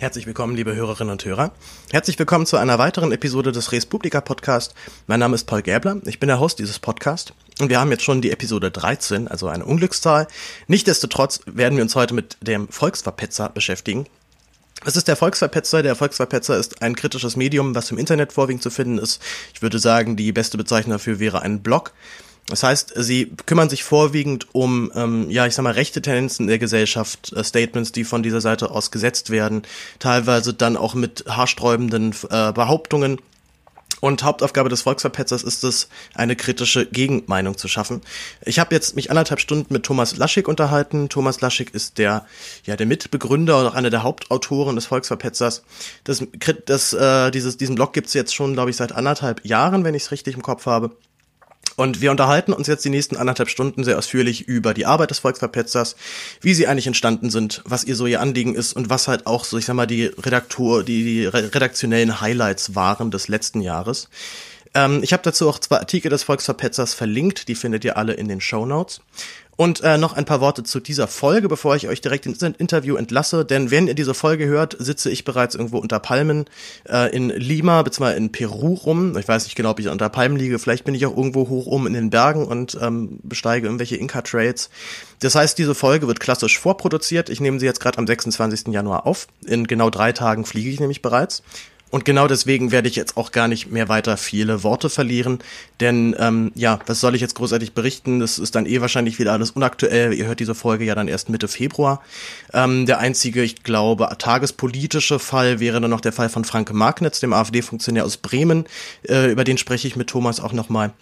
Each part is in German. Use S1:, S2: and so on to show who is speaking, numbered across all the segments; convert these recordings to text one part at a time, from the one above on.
S1: Herzlich willkommen, liebe Hörerinnen und Hörer. Herzlich willkommen zu einer weiteren Episode des Res Publica Podcast. Mein Name ist Paul Gäbler, ich bin der Host dieses Podcasts und wir haben jetzt schon die Episode 13, also eine Unglückszahl. Nichtsdestotrotz werden wir uns heute mit dem Volksverpetzer beschäftigen. Was ist der Volksverpetzer? Der Volksverpetzer ist ein kritisches Medium, was im Internet vorwiegend zu finden ist. Ich würde sagen, die beste Bezeichnung dafür wäre ein Blog. Das heißt, sie kümmern sich vorwiegend um, ähm, ja, ich sag mal, rechte Tendenzen der Gesellschaft, äh, Statements, die von dieser Seite aus gesetzt werden, teilweise dann auch mit haarsträubenden äh, Behauptungen. Und Hauptaufgabe des Volksverpetzers ist es, eine kritische Gegenmeinung zu schaffen. Ich habe jetzt mich anderthalb Stunden mit Thomas Laschig unterhalten. Thomas Laschig ist der, ja, der Mitbegründer und auch einer der Hauptautoren des Volksverpetzers. Das, das, äh, dieses, diesen Blog gibt's jetzt schon, glaube ich, seit anderthalb Jahren, wenn ich es richtig im Kopf habe. Und wir unterhalten uns jetzt die nächsten anderthalb Stunden sehr ausführlich über die Arbeit des Volksverpetzers, wie sie eigentlich entstanden sind, was ihr so ihr Anliegen ist und was halt auch so, ich sag mal, die Redaktur, die, die redaktionellen Highlights waren des letzten Jahres. Ähm, ich habe dazu auch zwei Artikel des Volksverpetzers verlinkt, die findet ihr alle in den Show Notes. Und äh, noch ein paar Worte zu dieser Folge, bevor ich euch direkt ins Interview entlasse. Denn wenn ihr diese Folge hört, sitze ich bereits irgendwo unter Palmen äh, in Lima bzw. in Peru rum. Ich weiß nicht genau, ob ich unter Palmen liege. Vielleicht bin ich auch irgendwo hoch oben in den Bergen und ähm, besteige irgendwelche Inka-Trails. Das heißt, diese Folge wird klassisch vorproduziert. Ich nehme sie jetzt gerade am 26. Januar auf. In genau drei Tagen fliege ich nämlich bereits. Und genau deswegen werde ich jetzt auch gar nicht mehr weiter viele Worte verlieren, denn ähm, ja, was soll ich jetzt großartig berichten? Das ist dann eh wahrscheinlich wieder alles unaktuell. Ihr hört diese Folge ja dann erst Mitte Februar. Ähm, der einzige, ich glaube, tagespolitische Fall wäre dann noch der Fall von Franke Marknitz, dem AfD-Funktionär aus Bremen. Äh, über den spreche ich mit Thomas auch nochmal.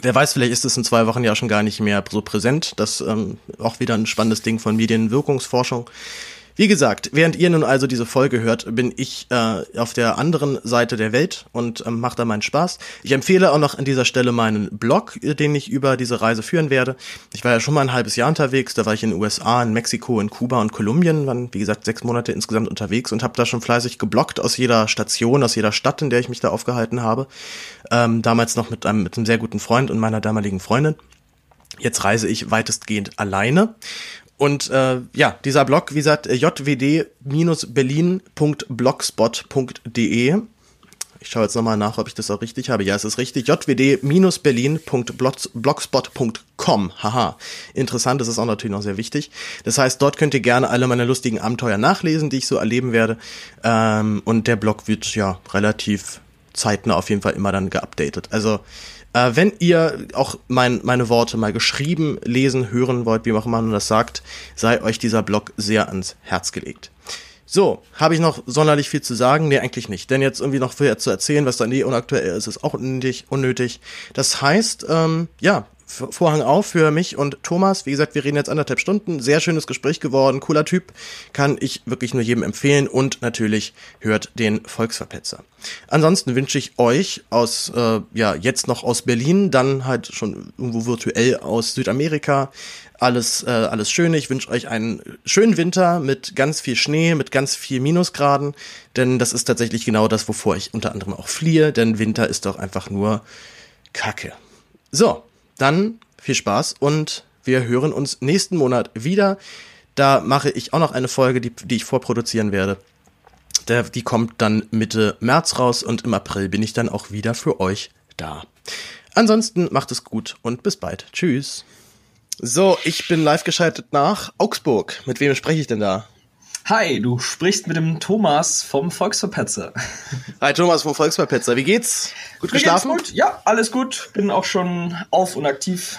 S1: Wer weiß, vielleicht ist es in zwei Wochen ja schon gar nicht mehr so präsent. Das ähm, auch wieder ein spannendes Ding von Medienwirkungsforschung. Wie gesagt, während ihr nun also diese Folge hört, bin ich äh, auf der anderen Seite der Welt und ähm, mache da meinen Spaß. Ich empfehle auch noch an dieser Stelle meinen Blog, den ich über diese Reise führen werde. Ich war ja schon mal ein halbes Jahr unterwegs, da war ich in den USA, in Mexiko, in Kuba und Kolumbien, waren wie gesagt sechs Monate insgesamt unterwegs und habe da schon fleißig geblockt aus jeder Station, aus jeder Stadt, in der ich mich da aufgehalten habe. Ähm, damals noch mit einem, mit einem sehr guten Freund und meiner damaligen Freundin. Jetzt reise ich weitestgehend alleine und äh, ja, dieser Blog, wie gesagt, jwd-berlin.blogspot.de. Ich schaue jetzt nochmal nach, ob ich das auch richtig habe. Ja, es ist richtig. jwd-berlin.blogspot.com. Haha. Interessant, das ist auch natürlich noch sehr wichtig. Das heißt, dort könnt ihr gerne alle meine lustigen Abenteuer nachlesen, die ich so erleben werde. Ähm, und der Blog wird ja relativ zeitnah auf jeden Fall immer dann geupdatet. Also äh, wenn ihr auch mein, meine Worte mal geschrieben, lesen, hören wollt, wie auch immer man das sagt, sei euch dieser Blog sehr ans Herz gelegt. So, habe ich noch sonderlich viel zu sagen? Nee, eigentlich nicht. Denn jetzt irgendwie noch viel zu erzählen, was dann eh unaktuell ist, ist auch unnötig. unnötig. Das heißt, ähm, ja, Vorhang auf für mich und Thomas. Wie gesagt, wir reden jetzt anderthalb Stunden. Sehr schönes Gespräch geworden. Cooler Typ. Kann ich wirklich nur jedem empfehlen. Und natürlich hört den Volksverpetzer. Ansonsten wünsche ich euch aus, äh, ja, jetzt noch aus Berlin, dann halt schon irgendwo virtuell aus Südamerika. Alles, äh, alles Schöne. Ich wünsche euch einen schönen Winter mit ganz viel Schnee, mit ganz viel Minusgraden. Denn das ist tatsächlich genau das, wovor ich unter anderem auch fliehe. Denn Winter ist doch einfach nur Kacke. So, dann viel Spaß und wir hören uns nächsten Monat wieder. Da mache ich auch noch eine Folge, die, die ich vorproduzieren werde. Der, die kommt dann Mitte März raus und im April bin ich dann auch wieder für euch da. Ansonsten macht es gut und bis bald. Tschüss. So, ich bin live geschaltet nach Augsburg. Mit wem spreche ich denn da?
S2: Hi, du sprichst mit dem Thomas vom Volksverpetzer.
S1: Hi Thomas vom Volksverpetzer, wie geht's? Gut Mir geschlafen?
S2: Geht's gut? Ja, alles gut. Bin auch schon auf und aktiv.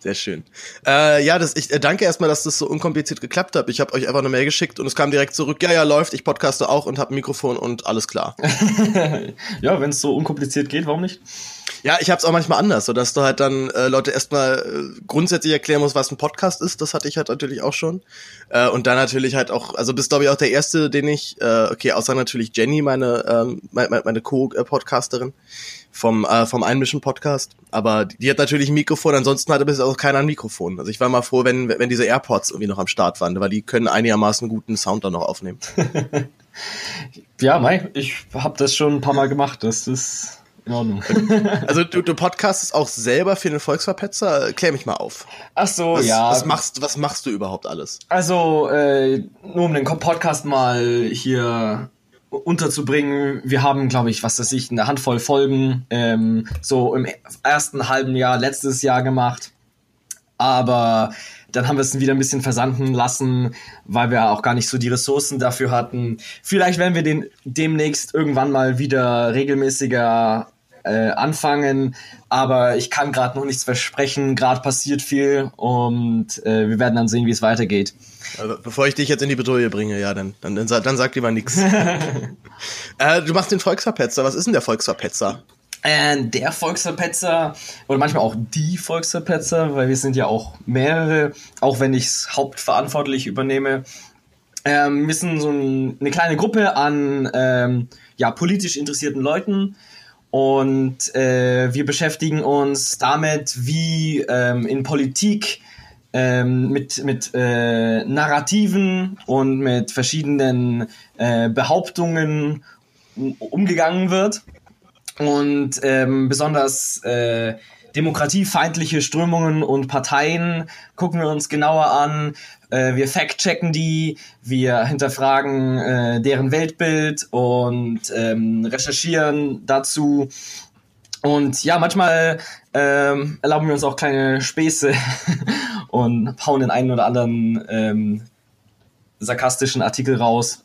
S1: Sehr schön. Äh, ja, das, ich äh, danke erstmal, dass das so unkompliziert geklappt hat. Ich habe euch einfach eine Mail geschickt und es kam direkt zurück, ja, ja, läuft, ich podcaste auch und habe ein Mikrofon und alles klar.
S2: ja, wenn es so unkompliziert geht, warum nicht?
S1: Ja, ich habe es auch manchmal anders, so dass du halt dann äh, Leute erstmal äh, grundsätzlich erklären musst, was ein Podcast ist. Das hatte ich halt natürlich auch schon. Äh, und dann natürlich halt auch, also bist glaube ich auch der erste, den ich, äh, okay, außer natürlich Jenny, meine ähm, meine, meine Co-Podcasterin vom äh, vom Einmischen Podcast, aber die hat natürlich ein Mikrofon. Ansonsten hatte bis auch keiner ein Mikrofon. Also ich war mal froh, wenn wenn diese AirPods irgendwie noch am Start waren, weil die können einigermaßen guten Sound dann noch aufnehmen.
S2: ja, Mai, ich habe das schon ein paar Mal gemacht. Das ist in Ordnung.
S1: Also du, du podcastest auch selber für den Volksverpetzer? Klär mich mal auf.
S2: Ach so,
S1: was,
S2: ja.
S1: Was machst, was machst du überhaupt alles?
S2: Also, äh, nur um den Podcast mal hier unterzubringen. Wir haben, glaube ich, was weiß ich, eine Handvoll Folgen ähm, so im ersten halben Jahr letztes Jahr gemacht. Aber dann haben wir es wieder ein bisschen versanden lassen, weil wir auch gar nicht so die Ressourcen dafür hatten. Vielleicht werden wir den demnächst irgendwann mal wieder regelmäßiger äh, anfangen, aber ich kann gerade noch nichts versprechen. Gerade passiert viel und äh, wir werden dann sehen, wie es weitergeht.
S1: Also, bevor ich dich jetzt in die Bedrohung bringe, ja, dann, dann, dann, dann sag lieber nichts. äh, du machst den Volksverpetzer. Was ist denn der Volksverpetzer?
S2: Äh, der Volksverpetzer oder manchmal auch die Volksverpetzer, weil wir sind ja auch mehrere, auch wenn ich es hauptverantwortlich übernehme. Ähm, wir sind so ein, eine kleine Gruppe an ähm, ja, politisch interessierten Leuten und äh, wir beschäftigen uns damit, wie ähm, in Politik ähm, mit, mit äh, Narrativen und mit verschiedenen äh, Behauptungen umgegangen wird. Und ähm, besonders äh, demokratiefeindliche Strömungen und Parteien gucken wir uns genauer an. Äh, wir fact-checken die, wir hinterfragen äh, deren Weltbild und ähm, recherchieren dazu. Und ja, manchmal ähm, erlauben wir uns auch kleine Späße und hauen den einen oder anderen ähm, sarkastischen Artikel raus.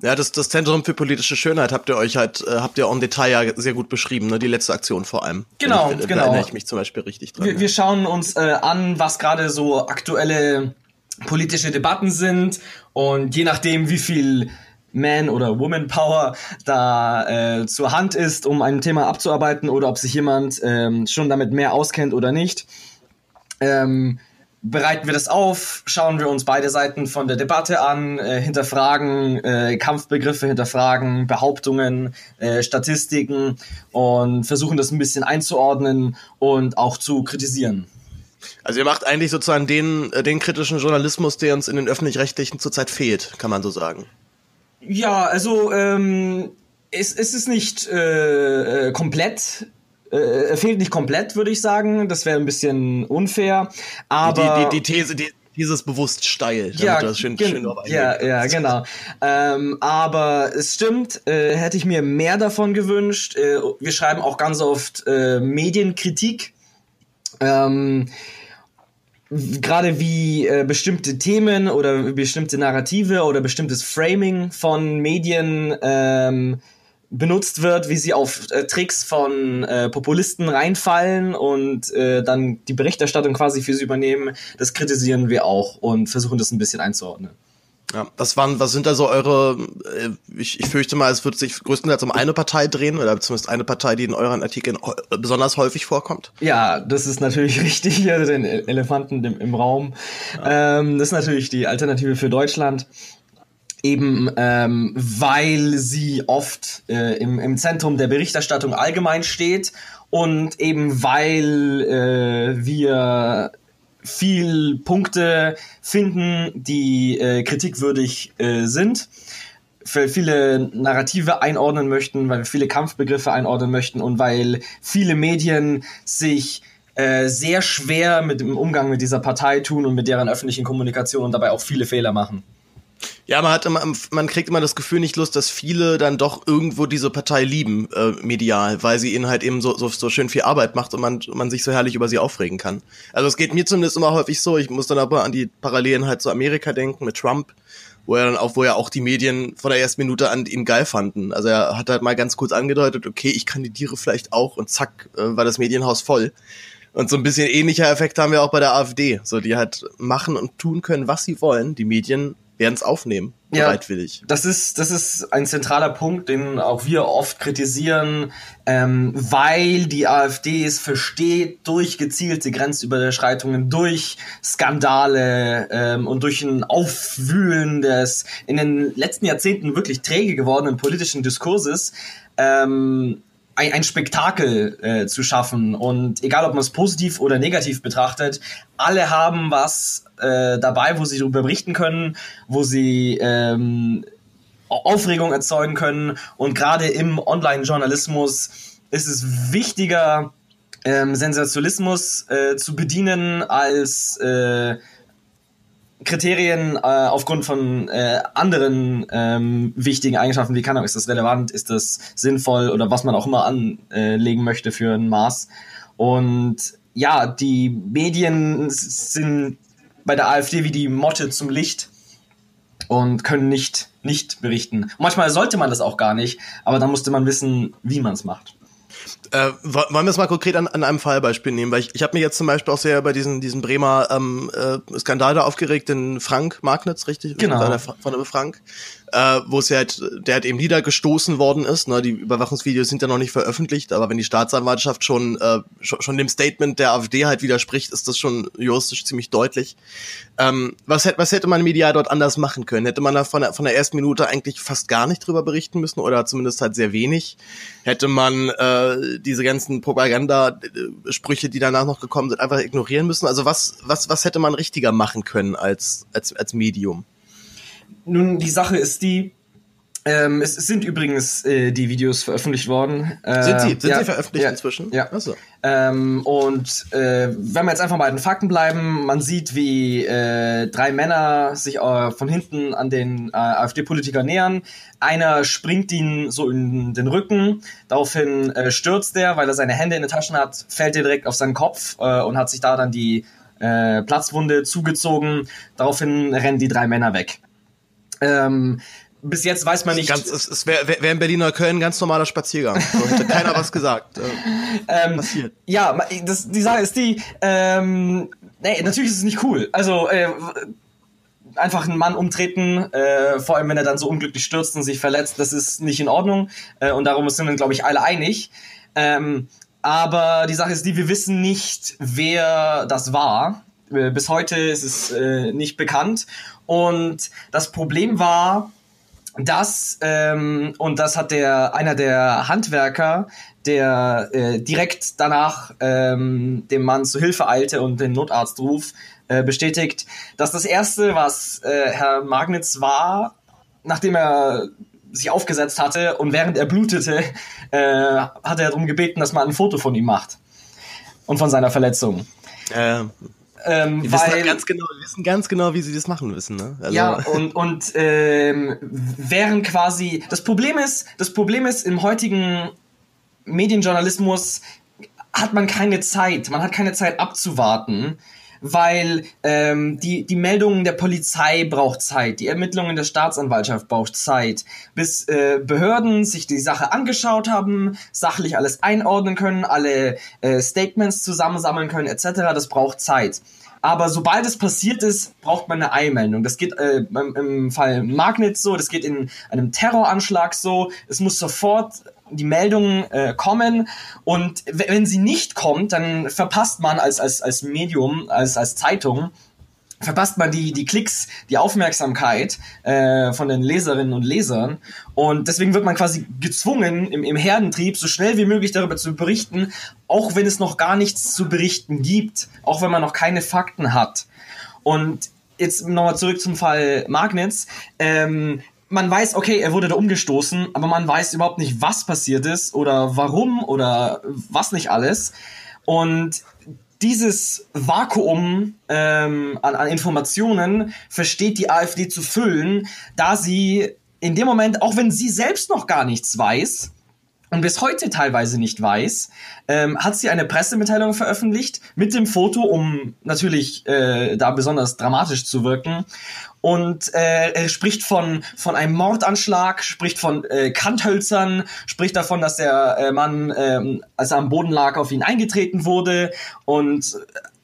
S1: Ja, das, das Zentrum für politische Schönheit habt ihr euch halt, äh, habt ihr im Detail ja sehr gut beschrieben, ne? Die letzte Aktion vor allem.
S2: Genau,
S1: ich,
S2: genau.
S1: Da erinnere ich mich zum Beispiel richtig dran.
S2: Wir, wir schauen uns äh, an, was gerade so aktuelle politische Debatten sind und je nachdem, wie viel Man- oder Woman-Power da äh, zur Hand ist, um ein Thema abzuarbeiten oder ob sich jemand ähm, schon damit mehr auskennt oder nicht, ähm, bereiten wir das auf, schauen wir uns beide Seiten von der Debatte an, äh, hinterfragen äh, Kampfbegriffe, hinterfragen Behauptungen, äh, Statistiken und versuchen das ein bisschen einzuordnen und auch zu kritisieren.
S1: Also ihr macht eigentlich sozusagen den, äh, den kritischen Journalismus, der uns in den öffentlich-rechtlichen zurzeit fehlt, kann man so sagen.
S2: Ja, also ähm, es, es ist nicht äh, komplett äh, fehlt nicht komplett, würde ich sagen. Das wäre ein bisschen unfair. Aber
S1: die, die, die These, die, dieses bewusst steil, damit
S2: ja,
S1: das schön, schön
S2: ja, ja, genau. Ähm, aber es stimmt, äh, hätte ich mir mehr davon gewünscht. Äh, wir schreiben auch ganz oft äh, Medienkritik. Ähm, gerade wie äh, bestimmte Themen oder bestimmte Narrative oder bestimmtes Framing von Medien ähm, benutzt wird, wie sie auf äh, Tricks von äh, Populisten reinfallen und äh, dann die Berichterstattung quasi für sie übernehmen, das kritisieren wir auch und versuchen das ein bisschen einzuordnen.
S1: Ja, was waren, was sind da so eure, äh, ich, ich fürchte mal, es wird sich größtenteils um eine Partei drehen oder zumindest eine Partei, die in euren Artikeln besonders häufig vorkommt.
S2: Ja, das ist natürlich richtig, hier den Elefanten im, im Raum. Ähm, das ist natürlich die Alternative für Deutschland. Eben ähm, weil sie oft äh, im, im Zentrum der Berichterstattung allgemein steht und eben weil äh, wir viel Punkte finden, die äh, kritikwürdig äh, sind, für viele Narrative einordnen möchten, weil wir viele Kampfbegriffe einordnen möchten und weil viele Medien sich äh, sehr schwer mit dem Umgang mit dieser Partei tun und mit deren öffentlichen Kommunikation und dabei auch viele Fehler machen.
S1: Ja, man hat immer, man kriegt immer das Gefühl nicht Lust, dass viele dann doch irgendwo diese Partei lieben, äh, medial, weil sie ihnen halt eben so, so, so schön viel Arbeit macht und man, man sich so herrlich über sie aufregen kann. Also es geht mir zumindest immer häufig so, ich muss dann aber an die Parallelen halt zu Amerika denken mit Trump, wo er dann auch, wo ja auch die Medien von der ersten Minute an ihn geil fanden. Also er hat halt mal ganz kurz angedeutet, okay, ich kandidiere vielleicht auch und zack, äh, war das Medienhaus voll. Und so ein bisschen ähnlicher Effekt haben wir auch bei der AfD. So, die halt machen und tun können, was sie wollen. Die Medien werden es aufnehmen,
S2: Ja.
S1: bereitwillig.
S2: Das ist, das ist ein zentraler Punkt, den auch wir oft kritisieren, ähm, weil die AfD es versteht, durch gezielte Grenzüberschreitungen, durch Skandale ähm, und durch ein Aufwühlen des in den letzten Jahrzehnten wirklich träge gewordenen politischen Diskurses ähm, ein, ein Spektakel äh, zu schaffen. Und egal, ob man es positiv oder negativ betrachtet, alle haben was äh, dabei, wo sie darüber berichten können, wo sie ähm, Aufregung erzeugen können. Und gerade im Online-Journalismus ist es wichtiger, ähm, Sensationalismus äh, zu bedienen als äh, Kriterien äh, aufgrund von äh, anderen ähm, wichtigen Eigenschaften, wie kann auch, ist das relevant, ist das sinnvoll oder was man auch immer anlegen möchte für ein Maß. Und ja, die Medien sind bei der AfD wie die Motte zum Licht und können nicht, nicht berichten. manchmal sollte man das auch gar nicht, aber dann musste man wissen, wie man es macht.
S1: Äh, wollen wir es mal konkret an, an einem Fallbeispiel nehmen? Weil ich, ich habe mich jetzt zum Beispiel auch sehr über diesen, diesen Bremer ähm, äh, Skandal da aufgeregt, den Frank Magnitz, richtig?
S2: Genau.
S1: Von der Frank äh, wo es ja halt, der halt eben niedergestoßen worden ist. Ne? Die Überwachungsvideos sind ja noch nicht veröffentlicht, aber wenn die Staatsanwaltschaft schon, äh, schon, schon dem Statement der AfD halt widerspricht, ist das schon juristisch ziemlich deutlich. Ähm, was, hätte, was hätte man medial dort anders machen können? Hätte man da von der, von der ersten Minute eigentlich fast gar nicht drüber berichten müssen oder zumindest halt sehr wenig? Hätte man äh, diese ganzen Propaganda-Sprüche, die danach noch gekommen sind, einfach ignorieren müssen? Also was, was, was hätte man richtiger machen können als, als, als Medium?
S2: Nun, die Sache ist die, ähm, es, es, sind übrigens äh, die Videos veröffentlicht worden.
S1: Äh, sind sie? Sind ja, sie veröffentlicht ja, inzwischen?
S2: Ja. Achso. Ähm, und äh, wenn wir jetzt einfach mal bei den Fakten bleiben, man sieht, wie äh, drei Männer sich äh, von hinten an den äh, AfD-Politiker nähern. Einer springt ihn so in den Rücken, daraufhin stürzt er, weil er seine Hände in den Taschen hat, fällt er direkt auf seinen Kopf und hat sich da dann die Platzwunde zugezogen. Daraufhin rennen die drei Männer weg. Ähm, bis jetzt weiß man nicht.
S1: Ganz, es es wäre wär in Berliner Köln ein ganz normaler Spaziergang. So hätte keiner was gesagt.
S2: Ähm, passiert. Ja, das, die Sache ist die, ähm, nee, natürlich ist es nicht cool. Also, äh, einfach einen Mann umtreten, äh, vor allem wenn er dann so unglücklich stürzt und sich verletzt, das ist nicht in Ordnung. Äh, und darum sind wir, glaube ich, alle einig. Ähm, aber die Sache ist die, wir wissen nicht, wer das war. Äh, bis heute ist es äh, nicht bekannt. Und das Problem war, dass, ähm, und das hat der einer der Handwerker, der äh, direkt danach ähm, dem Mann zu Hilfe eilte und den Notarztruf äh, bestätigt, dass das erste, was äh, Herr Magnitz war, nachdem er sich aufgesetzt hatte und während er blutete, äh, hat er darum gebeten, dass man ein Foto von ihm macht und von seiner Verletzung.
S1: Ähm, ähm, wir, weil, wissen ganz genau, wir wissen ganz genau, wie sie das machen müssen. Ne?
S2: Also. Ja, und, und ähm, wären quasi. Das Problem ist, das Problem ist, im heutigen Medienjournalismus hat man keine Zeit. Man hat keine Zeit abzuwarten weil ähm, die, die Meldungen der Polizei braucht Zeit, die Ermittlungen der Staatsanwaltschaft braucht Zeit, bis äh, Behörden sich die Sache angeschaut haben, sachlich alles einordnen können, alle äh, Statements zusammensammeln können, etc. Das braucht Zeit. Aber sobald es passiert ist, braucht man eine Eilmeldung. Das geht äh, im Fall Magnitz so, das geht in einem Terroranschlag so. Es muss sofort die Meldung äh, kommen und wenn sie nicht kommt, dann verpasst man als, als, als Medium, als, als Zeitung, verpasst man die, die Klicks, die Aufmerksamkeit äh, von den Leserinnen und Lesern. Und deswegen wird man quasi gezwungen, im, im Herdentrieb so schnell wie möglich darüber zu berichten, auch wenn es noch gar nichts zu berichten gibt, auch wenn man noch keine Fakten hat. Und jetzt nochmal zurück zum Fall Magnitz. Ähm, man weiß, okay, er wurde da umgestoßen, aber man weiß überhaupt nicht, was passiert ist oder warum oder was nicht alles. Und dieses Vakuum ähm, an, an Informationen versteht die AfD zu füllen, da sie in dem Moment, auch wenn sie selbst noch gar nichts weiß, und bis heute teilweise nicht weiß, ähm, hat sie eine Pressemitteilung veröffentlicht mit dem Foto, um natürlich äh, da besonders dramatisch zu wirken. Und äh, er spricht von von einem Mordanschlag, spricht von äh, Kanthölzern, spricht davon, dass der äh, Mann, äh, als er am Boden lag, auf ihn eingetreten wurde. Und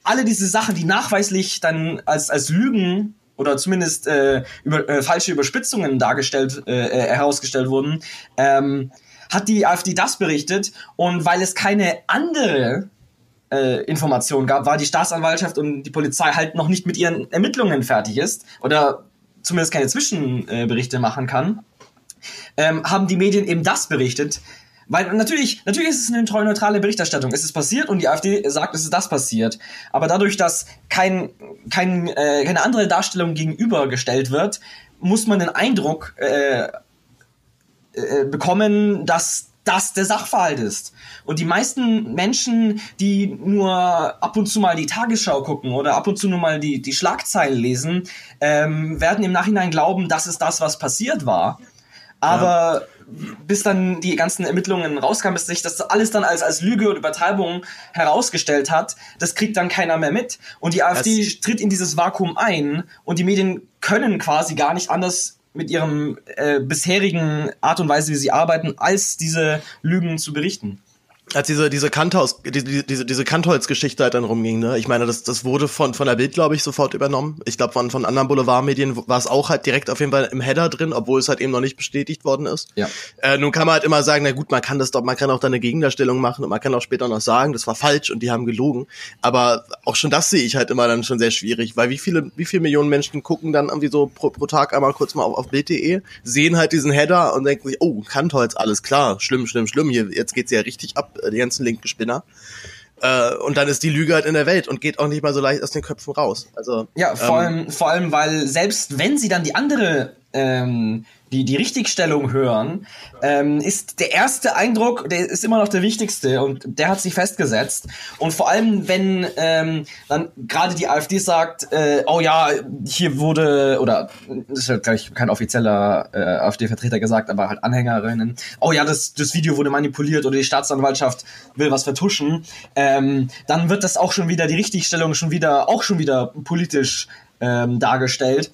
S2: alle diese Sachen, die nachweislich dann als als Lügen oder zumindest äh, über, äh, falsche Überspitzungen dargestellt äh, äh herausgestellt wurden, ähm, hat die AfD das berichtet und weil es keine andere äh, Informationen gab, war die Staatsanwaltschaft und die Polizei halt noch nicht mit ihren Ermittlungen fertig ist oder zumindest keine Zwischenberichte machen kann, ähm, haben die Medien eben das berichtet. Weil natürlich, natürlich ist es eine neutrale Berichterstattung. Es ist passiert und die AfD sagt, es ist das passiert. Aber dadurch, dass kein, kein, äh, keine andere Darstellung gegenübergestellt wird, muss man den Eindruck äh, äh, bekommen, dass das der Sachverhalt ist. Und die meisten Menschen, die nur ab und zu mal die Tagesschau gucken oder ab und zu nur mal die, die Schlagzeilen lesen, ähm, werden im Nachhinein glauben, das ist das, was passiert war. Aber ja. bis dann die ganzen Ermittlungen rauskamen, bis sich das alles dann als, als Lüge und Übertreibung herausgestellt hat, das kriegt dann keiner mehr mit. Und die AfD das tritt in dieses Vakuum ein und die Medien können quasi gar nicht anders mit ihrem äh, bisherigen Art und Weise, wie sie arbeiten, als diese Lügen zu berichten
S1: als diese diese Kanthaus diese diese diese Kantholz-Geschichte halt dann rumging, ne? Ich meine, das das wurde von von der Bild glaube ich sofort übernommen. Ich glaube von von anderen Boulevardmedien war es auch halt direkt auf jeden Fall im Header drin, obwohl es halt eben noch nicht bestätigt worden ist. Ja. Äh, nun kann man halt immer sagen, na gut, man kann das doch, man kann auch da eine Gegendarstellung machen und man kann auch später noch sagen, das war falsch und die haben gelogen. Aber auch schon das sehe ich halt immer dann schon sehr schwierig, weil wie viele wie viele Millionen Menschen gucken dann irgendwie so pro, pro Tag einmal kurz mal auf, auf Bild.de, sehen halt diesen Header und denken sich, oh Kantholz, alles klar, schlimm, schlimm, schlimm, hier jetzt geht's ja richtig ab die ganzen linken Spinner. Äh, und dann ist die Lüge halt in der Welt und geht auch nicht mal so leicht aus den Köpfen raus. Also
S2: ja, vor ähm, allem, vor allem, weil selbst wenn sie dann die andere ähm, die, die Richtigstellung hören, ähm, ist der erste Eindruck, der ist immer noch der wichtigste und der hat sich festgesetzt. Und vor allem, wenn ähm, dann gerade die AfD sagt, äh, oh ja, hier wurde, oder das ja gleich kein offizieller äh, AfD-Vertreter gesagt, aber halt Anhängerinnen, oh ja, das, das Video wurde manipuliert oder die Staatsanwaltschaft will was vertuschen, ähm, dann wird das auch schon wieder, die Richtigstellung schon wieder, auch schon wieder politisch ähm, dargestellt.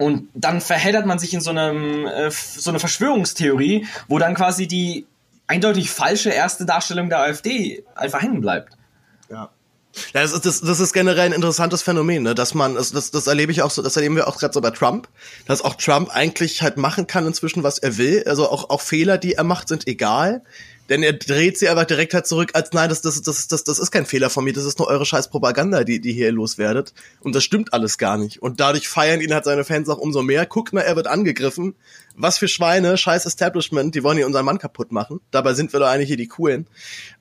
S2: Und dann verheddert man sich in so einem äh, so eine Verschwörungstheorie, wo dann quasi die eindeutig falsche erste Darstellung der AfD einfach hängen bleibt.
S1: Ja. Ja, das ist, das, das ist generell ein interessantes Phänomen, ne? dass man, das, das, das erlebe ich auch so, das erleben wir auch gerade so bei Trump, dass auch Trump eigentlich halt machen kann inzwischen, was er will. Also auch, auch Fehler, die er macht, sind egal. Denn er dreht sie einfach direkt halt zurück, als nein, das, das, das, das, das ist kein Fehler von mir, das ist nur eure scheiß Propaganda, die, die hier loswerdet. Und das stimmt alles gar nicht. Und dadurch feiern ihn halt seine Fans auch umso mehr. Guckt mal, er wird angegriffen. Was für Schweine, scheiß Establishment, die wollen hier unseren Mann kaputt machen. Dabei sind wir doch eigentlich hier die Coolen.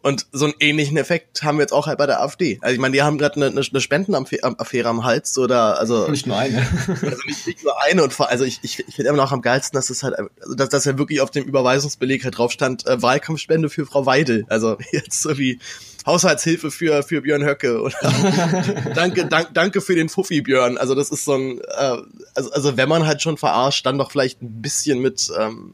S1: Und so einen ähnlichen Effekt haben wir jetzt auch halt bei der AfD. Also ich meine, die haben gerade eine, eine Spendenaffäre am Hals oder also
S2: nicht nur eine.
S1: also nicht, nicht nur eine und vor, also ich, ich, ich finde immer noch am geilsten, dass es halt, also dass, dass ja wirklich auf dem Überweisungsbeleg halt drauf stand, äh, Wahlkampfspende für Frau Weidel. Also jetzt so wie Haushaltshilfe für, für Björn Höcke oder danke, dank, danke für den Fuffi Björn. Also das ist so ein, äh, also, also wenn man halt schon verarscht, dann doch vielleicht ein bisschen mit, ähm,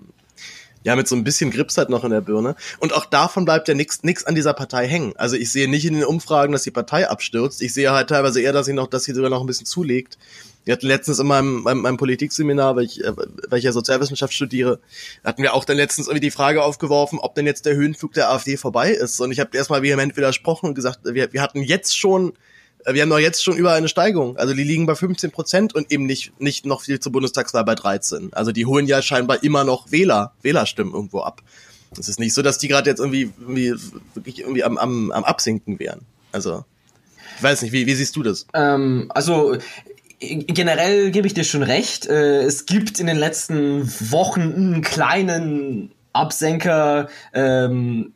S1: ja, mit so ein bisschen Grips halt noch in der Birne. Und auch davon bleibt ja nichts nix an dieser Partei hängen. Also ich sehe nicht in den Umfragen, dass die Partei abstürzt. Ich sehe halt teilweise eher, dass sie noch, dass sie sogar noch ein bisschen zulegt. Wir hatten letztens in meinem, meinem, meinem Politikseminar, weil ich, äh, weil ich ja Sozialwissenschaft studiere, hatten wir auch dann letztens irgendwie die Frage aufgeworfen, ob denn jetzt der Höhenflug der AfD vorbei ist. Und ich habe erstmal vehement widersprochen und gesagt, wir, wir hatten jetzt schon, äh, wir haben doch jetzt schon über eine Steigerung. Also die liegen bei 15 Prozent und eben nicht, nicht noch viel zur Bundestagswahl bei 13. Also die holen ja scheinbar immer noch Wähler, Wählerstimmen irgendwo ab. Es ist nicht so, dass die gerade jetzt irgendwie, irgendwie, wirklich irgendwie am, am, am Absinken wären. Also, ich weiß nicht, wie, wie siehst du das?
S2: Ähm, also generell gebe ich dir schon recht. Äh, es gibt in den letzten Wochen einen kleinen Absenker. Ähm,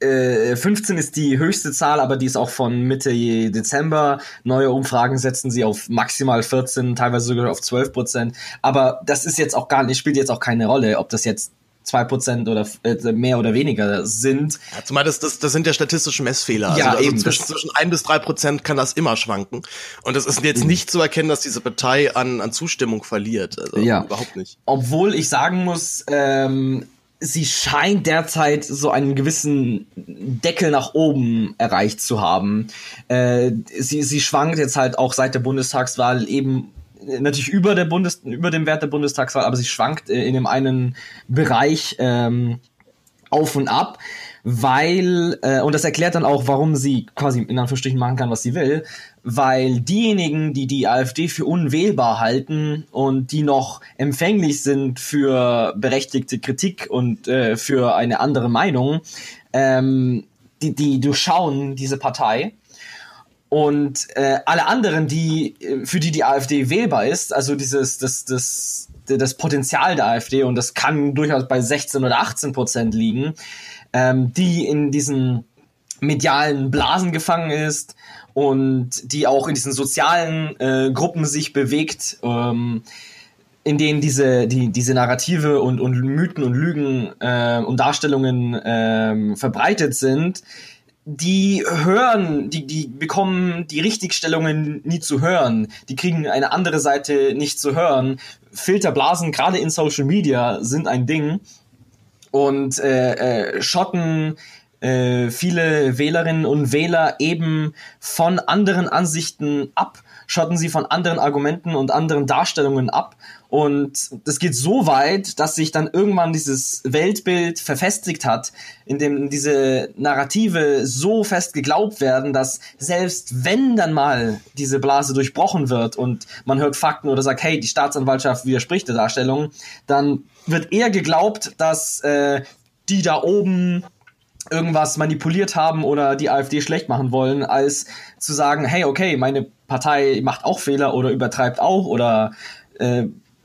S2: 15 äh, ist die höchste Zahl, aber die ist auch von Mitte Dezember. Neue Umfragen setzen sie auf maximal 14, teilweise sogar auf 12 Prozent. Aber das ist jetzt auch gar nicht, spielt jetzt auch keine Rolle, ob das jetzt 2% oder äh, mehr oder weniger sind.
S1: Ja, zumal das, das, das sind ja statistische Messfehler. Ja, also, also eben. Zwischen, zwischen 1 bis 3% kann das immer schwanken. Und es ist jetzt mhm. nicht zu erkennen, dass diese Partei an, an Zustimmung verliert. Also ja. überhaupt nicht.
S2: Obwohl ich sagen muss, ähm, sie scheint derzeit so einen gewissen Deckel nach oben erreicht zu haben. Äh, sie, sie schwankt jetzt halt auch seit der Bundestagswahl eben natürlich über der Bundes über dem Wert der Bundestagswahl, aber sie schwankt äh, in dem einen Bereich ähm, auf und ab, weil äh, und das erklärt dann auch, warum sie quasi in Anführungsstrichen machen kann, was sie will, weil diejenigen, die die AfD für unwählbar halten und die noch empfänglich sind für berechtigte Kritik und äh, für eine andere Meinung, ähm, die, die durchschauen diese Partei und äh, alle anderen, die äh, für die die AfD wählbar ist, also dieses das das das Potenzial der AfD und das kann durchaus bei 16 oder 18 Prozent liegen, ähm, die in diesen medialen Blasen gefangen ist und die auch in diesen sozialen äh, Gruppen sich bewegt. Ähm, in denen diese, die, diese Narrative und, und Mythen und Lügen äh, und Darstellungen äh, verbreitet sind, die hören, die, die bekommen die Richtigstellungen nie zu hören. Die kriegen eine andere Seite nicht zu hören. Filterblasen, gerade in Social Media, sind ein Ding. Und äh, äh, schotten äh, viele Wählerinnen und Wähler eben von anderen Ansichten ab, schotten sie von anderen Argumenten und anderen Darstellungen ab. Und das geht so weit, dass sich dann irgendwann dieses Weltbild verfestigt hat, in dem diese Narrative so fest geglaubt werden, dass selbst wenn dann mal diese Blase durchbrochen wird und man hört Fakten oder sagt, hey, die Staatsanwaltschaft widerspricht der Darstellung, dann wird eher geglaubt, dass äh, die da oben irgendwas manipuliert haben oder die AfD schlecht machen wollen, als zu sagen, hey, okay, meine Partei macht auch Fehler oder übertreibt auch oder äh,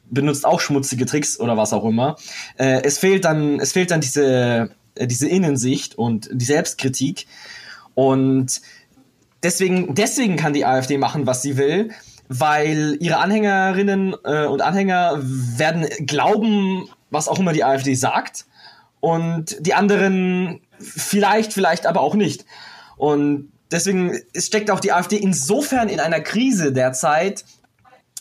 S2: benutzt auch schmutzige Tricks oder was auch immer. Äh, es fehlt dann, es fehlt dann diese, äh, diese Innensicht und die Selbstkritik. Und deswegen, deswegen kann die AfD machen, was sie will, weil ihre Anhängerinnen äh, und Anhänger werden glauben, was auch immer die AfD sagt. Und die anderen vielleicht, vielleicht aber auch nicht. Und deswegen steckt auch die AfD insofern in einer Krise derzeit,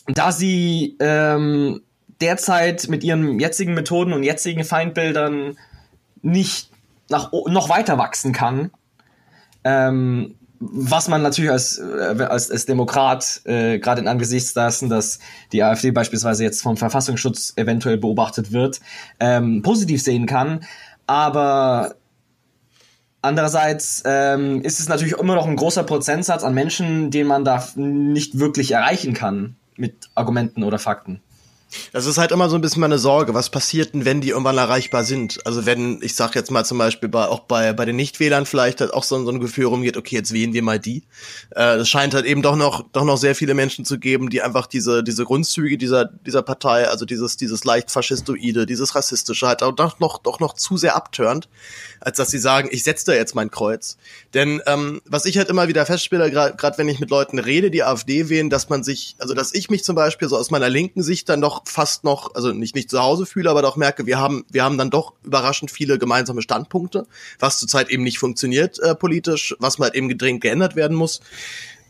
S2: da sie ähm, derzeit mit ihren jetzigen Methoden und jetzigen Feindbildern nicht nach, noch weiter wachsen kann, ähm, was man natürlich als, äh, als, als Demokrat, äh, gerade in Angesichts dessen, dass die AfD beispielsweise jetzt vom Verfassungsschutz eventuell beobachtet wird, ähm, positiv sehen kann. Aber Andererseits ähm, ist es natürlich immer noch ein großer Prozentsatz an Menschen, den man da nicht wirklich erreichen kann mit Argumenten oder Fakten.
S1: Das ist halt immer so ein bisschen meine Sorge. Was passiert denn, wenn die irgendwann erreichbar sind? Also wenn, ich sag jetzt mal zum Beispiel bei, auch bei, bei den Nichtwählern vielleicht halt auch so, so ein Gefühl rumgeht, okay, jetzt wählen wir mal die. Äh, es scheint halt eben doch noch, doch noch sehr viele Menschen zu geben, die einfach diese, diese Grundzüge dieser, dieser Partei, also dieses, dieses leicht faschistoide, dieses rassistische halt auch doch noch, doch noch zu sehr abturnt, als dass sie sagen, ich setze da jetzt mein Kreuz. Denn, ähm, was ich halt immer wieder feststelle, gerade wenn ich mit Leuten rede, die AfD wählen, dass man sich, also dass ich mich zum Beispiel so aus meiner linken Sicht dann doch fast noch, also nicht, nicht zu Hause fühle, aber doch merke, wir haben, wir haben dann doch überraschend viele gemeinsame Standpunkte, was zurzeit eben nicht funktioniert äh, politisch, was mal halt eben gedrängt geändert werden muss.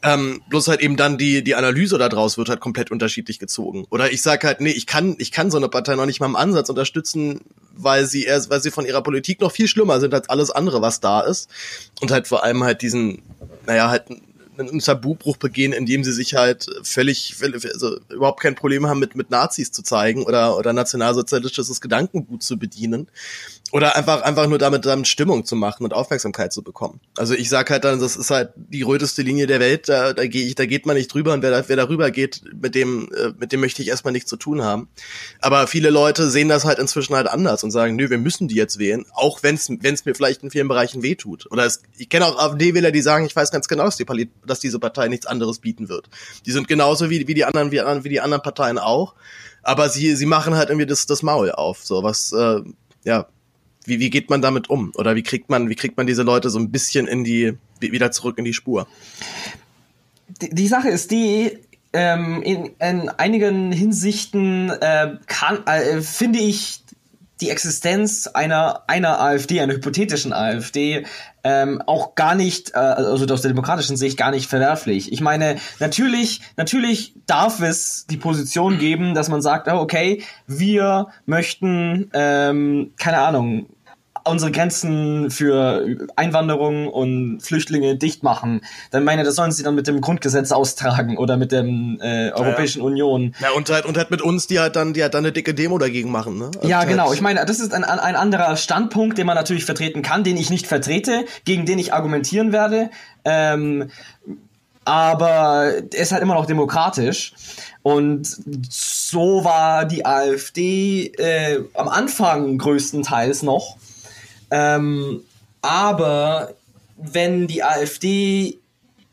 S1: Ähm, bloß halt eben dann die, die Analyse daraus wird halt komplett unterschiedlich gezogen. Oder ich sage halt, nee, ich kann, ich kann so eine Partei noch nicht mal im Ansatz unterstützen, weil sie erst, weil sie von ihrer Politik noch viel schlimmer sind als alles andere, was da ist. Und halt vor allem halt diesen, naja, halt einen Tabubruch begehen, indem sie sich halt völlig, also überhaupt kein Problem haben, mit, mit Nazis zu zeigen oder, oder nationalsozialistisches Gedankengut zu bedienen. Oder einfach, einfach nur damit, damit Stimmung zu machen und Aufmerksamkeit zu bekommen. Also ich sag halt dann, das ist halt die röteste Linie der Welt, da, da gehe ich, da geht man nicht drüber und wer, da, wer darüber geht, mit dem, äh, mit dem möchte ich erstmal nichts zu tun haben. Aber viele Leute sehen das halt inzwischen halt anders und sagen, nö, wir müssen die jetzt wählen, auch wenn es mir vielleicht in vielen Bereichen wehtut. Oder es, ich kenne auch AfD-Wähler, die sagen, ich weiß ganz genau, dass, die, dass diese Partei nichts anderes bieten wird. Die sind genauso wie, wie die anderen, wie, wie die anderen Parteien auch. Aber sie, sie machen halt irgendwie das, das Maul auf, so was, äh, ja, wie, wie geht man damit um? Oder wie kriegt man, wie kriegt man diese Leute so ein bisschen in die, wieder zurück in die Spur?
S2: Die, die Sache ist die, ähm, in, in einigen Hinsichten äh, kann, äh, finde ich die Existenz einer, einer AfD, einer hypothetischen AfD, ähm, auch gar nicht, äh, also aus der demokratischen Sicht gar nicht verwerflich. Ich meine, natürlich, natürlich darf es die Position geben, dass man sagt, oh, okay, wir möchten, ähm, keine Ahnung, unsere Grenzen für Einwanderung und Flüchtlinge dicht machen, dann meine, das sollen sie dann mit dem Grundgesetz austragen oder mit der äh, Europäischen ja, ja. Union.
S1: Ja, und halt, und halt mit uns, die halt dann, die halt dann eine dicke Demo dagegen machen, ne?
S2: Also ja, genau. Halt ich meine, das ist ein, ein anderer Standpunkt, den man natürlich vertreten kann, den ich nicht vertrete, gegen den ich argumentieren werde. Ähm, aber er ist halt immer noch demokratisch. Und so war die AfD äh, am Anfang größtenteils noch. Ähm, aber wenn die AfD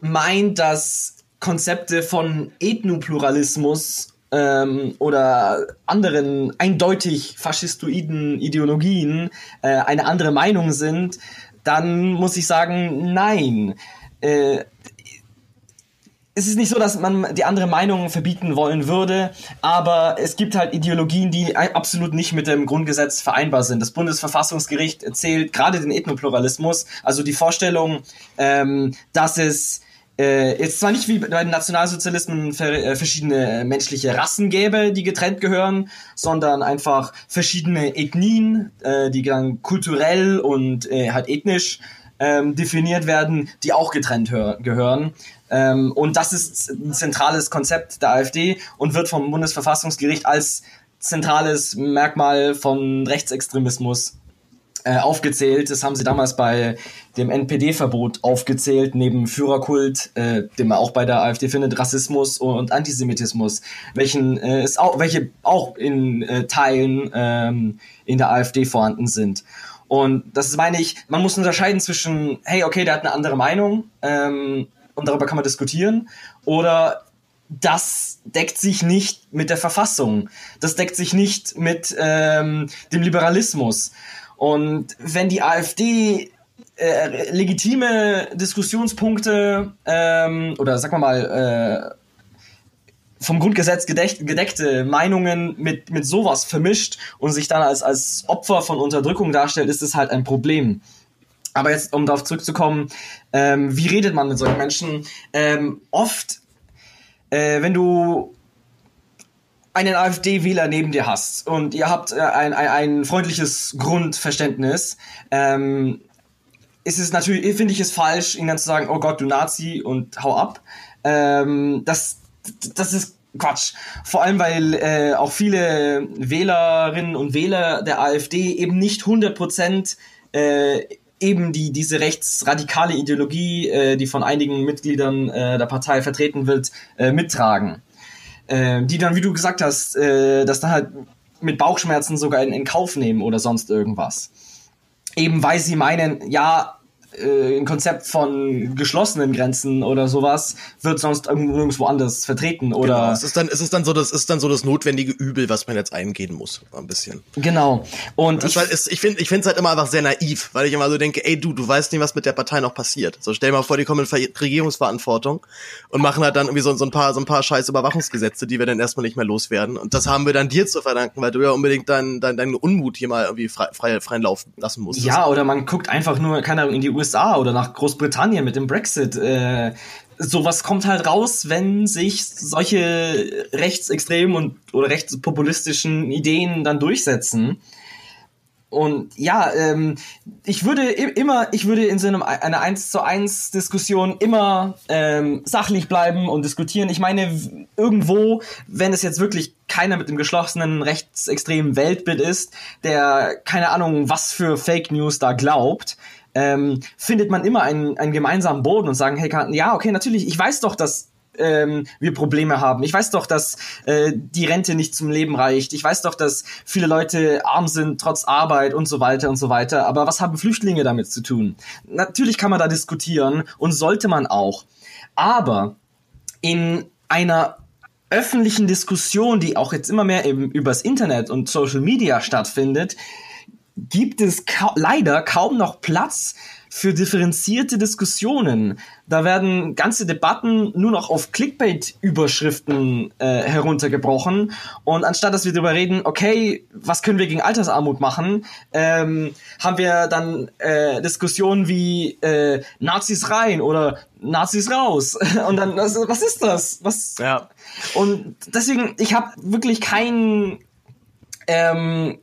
S2: meint, dass Konzepte von Ethnopluralismus ähm, oder anderen eindeutig faschistoiden Ideologien äh, eine andere Meinung sind, dann muss ich sagen, nein. Äh, es ist nicht so, dass man die andere Meinung verbieten wollen würde, aber es gibt halt Ideologien, die absolut nicht mit dem Grundgesetz vereinbar sind. Das Bundesverfassungsgericht erzählt gerade den Ethnopluralismus, also die Vorstellung, ähm, dass es äh, jetzt zwar nicht wie bei den Nationalsozialisten äh, verschiedene menschliche Rassen gäbe, die getrennt gehören, sondern einfach verschiedene Ethnien, äh, die dann kulturell und äh, halt ethnisch ähm, definiert werden, die auch getrennt gehören. Ähm, und das ist ein zentrales Konzept der AfD und wird vom Bundesverfassungsgericht als zentrales Merkmal von Rechtsextremismus äh, aufgezählt. Das haben sie damals bei dem NPD-Verbot aufgezählt, neben Führerkult, äh, den man auch bei der AfD findet, Rassismus und Antisemitismus, welchen äh, es auch, welche auch in äh, Teilen ähm, in der AfD vorhanden sind. Und das meine ich, man muss unterscheiden zwischen, hey, okay, der hat eine andere Meinung ähm, und darüber kann man diskutieren, oder das deckt sich nicht mit der Verfassung, das deckt sich nicht mit ähm, dem Liberalismus. Und wenn die AfD äh, legitime Diskussionspunkte ähm, oder sagen wir mal äh, vom Grundgesetz gedeck gedeckte Meinungen mit, mit sowas vermischt und sich dann als, als Opfer von Unterdrückung darstellt, ist es halt ein Problem. Aber jetzt, um darauf zurückzukommen, ähm, wie redet man mit solchen Menschen? Ähm, oft, äh, wenn du einen AfD-Wähler neben dir hast und ihr habt äh, ein, ein, ein freundliches Grundverständnis, ähm, ist es natürlich, finde ich es falsch, ihnen dann zu sagen, oh Gott, du Nazi und hau ab. Ähm, das, das ist Quatsch. Vor allem, weil äh, auch viele Wählerinnen und Wähler der AfD eben nicht 100% äh, eben die, diese rechtsradikale Ideologie, äh, die von einigen Mitgliedern äh, der Partei vertreten wird, äh, mittragen äh, die dann, wie du gesagt hast, äh, das dann halt mit Bauchschmerzen sogar in, in Kauf nehmen oder sonst irgendwas. Eben weil sie meinen, ja, äh, ein Konzept von geschlossenen Grenzen oder sowas wird sonst irgendwo anders vertreten oder
S1: genau. es ist dann es ist dann so das ist dann so das notwendige Übel was man jetzt eingehen muss ein bisschen.
S2: Genau. Und
S1: ich, ist, ich finde ich finde es halt immer einfach sehr naiv weil ich immer so denke ey du du weißt nicht was mit der Partei noch passiert. So stell mal vor die kommen in Ver Regierungsverantwortung und machen halt dann irgendwie so, so ein paar so ein paar scheiß Überwachungsgesetze die wir dann erstmal nicht mehr loswerden. Und das haben wir dann dir zu verdanken weil du ja unbedingt deinen dein, deinen Unmut hier mal irgendwie frei, frei freien Lauf lassen musst.
S2: Ja oder man guckt einfach nur keine Ahnung in die USA oder nach Großbritannien mit dem Brexit. Äh, sowas kommt halt raus, wenn sich solche rechtsextremen und oder rechtspopulistischen Ideen dann durchsetzen. Und ja, ähm, ich würde immer, ich würde in so einem einer 1 zu 1 Diskussion immer ähm, sachlich bleiben und diskutieren. Ich meine, irgendwo, wenn es jetzt wirklich keiner mit dem geschlossenen rechtsextremen Weltbild ist, der keine Ahnung, was für Fake News da glaubt, ähm, findet man immer einen, einen gemeinsamen Boden und sagen, hey, ja, okay, natürlich, ich weiß doch, dass ähm, wir Probleme haben. Ich weiß doch, dass äh, die Rente nicht zum Leben reicht. Ich weiß doch, dass viele Leute arm sind trotz Arbeit und so weiter und so weiter. Aber was haben Flüchtlinge damit zu tun? Natürlich kann man da diskutieren und sollte man auch. Aber in einer öffentlichen Diskussion, die auch jetzt immer mehr eben übers Internet und Social Media stattfindet, gibt es ka leider kaum noch Platz für differenzierte Diskussionen. Da werden ganze Debatten nur noch auf Clickbait-Überschriften äh, heruntergebrochen. Und anstatt dass wir darüber reden, okay, was können wir gegen Altersarmut machen, ähm, haben wir dann äh, Diskussionen wie äh, Nazis rein oder Nazis raus. Und dann, was, was ist das? Was? Ja. Und deswegen, ich habe wirklich keinen ähm,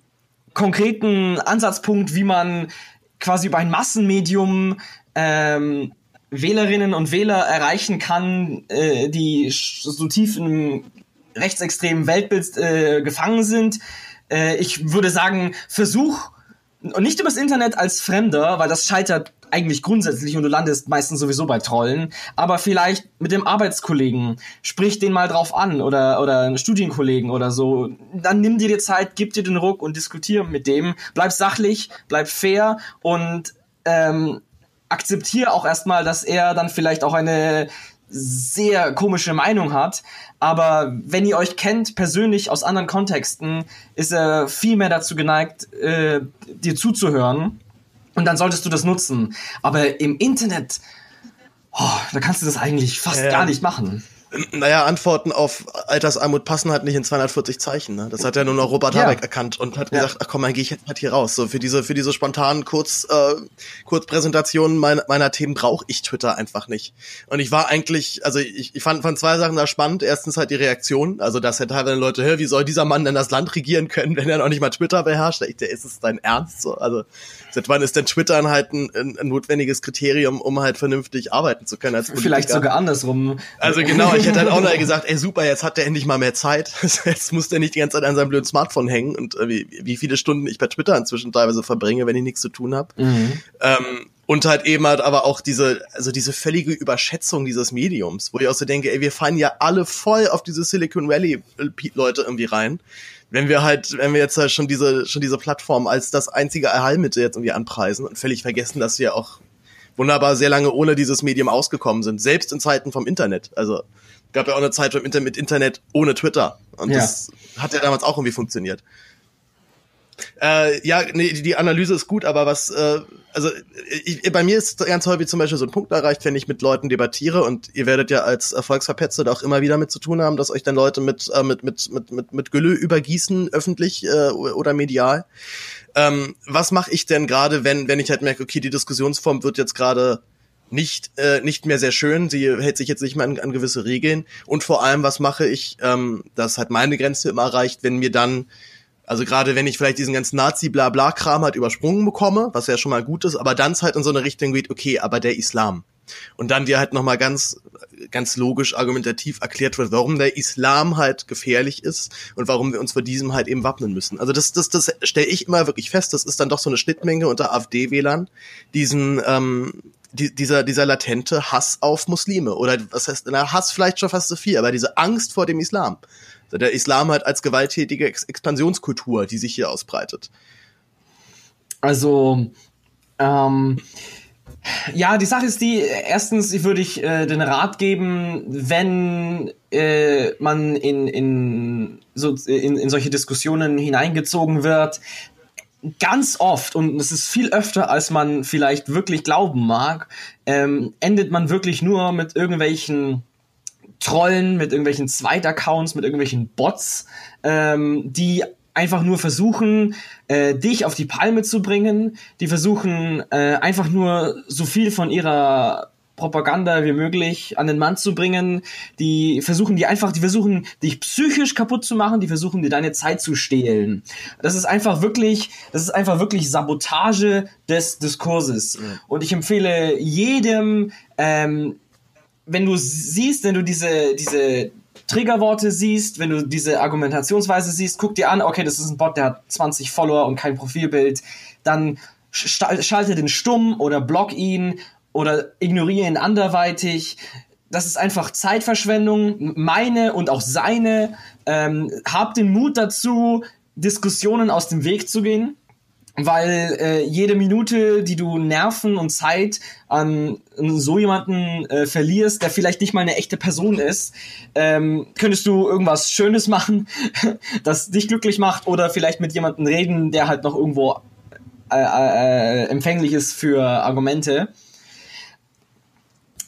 S2: konkreten Ansatzpunkt, wie man quasi über ein Massenmedium ähm, Wählerinnen und Wähler erreichen kann, äh, die so tief im rechtsextremen Weltbild äh, gefangen sind. Äh, ich würde sagen, versuch und nicht übers Internet als Fremder, weil das scheitert eigentlich grundsätzlich und du landest meistens sowieso bei Trollen, aber vielleicht mit dem Arbeitskollegen, sprich den mal drauf an oder, oder einen Studienkollegen oder so, dann nimm dir die Zeit, gib dir den Ruck und diskutier mit dem, bleib sachlich, bleib fair und ähm, akzeptiere auch erstmal, dass er dann vielleicht auch eine sehr komische Meinung hat, aber wenn ihr euch kennt persönlich aus anderen Kontexten, ist er viel mehr dazu geneigt, äh, dir zuzuhören und dann solltest du das nutzen. Aber im Internet, oh, da kannst du das eigentlich fast ja. gar nicht machen.
S1: Naja, Antworten auf Altersarmut passen halt nicht in 240 Zeichen. Ne? Das hat ja nur noch Robert ja. Habeck erkannt und hat ja. gesagt, ach komm, dann gehe ich halt hier raus. So für diese für diese spontanen Kurz äh, Kurzpräsentationen meiner, meiner Themen brauche ich Twitter einfach nicht. Und ich war eigentlich, also ich, ich fand, fand zwei Sachen da spannend. Erstens halt die Reaktion, also dass halt teilweise Leute, hä, wie soll dieser Mann denn das Land regieren können, wenn er noch nicht mal Twitter beherrscht? Ich, der ist es dein Ernst? So, also seit wann ist denn Twitter halt ein, ein, ein notwendiges Kriterium, um halt vernünftig arbeiten zu können als
S2: Politiker? Vielleicht sogar andersrum.
S1: Also genau, ich hätte halt auch noch gesagt, ey super, jetzt hat der endlich mal mehr Zeit. Jetzt muss der nicht die ganze Zeit an seinem blöden Smartphone hängen und äh, wie, wie viele Stunden ich bei Twitter inzwischen teilweise verbringe, wenn ich nichts zu tun habe. Mhm. Ähm, und halt eben halt aber auch diese, also diese völlige Überschätzung dieses Mediums, wo ich auch so denke, ey, wir fallen ja alle voll auf diese Silicon Valley Leute irgendwie rein. Wenn wir halt, wenn wir jetzt halt schon diese, schon diese Plattform als das einzige Allheilmittel jetzt irgendwie anpreisen und völlig vergessen, dass wir auch wunderbar sehr lange ohne dieses Medium ausgekommen sind, selbst in Zeiten vom Internet. Also gab ja auch eine Zeit mit Internet ohne Twitter. Und ja. das hat ja damals auch irgendwie funktioniert. Äh, ja, nee, die Analyse ist gut, aber was, äh, also ich, bei mir ist ganz häufig zum Beispiel so ein Punkt erreicht, wenn ich mit Leuten debattiere und ihr werdet ja als Erfolgsverpetze da auch immer wieder mit zu tun haben, dass euch dann Leute mit, äh, mit, mit, mit, mit, mit Gülle übergießen, öffentlich äh, oder medial. Ähm, was mache ich denn gerade, wenn, wenn ich halt merke, okay, die Diskussionsform wird jetzt gerade nicht äh, nicht mehr sehr schön. Sie hält sich jetzt nicht mehr an, an gewisse Regeln. Und vor allem, was mache ich? Ähm, das hat meine Grenze immer erreicht, wenn mir dann also gerade wenn ich vielleicht diesen ganzen Nazi-Blabla-Kram halt übersprungen bekomme, was ja schon mal gut ist, aber dann halt in so eine Richtung geht, okay, aber der Islam. Und dann dir halt nochmal ganz, ganz logisch argumentativ erklärt wird, warum der Islam halt gefährlich ist und warum wir uns vor diesem halt eben wappnen müssen. Also das, das, das stelle ich immer wirklich fest, das ist dann doch so eine Schnittmenge unter AfD-Wählern, diesen, ähm, die, dieser, dieser latente Hass auf Muslime oder was heißt, na, Hass vielleicht schon fast zu viel, aber diese Angst vor dem Islam. Der Islam halt als gewalttätige Ex Expansionskultur, die sich hier ausbreitet.
S2: Also, ähm, ja, die Sache ist die, erstens würde ich äh, den Rat geben, wenn äh, man in, in, so, in, in solche Diskussionen hineingezogen wird, ganz oft, und es ist viel öfter, als man vielleicht wirklich glauben mag, ähm, endet man wirklich nur mit irgendwelchen Trollen, mit irgendwelchen Zweitaccounts, mit irgendwelchen Bots, ähm, die einfach nur versuchen, äh, dich auf die Palme zu bringen, die versuchen äh, einfach nur so viel von ihrer Propaganda wie möglich an den Mann zu bringen. Die versuchen die einfach, die versuchen dich psychisch kaputt zu machen, die versuchen dir deine Zeit zu stehlen. Das ist einfach wirklich, das ist einfach wirklich Sabotage des Diskurses. Mhm. Und ich empfehle jedem, ähm, wenn du siehst, wenn du diese, diese Triggerworte siehst, wenn du diese Argumentationsweise siehst, guck dir an, okay, das ist ein Bot, der hat 20 Follower und kein Profilbild, dann schalte den stumm oder block ihn oder ignoriere ihn anderweitig. Das ist einfach Zeitverschwendung, meine und auch seine. Ähm, hab den Mut dazu, Diskussionen aus dem Weg zu gehen weil äh, jede Minute, die du Nerven und Zeit an, so jemanden äh, verlierst, der vielleicht nicht mal eine echte Person ist, ähm, könntest du irgendwas Schönes machen, das dich glücklich macht oder vielleicht mit jemandem reden, der halt noch irgendwo äh, äh, empfänglich ist für Argumente.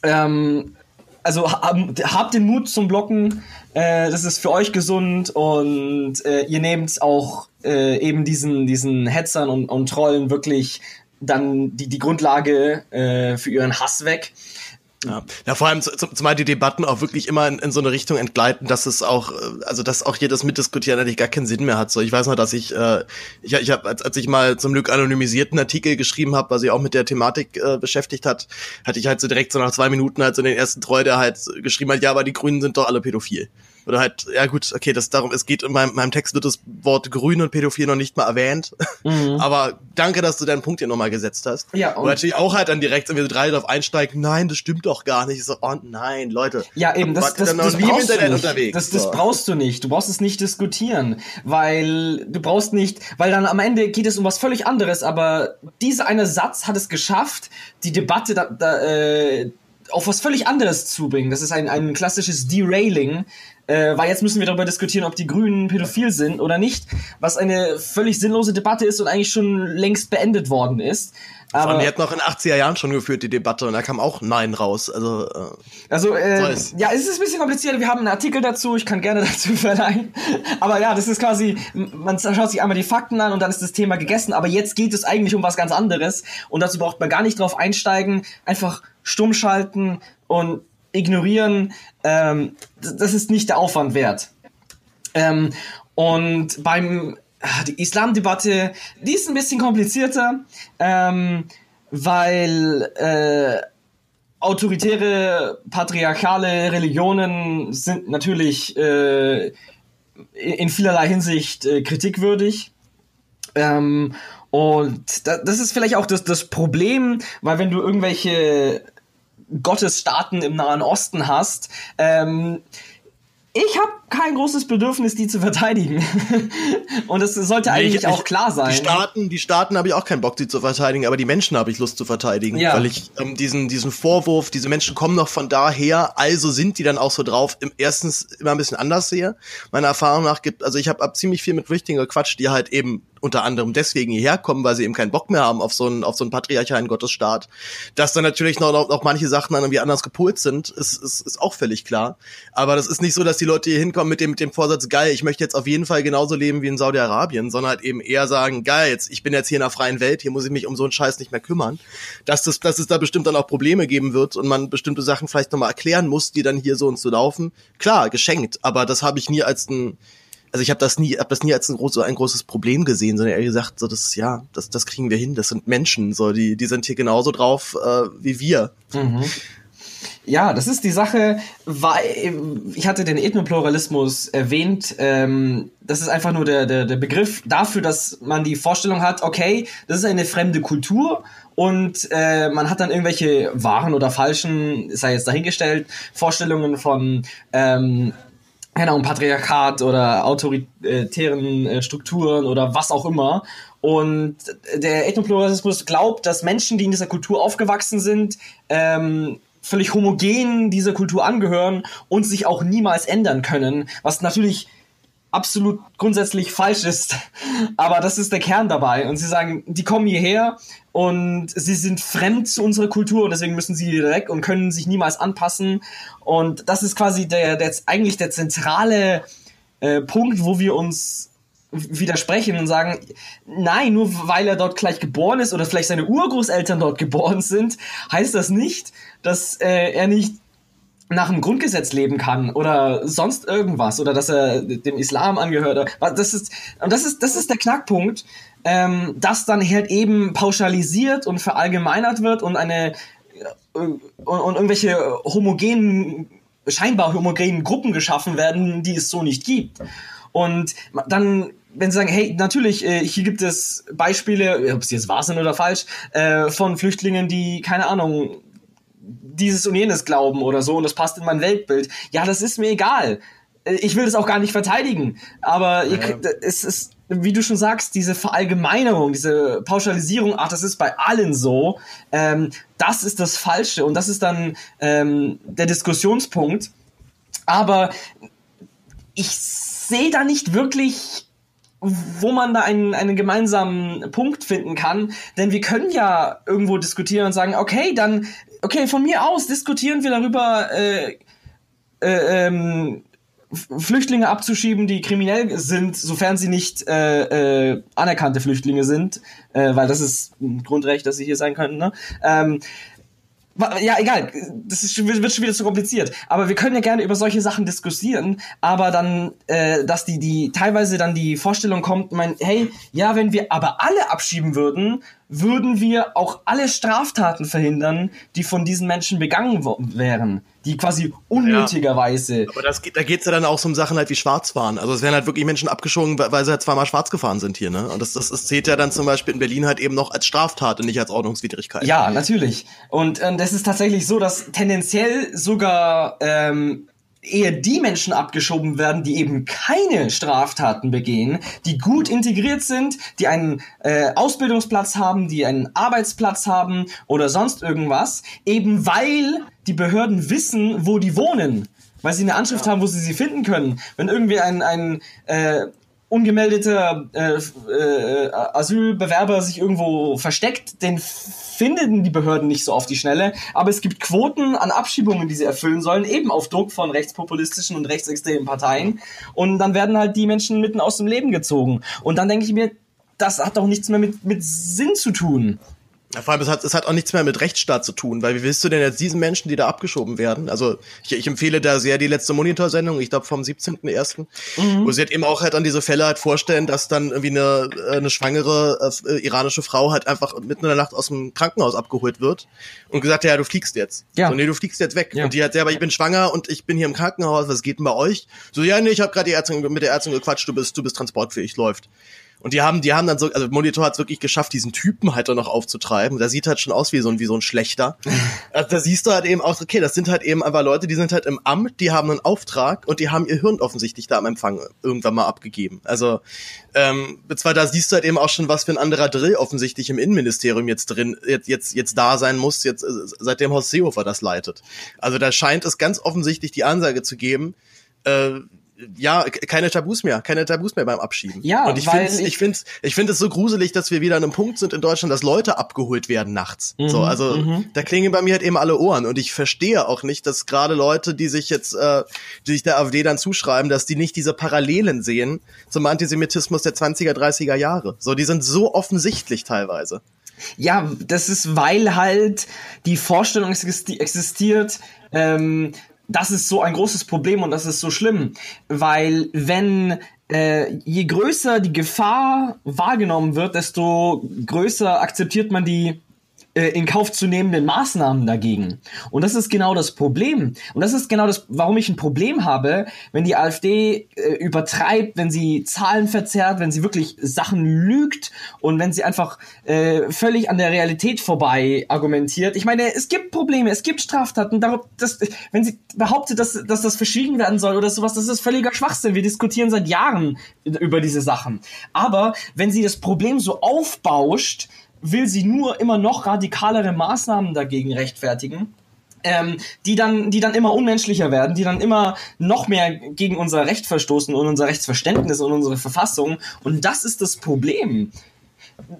S2: Ähm, also hab, habt den Mut zum Blocken, äh, das ist für euch gesund und äh, ihr nehmt auch äh, eben diesen, diesen Hetzern und, und Trollen wirklich dann die, die Grundlage äh, für ihren Hass weg.
S1: Ja. ja, vor allem zumal die Debatten auch wirklich immer in, in so eine Richtung entgleiten, dass es auch, äh, also dass auch jedes Mitdiskutieren eigentlich gar keinen Sinn mehr hat. So, ich weiß noch, dass ich, äh, ich, ich habe, als, als ich mal zum Glück anonymisierten Artikel geschrieben habe, was sich auch mit der Thematik äh, beschäftigt hat, hatte ich halt so direkt so nach zwei Minuten halt so den ersten Treu, der halt geschrieben hat, ja, aber die Grünen sind doch alle pädophil. Oder halt, ja gut, okay, das darum, es geht in meinem, meinem Text wird das Wort grün und pädophil noch nicht mal erwähnt. Mhm. Aber danke, dass du deinen Punkt hier nochmal gesetzt hast. Ja, und, und natürlich auch halt dann direkt, wenn wir drei drauf einsteigen, nein, das stimmt doch gar nicht. So, oh nein, Leute.
S2: Ja, eben, das, das, das, brauchst du nicht. Das, das so. brauchst du nicht. Du brauchst es nicht diskutieren, weil du brauchst nicht, weil dann am Ende geht es um was völlig anderes, aber dieser eine Satz hat es geschafft, die Debatte da, da, äh, auf was völlig anderes zu bringen. Das ist ein, ein klassisches Derailing äh, weil jetzt müssen wir darüber diskutieren, ob die Grünen pädophil sind oder nicht, was eine völlig sinnlose Debatte ist und eigentlich schon längst beendet worden ist.
S1: Aber die hat noch in 80er Jahren schon geführt, die Debatte, und da kam auch Nein raus. Also, äh,
S2: also äh, ja, es ist ein bisschen kompliziert. Wir haben einen Artikel dazu, ich kann gerne dazu verleihen. Aber ja, das ist quasi, man schaut sich einmal die Fakten an und dann ist das Thema gegessen. Aber jetzt geht es eigentlich um was ganz anderes. Und dazu braucht man gar nicht drauf einsteigen. Einfach stumm schalten und ignorieren. Ähm, das ist nicht der Aufwand wert. Ähm, und beim Ah, die Islam-Debatte, die ist ein bisschen komplizierter, ähm, weil äh, autoritäre, patriarchale Religionen sind natürlich äh, in vielerlei Hinsicht äh, kritikwürdig. Ähm, und da, das ist vielleicht auch das, das Problem, weil wenn du irgendwelche Gottesstaaten im Nahen Osten hast, ähm, ich habe kein großes Bedürfnis, die zu verteidigen. und das sollte eigentlich ich, auch klar sein.
S1: Die Staaten, die Staaten habe ich auch keinen Bock, sie zu verteidigen, aber die Menschen habe ich Lust zu verteidigen, ja. weil ich ähm, diesen diesen Vorwurf, diese Menschen kommen noch von daher, also sind die dann auch so drauf. Im, erstens immer ein bisschen anders sehe. Meiner Erfahrung nach gibt, also ich habe hab ziemlich viel mit Flüchtlingen gequatscht, die halt eben unter anderem deswegen hierher kommen, weil sie eben keinen Bock mehr haben auf so einen, auf so einen patriarchalen Gottesstaat. Dass dann natürlich noch, noch, noch manche Sachen dann irgendwie anders gepolt sind, ist, ist, ist auch völlig klar. Aber das ist nicht so, dass die Leute hier hinkommen mit dem, mit dem Vorsatz, geil, ich möchte jetzt auf jeden Fall genauso leben wie in Saudi-Arabien, sondern halt eben eher sagen, geil, jetzt, ich bin jetzt hier in einer freien Welt, hier muss ich mich um so einen Scheiß nicht mehr kümmern. Dass, das, dass es da bestimmt dann auch Probleme geben wird und man bestimmte Sachen vielleicht nochmal erklären muss, die dann hier so und so laufen. Klar, geschenkt, aber das habe ich nie als ein also ich habe das nie, habe das nie als ein, groß, ein großes Problem gesehen, sondern eher gesagt, so das ja, das, das kriegen wir hin. Das sind Menschen, so die, die sind hier genauso drauf äh, wie wir.
S2: Mhm. Ja, das ist die Sache, weil ich hatte den Ethnopluralismus erwähnt. Ähm, das ist einfach nur der, der, der Begriff dafür, dass man die Vorstellung hat, okay, das ist eine fremde Kultur und äh, man hat dann irgendwelche wahren oder falschen, sei jetzt dahingestellt, Vorstellungen von ähm, keine Ahnung, Patriarchat oder autoritären äh, Strukturen oder was auch immer. Und der Ethnopluralismus glaubt, dass Menschen, die in dieser Kultur aufgewachsen sind, ähm, völlig homogen dieser Kultur angehören und sich auch niemals ändern können, was natürlich absolut grundsätzlich falsch ist. Aber das ist der Kern dabei. Und sie sagen, die kommen hierher und sie sind fremd zu unserer Kultur und deswegen müssen sie wieder weg und können sich niemals anpassen. Und das ist quasi der, der eigentlich der zentrale äh, Punkt, wo wir uns widersprechen und sagen, nein, nur weil er dort gleich geboren ist oder vielleicht seine Urgroßeltern dort geboren sind, heißt das nicht, dass äh, er nicht nach dem Grundgesetz leben kann oder sonst irgendwas oder dass er dem Islam angehört. Das ist, und das ist, das ist der Knackpunkt, ähm, dass dann halt eben pauschalisiert und verallgemeinert wird und eine äh, und, und irgendwelche homogenen, scheinbar homogenen Gruppen geschaffen werden, die es so nicht gibt. Und dann wenn sie sagen, hey, natürlich, äh, hier gibt es Beispiele, ob es jetzt wahr sind oder falsch, äh, von Flüchtlingen, die, keine Ahnung, dieses und jenes glauben oder so und das passt in mein Weltbild. Ja, das ist mir egal. Äh, ich will das auch gar nicht verteidigen. Aber ja. ihr, es ist, wie du schon sagst, diese Verallgemeinerung, diese Pauschalisierung, ach, das ist bei allen so, ähm, das ist das Falsche und das ist dann ähm, der Diskussionspunkt. Aber ich sehe da nicht wirklich wo man da einen, einen gemeinsamen Punkt finden kann. Denn wir können ja irgendwo diskutieren und sagen, okay, dann okay, von mir aus diskutieren wir darüber, äh, äh, ähm, Flüchtlinge abzuschieben, die kriminell sind, sofern sie nicht äh, äh, anerkannte Flüchtlinge sind, äh, weil das ist ein Grundrecht, dass sie hier sein können. Ne? Ähm, ja, egal, das ist, wird schon wieder zu kompliziert. Aber wir können ja gerne über solche Sachen diskutieren, aber dann, äh, dass die, die teilweise dann die Vorstellung kommt, mein, hey, ja, wenn wir aber alle abschieben würden, würden wir auch alle Straftaten verhindern, die von diesen Menschen begangen wären, die quasi unnötigerweise.
S1: Ja, aber das geht, da geht's ja dann auch so um Sachen halt wie Schwarzfahren. Also es werden halt wirklich Menschen abgeschoben, weil sie halt zweimal schwarz gefahren sind hier, ne? Und das, das, das zählt ja dann zum Beispiel in Berlin halt eben noch als Straftat und nicht als Ordnungswidrigkeit.
S2: Ja, natürlich. Und ähm, das ist tatsächlich so, dass tendenziell sogar ähm, eher die Menschen abgeschoben werden, die eben keine Straftaten begehen, die gut integriert sind, die einen äh, Ausbildungsplatz haben, die einen Arbeitsplatz haben oder sonst irgendwas, eben weil die Behörden wissen, wo die wohnen, weil sie eine Anschrift ja. haben, wo sie sie finden können. Wenn irgendwie ein, ein äh, ungemeldeter äh, äh, Asylbewerber sich irgendwo versteckt, den finden die Behörden nicht so auf die Schnelle. Aber es gibt Quoten an Abschiebungen, die sie erfüllen sollen, eben auf Druck von rechtspopulistischen und rechtsextremen Parteien. Und dann werden halt die Menschen mitten aus dem Leben gezogen. Und dann denke ich mir, das hat doch nichts mehr mit, mit Sinn zu tun.
S1: Ja, vor allem, es hat, es hat auch nichts mehr mit Rechtsstaat zu tun, weil wie willst du denn jetzt diesen Menschen, die da abgeschoben werden? Also ich, ich empfehle da sehr die letzte Monitorsendung, ich glaube vom 17.01., mhm. wo sie halt eben auch halt an diese Fälle halt vorstellen, dass dann irgendwie eine, äh, eine schwangere äh, iranische Frau halt einfach mitten in der Nacht aus dem Krankenhaus abgeholt wird und gesagt, ja, du fliegst jetzt. Ja. So, nee, du fliegst jetzt weg. Ja. Und die hat selber, ich bin schwanger und ich bin hier im Krankenhaus, was geht denn bei euch? So, ja, nee, ich habe gerade die Ärztin mit der Ärztin gequatscht, du bist, du bist transportfähig, läuft. Und die haben, die haben dann so, also Monitor hat es wirklich geschafft, diesen Typen halt dann noch aufzutreiben. Der sieht halt schon aus wie so ein, wie so ein Schlechter. also da siehst du halt eben auch, okay, das sind halt eben einfach Leute, die sind halt im Amt, die haben einen Auftrag und die haben ihr Hirn offensichtlich da am Empfang irgendwann mal abgegeben. Also, ähm, zwar da siehst du halt eben auch schon, was für ein anderer Drill offensichtlich im Innenministerium jetzt drin, jetzt, jetzt, jetzt da sein muss, jetzt, äh, seitdem Horst Seehofer das leitet. Also da scheint es ganz offensichtlich die Ansage zu geben, äh, ja, keine Tabus mehr, keine Tabus mehr beim Abschieben. Ja, und ich finde ich finde ich finde es so gruselig, dass wir wieder an einem Punkt sind in Deutschland, dass Leute abgeholt werden nachts. Mhm, so, also mhm. da klingen bei mir halt eben alle Ohren und ich verstehe auch nicht, dass gerade Leute, die sich jetzt äh, die sich der AfD dann zuschreiben, dass die nicht diese Parallelen sehen zum Antisemitismus der 20er, 30er Jahre. So, die sind so offensichtlich teilweise.
S2: Ja, das ist, weil halt die Vorstellung existiert, ähm, das ist so ein großes Problem und das ist so schlimm, weil wenn äh, je größer die Gefahr wahrgenommen wird, desto größer akzeptiert man die äh, in Kauf zu nehmenden Maßnahmen dagegen. Und das ist genau das Problem. Und das ist genau das, warum ich ein Problem habe, wenn die AfD äh, übertreibt, wenn sie Zahlen verzerrt, wenn sie wirklich Sachen lügt und wenn sie einfach äh, völlig an der Realität vorbei argumentiert. Ich meine, es gibt Probleme, es gibt Straftaten. Darum, das, wenn sie behauptet, dass, dass das verschwiegen werden soll oder sowas, das ist völliger Schwachsinn. Wir diskutieren seit Jahren über diese Sachen. Aber wenn sie das Problem so aufbauscht, will sie nur immer noch radikalere Maßnahmen dagegen rechtfertigen. Ähm, die dann, die dann immer unmenschlicher werden, die dann immer noch mehr gegen unser Recht verstoßen und unser Rechtsverständnis und unsere Verfassung. Und das ist das Problem.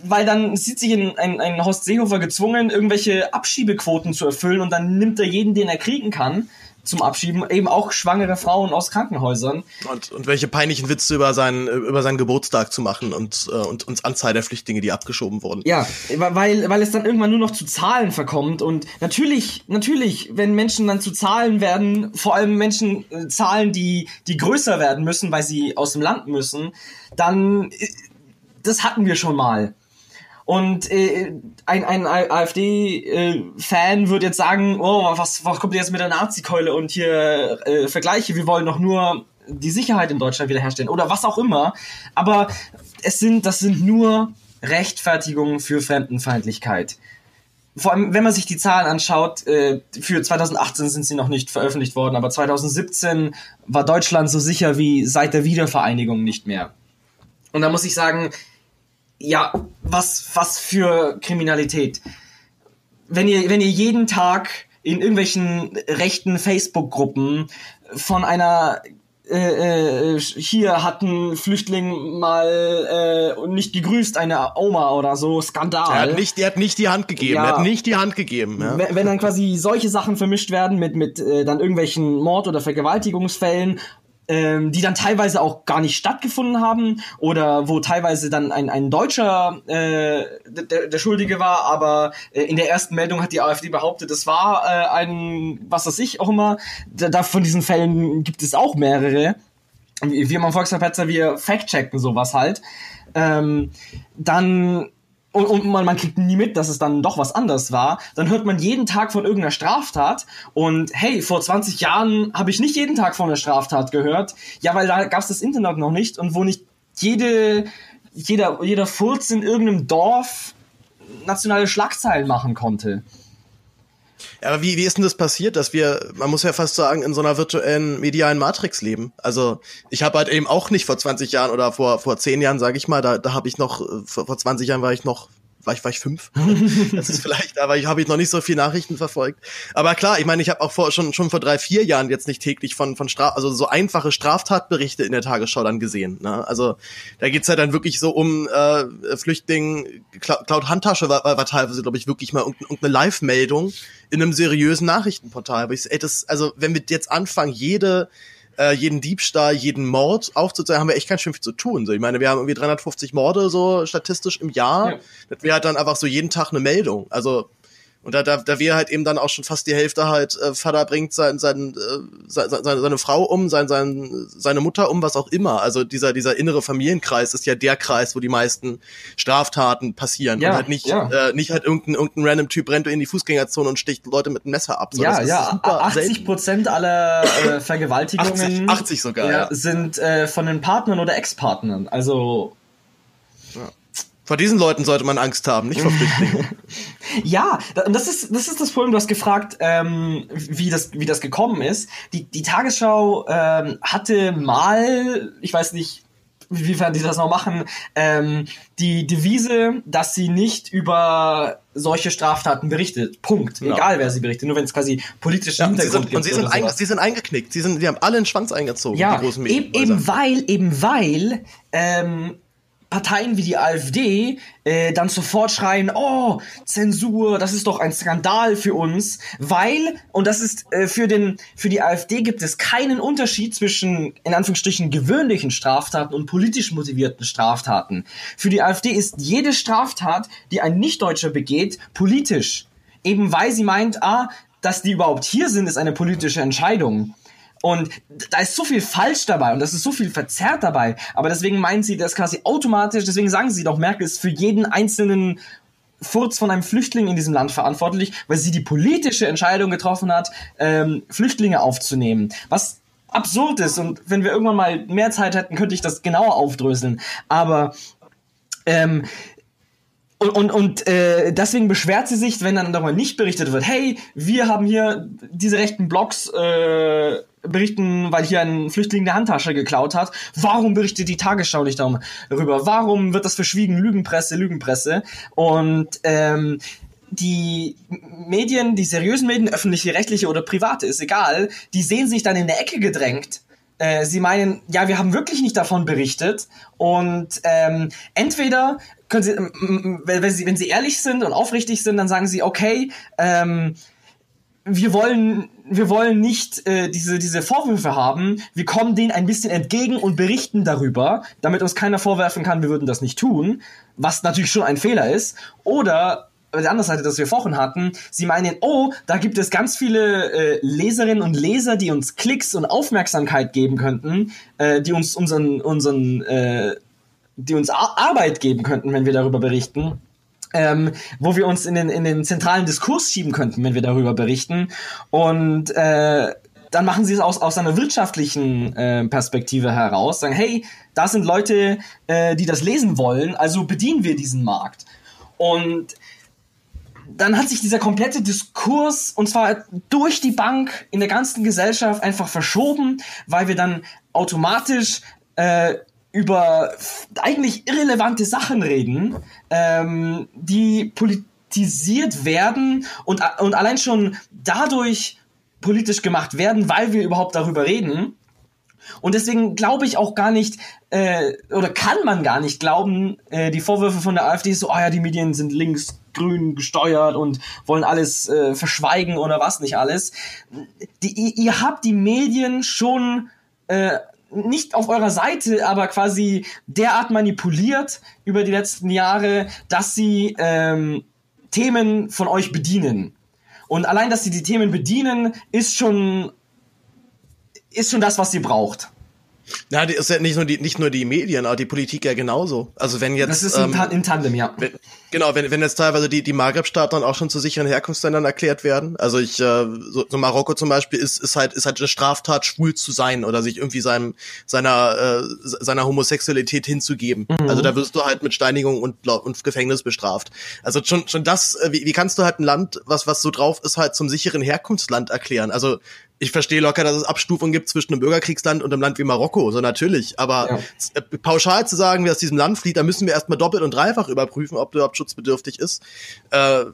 S2: Weil dann sieht sich ein, ein, ein Horst Seehofer gezwungen, irgendwelche Abschiebequoten zu erfüllen und dann nimmt er jeden, den er kriegen kann zum Abschieben, eben auch schwangere Frauen aus Krankenhäusern.
S1: Und, und welche peinlichen Witze über seinen, über seinen Geburtstag zu machen und, äh, und uns Anzahl der Flüchtlinge, die abgeschoben wurden.
S2: Ja, weil, weil es dann irgendwann nur noch zu Zahlen verkommt und natürlich, natürlich, wenn Menschen dann zu Zahlen werden, vor allem Menschen äh, Zahlen, die, die größer werden müssen, weil sie aus dem Land müssen, dann, äh, das hatten wir schon mal. Und äh, ein, ein AfD-Fan äh, wird jetzt sagen, oh, was, was kommt jetzt mit der Nazi-Keule und hier äh, Vergleiche, wir wollen doch nur die Sicherheit in Deutschland wiederherstellen oder was auch immer. Aber es sind, das sind nur Rechtfertigungen für Fremdenfeindlichkeit. Vor allem, wenn man sich die Zahlen anschaut, äh, für 2018 sind sie noch nicht veröffentlicht worden, aber 2017 war Deutschland so sicher wie seit der Wiedervereinigung nicht mehr. Und da muss ich sagen, ja, was, was für Kriminalität. Wenn ihr, wenn ihr jeden Tag in irgendwelchen rechten Facebook-Gruppen von einer äh, äh, hier hat ein Flüchtling mal äh, nicht gegrüßt, eine Oma oder so, Skandal.
S1: Er hat nicht, er hat nicht die Hand gegeben, ja. er hat nicht die Hand gegeben. Ja.
S2: Wenn, wenn dann quasi solche Sachen vermischt werden mit, mit äh, dann irgendwelchen Mord- oder Vergewaltigungsfällen ähm, die dann teilweise auch gar nicht stattgefunden haben oder wo teilweise dann ein, ein Deutscher äh, der, der Schuldige war, aber äh, in der ersten Meldung hat die AfD behauptet, es war äh, ein, was weiß ich auch immer. Da, da von diesen Fällen gibt es auch mehrere. Wir im Volksverpetzer, wir fact-checken sowas halt. Ähm, dann und, und man, man kriegt nie mit, dass es dann doch was anders war, dann hört man jeden Tag von irgendeiner Straftat. Und hey, vor 20 Jahren habe ich nicht jeden Tag von einer Straftat gehört, ja, weil da gab es das Internet noch nicht. Und wo nicht jede, jeder, jeder Furz in irgendeinem Dorf nationale Schlagzeilen machen konnte.
S1: Aber wie, wie ist denn das passiert, dass wir, man muss ja fast sagen, in so einer virtuellen medialen Matrix leben? Also ich habe halt eben auch nicht vor 20 Jahren oder vor vor 10 Jahren, sage ich mal, da, da habe ich noch, vor, vor 20 Jahren war ich noch war ich, war ich fünf? das ist vielleicht, aber ich habe ich noch nicht so viel Nachrichten verfolgt. Aber klar, ich meine, ich habe auch vor, schon, schon vor drei, vier Jahren jetzt nicht täglich von, von Straf, also so einfache Straftatberichte in der Tagesschau dann gesehen. Ne? Also da geht's ja dann wirklich so um äh, Flüchtling, Cloud Handtasche war, war, war teilweise, glaube ich, wirklich mal irgendeine Live-Meldung in einem seriösen Nachrichtenportal. Aber ich, ey, das, also wenn wir jetzt anfangen, jede äh, jeden Diebstahl, jeden Mord aufzuzeigen, haben wir echt ganz schön viel zu tun. So, ich meine, wir haben irgendwie 350 Morde so statistisch im Jahr. Ja. Das wäre halt dann einfach so jeden Tag eine Meldung. Also und da, da, da wir halt eben dann auch schon fast die Hälfte halt, äh, Vater bringt sein, sein, äh, seine, seine Frau um, sein, sein, seine Mutter um, was auch immer. Also dieser, dieser innere Familienkreis ist ja der Kreis, wo die meisten Straftaten passieren. Ja, und halt nicht, ja. äh, nicht halt irgendein, irgendein random Typ rennt in die Fußgängerzone und sticht Leute mit einem Messer ab.
S2: So, ja, ja, 80 Prozent aller äh, Vergewaltigungen
S1: 80, 80 sogar, ja,
S2: sind äh, von den Partnern oder Ex-Partnern. Also
S1: vor diesen Leuten sollte man Angst haben, nicht vor Flüchtlingen.
S2: ja, und das ist, das ist das Problem. Du hast gefragt, ähm, wie, das, wie das gekommen ist. Die, die Tagesschau ähm, hatte mal, ich weiß nicht, wiefern die das noch machen, ähm, die Devise, dass sie nicht über solche Straftaten berichtet. Punkt. Ja. Egal, wer sie berichtet. Nur wenn es quasi politische ja,
S1: Hintergrund gibt. Und sie sind, ein, sie sind eingeknickt. Sie, sind, sie haben alle den Schwanz eingezogen,
S2: ja, die großen Medien. Eben weil, eben weil ähm, Parteien wie die AfD äh, dann sofort schreien, oh, Zensur, das ist doch ein Skandal für uns, weil, und das ist äh, für, den, für die AfD gibt es keinen Unterschied zwischen, in Anführungsstrichen, gewöhnlichen Straftaten und politisch motivierten Straftaten. Für die AfD ist jede Straftat, die ein Nichtdeutscher begeht, politisch. Eben weil sie meint, ah, dass die überhaupt hier sind, ist eine politische Entscheidung. Und da ist so viel falsch dabei und das ist so viel verzerrt dabei. Aber deswegen meinen sie das quasi automatisch, deswegen sagen sie doch, Merkel ist für jeden einzelnen Furz von einem Flüchtling in diesem Land verantwortlich, weil sie die politische Entscheidung getroffen hat, ähm, Flüchtlinge aufzunehmen. Was absurd ist und wenn wir irgendwann mal mehr Zeit hätten, könnte ich das genauer aufdröseln. Aber ähm, und, und, und äh, deswegen beschwert sie sich, wenn dann darüber nicht berichtet wird, hey, wir haben hier diese rechten Blogs äh, berichten, weil hier ein Flüchtling eine Handtasche geklaut hat. Warum berichtet die Tagesschau nicht darüber? Warum wird das verschwiegen? Lügenpresse, Lügenpresse. Und ähm, die Medien, die seriösen Medien, öffentliche, rechtliche oder private, ist egal, die sehen sich dann in der Ecke gedrängt. Äh, sie meinen, ja, wir haben wirklich nicht davon berichtet. Und ähm, entweder können sie, wenn sie, wenn sie ehrlich sind und aufrichtig sind, dann sagen sie, okay, ähm, wir wollen, wir wollen nicht äh, diese, diese Vorwürfe haben. Wir kommen denen ein bisschen entgegen und berichten darüber, damit uns keiner vorwerfen kann, wir würden das nicht tun, was natürlich schon ein Fehler ist. Oder auf der anderen Seite, das wir vorhin hatten, sie meinen, oh, da gibt es ganz viele äh, Leserinnen und Leser, die uns Klicks und Aufmerksamkeit geben könnten, äh, die uns unseren, unseren, äh, die uns Ar Arbeit geben könnten, wenn wir darüber berichten ähm, wo wir uns in den, in den zentralen Diskurs schieben könnten, wenn wir darüber berichten. Und äh, dann machen sie es aus, aus einer wirtschaftlichen äh, Perspektive heraus, sagen, hey, da sind Leute, äh, die das lesen wollen, also bedienen wir diesen Markt. Und dann hat sich dieser komplette Diskurs, und zwar durch die Bank in der ganzen Gesellschaft, einfach verschoben, weil wir dann automatisch äh, über eigentlich irrelevante Sachen reden, ähm, die politisiert werden und, und allein schon dadurch politisch gemacht werden, weil wir überhaupt darüber reden. Und deswegen glaube ich auch gar nicht, äh, oder kann man gar nicht glauben, äh, die Vorwürfe von der AfD so, ah oh ja, die Medien sind links, grün gesteuert und wollen alles äh, verschweigen oder was nicht alles. Die, ihr, habt die Medien schon äh, nicht auf eurer Seite, aber quasi derart manipuliert über die letzten Jahre, dass sie ähm, Themen von euch bedienen. Und allein, dass sie die Themen bedienen, ist schon, ist schon das, was sie braucht.
S1: Na, das ist ja nicht nur die, nicht nur die Medien, aber die Politik ja genauso. Also wenn jetzt.
S2: Das ist ähm, in Tandem, ja.
S1: Wenn, Genau, wenn, wenn jetzt teilweise die, die Maghreb-Staaten dann auch schon zu sicheren Herkunftsländern erklärt werden. Also ich, äh, so, so Marokko zum Beispiel ist, ist halt, ist halt eine Straftat, schwul zu sein oder sich irgendwie seinem, seiner, äh, seiner Homosexualität hinzugeben. Mhm. Also da wirst du halt mit Steinigung und, und Gefängnis bestraft. Also schon, schon das, äh, wie, wie kannst du halt ein Land, was, was so drauf ist, halt zum sicheren Herkunftsland erklären? Also ich verstehe locker, dass es Abstufungen gibt zwischen einem Bürgerkriegsland und einem Land wie Marokko, so natürlich. Aber ja. Äh, pauschal zu sagen, wer aus diesem Land flieht, da müssen wir erstmal doppelt und dreifach überprüfen, ob der überhaupt schutzbedürftig ist. Äh,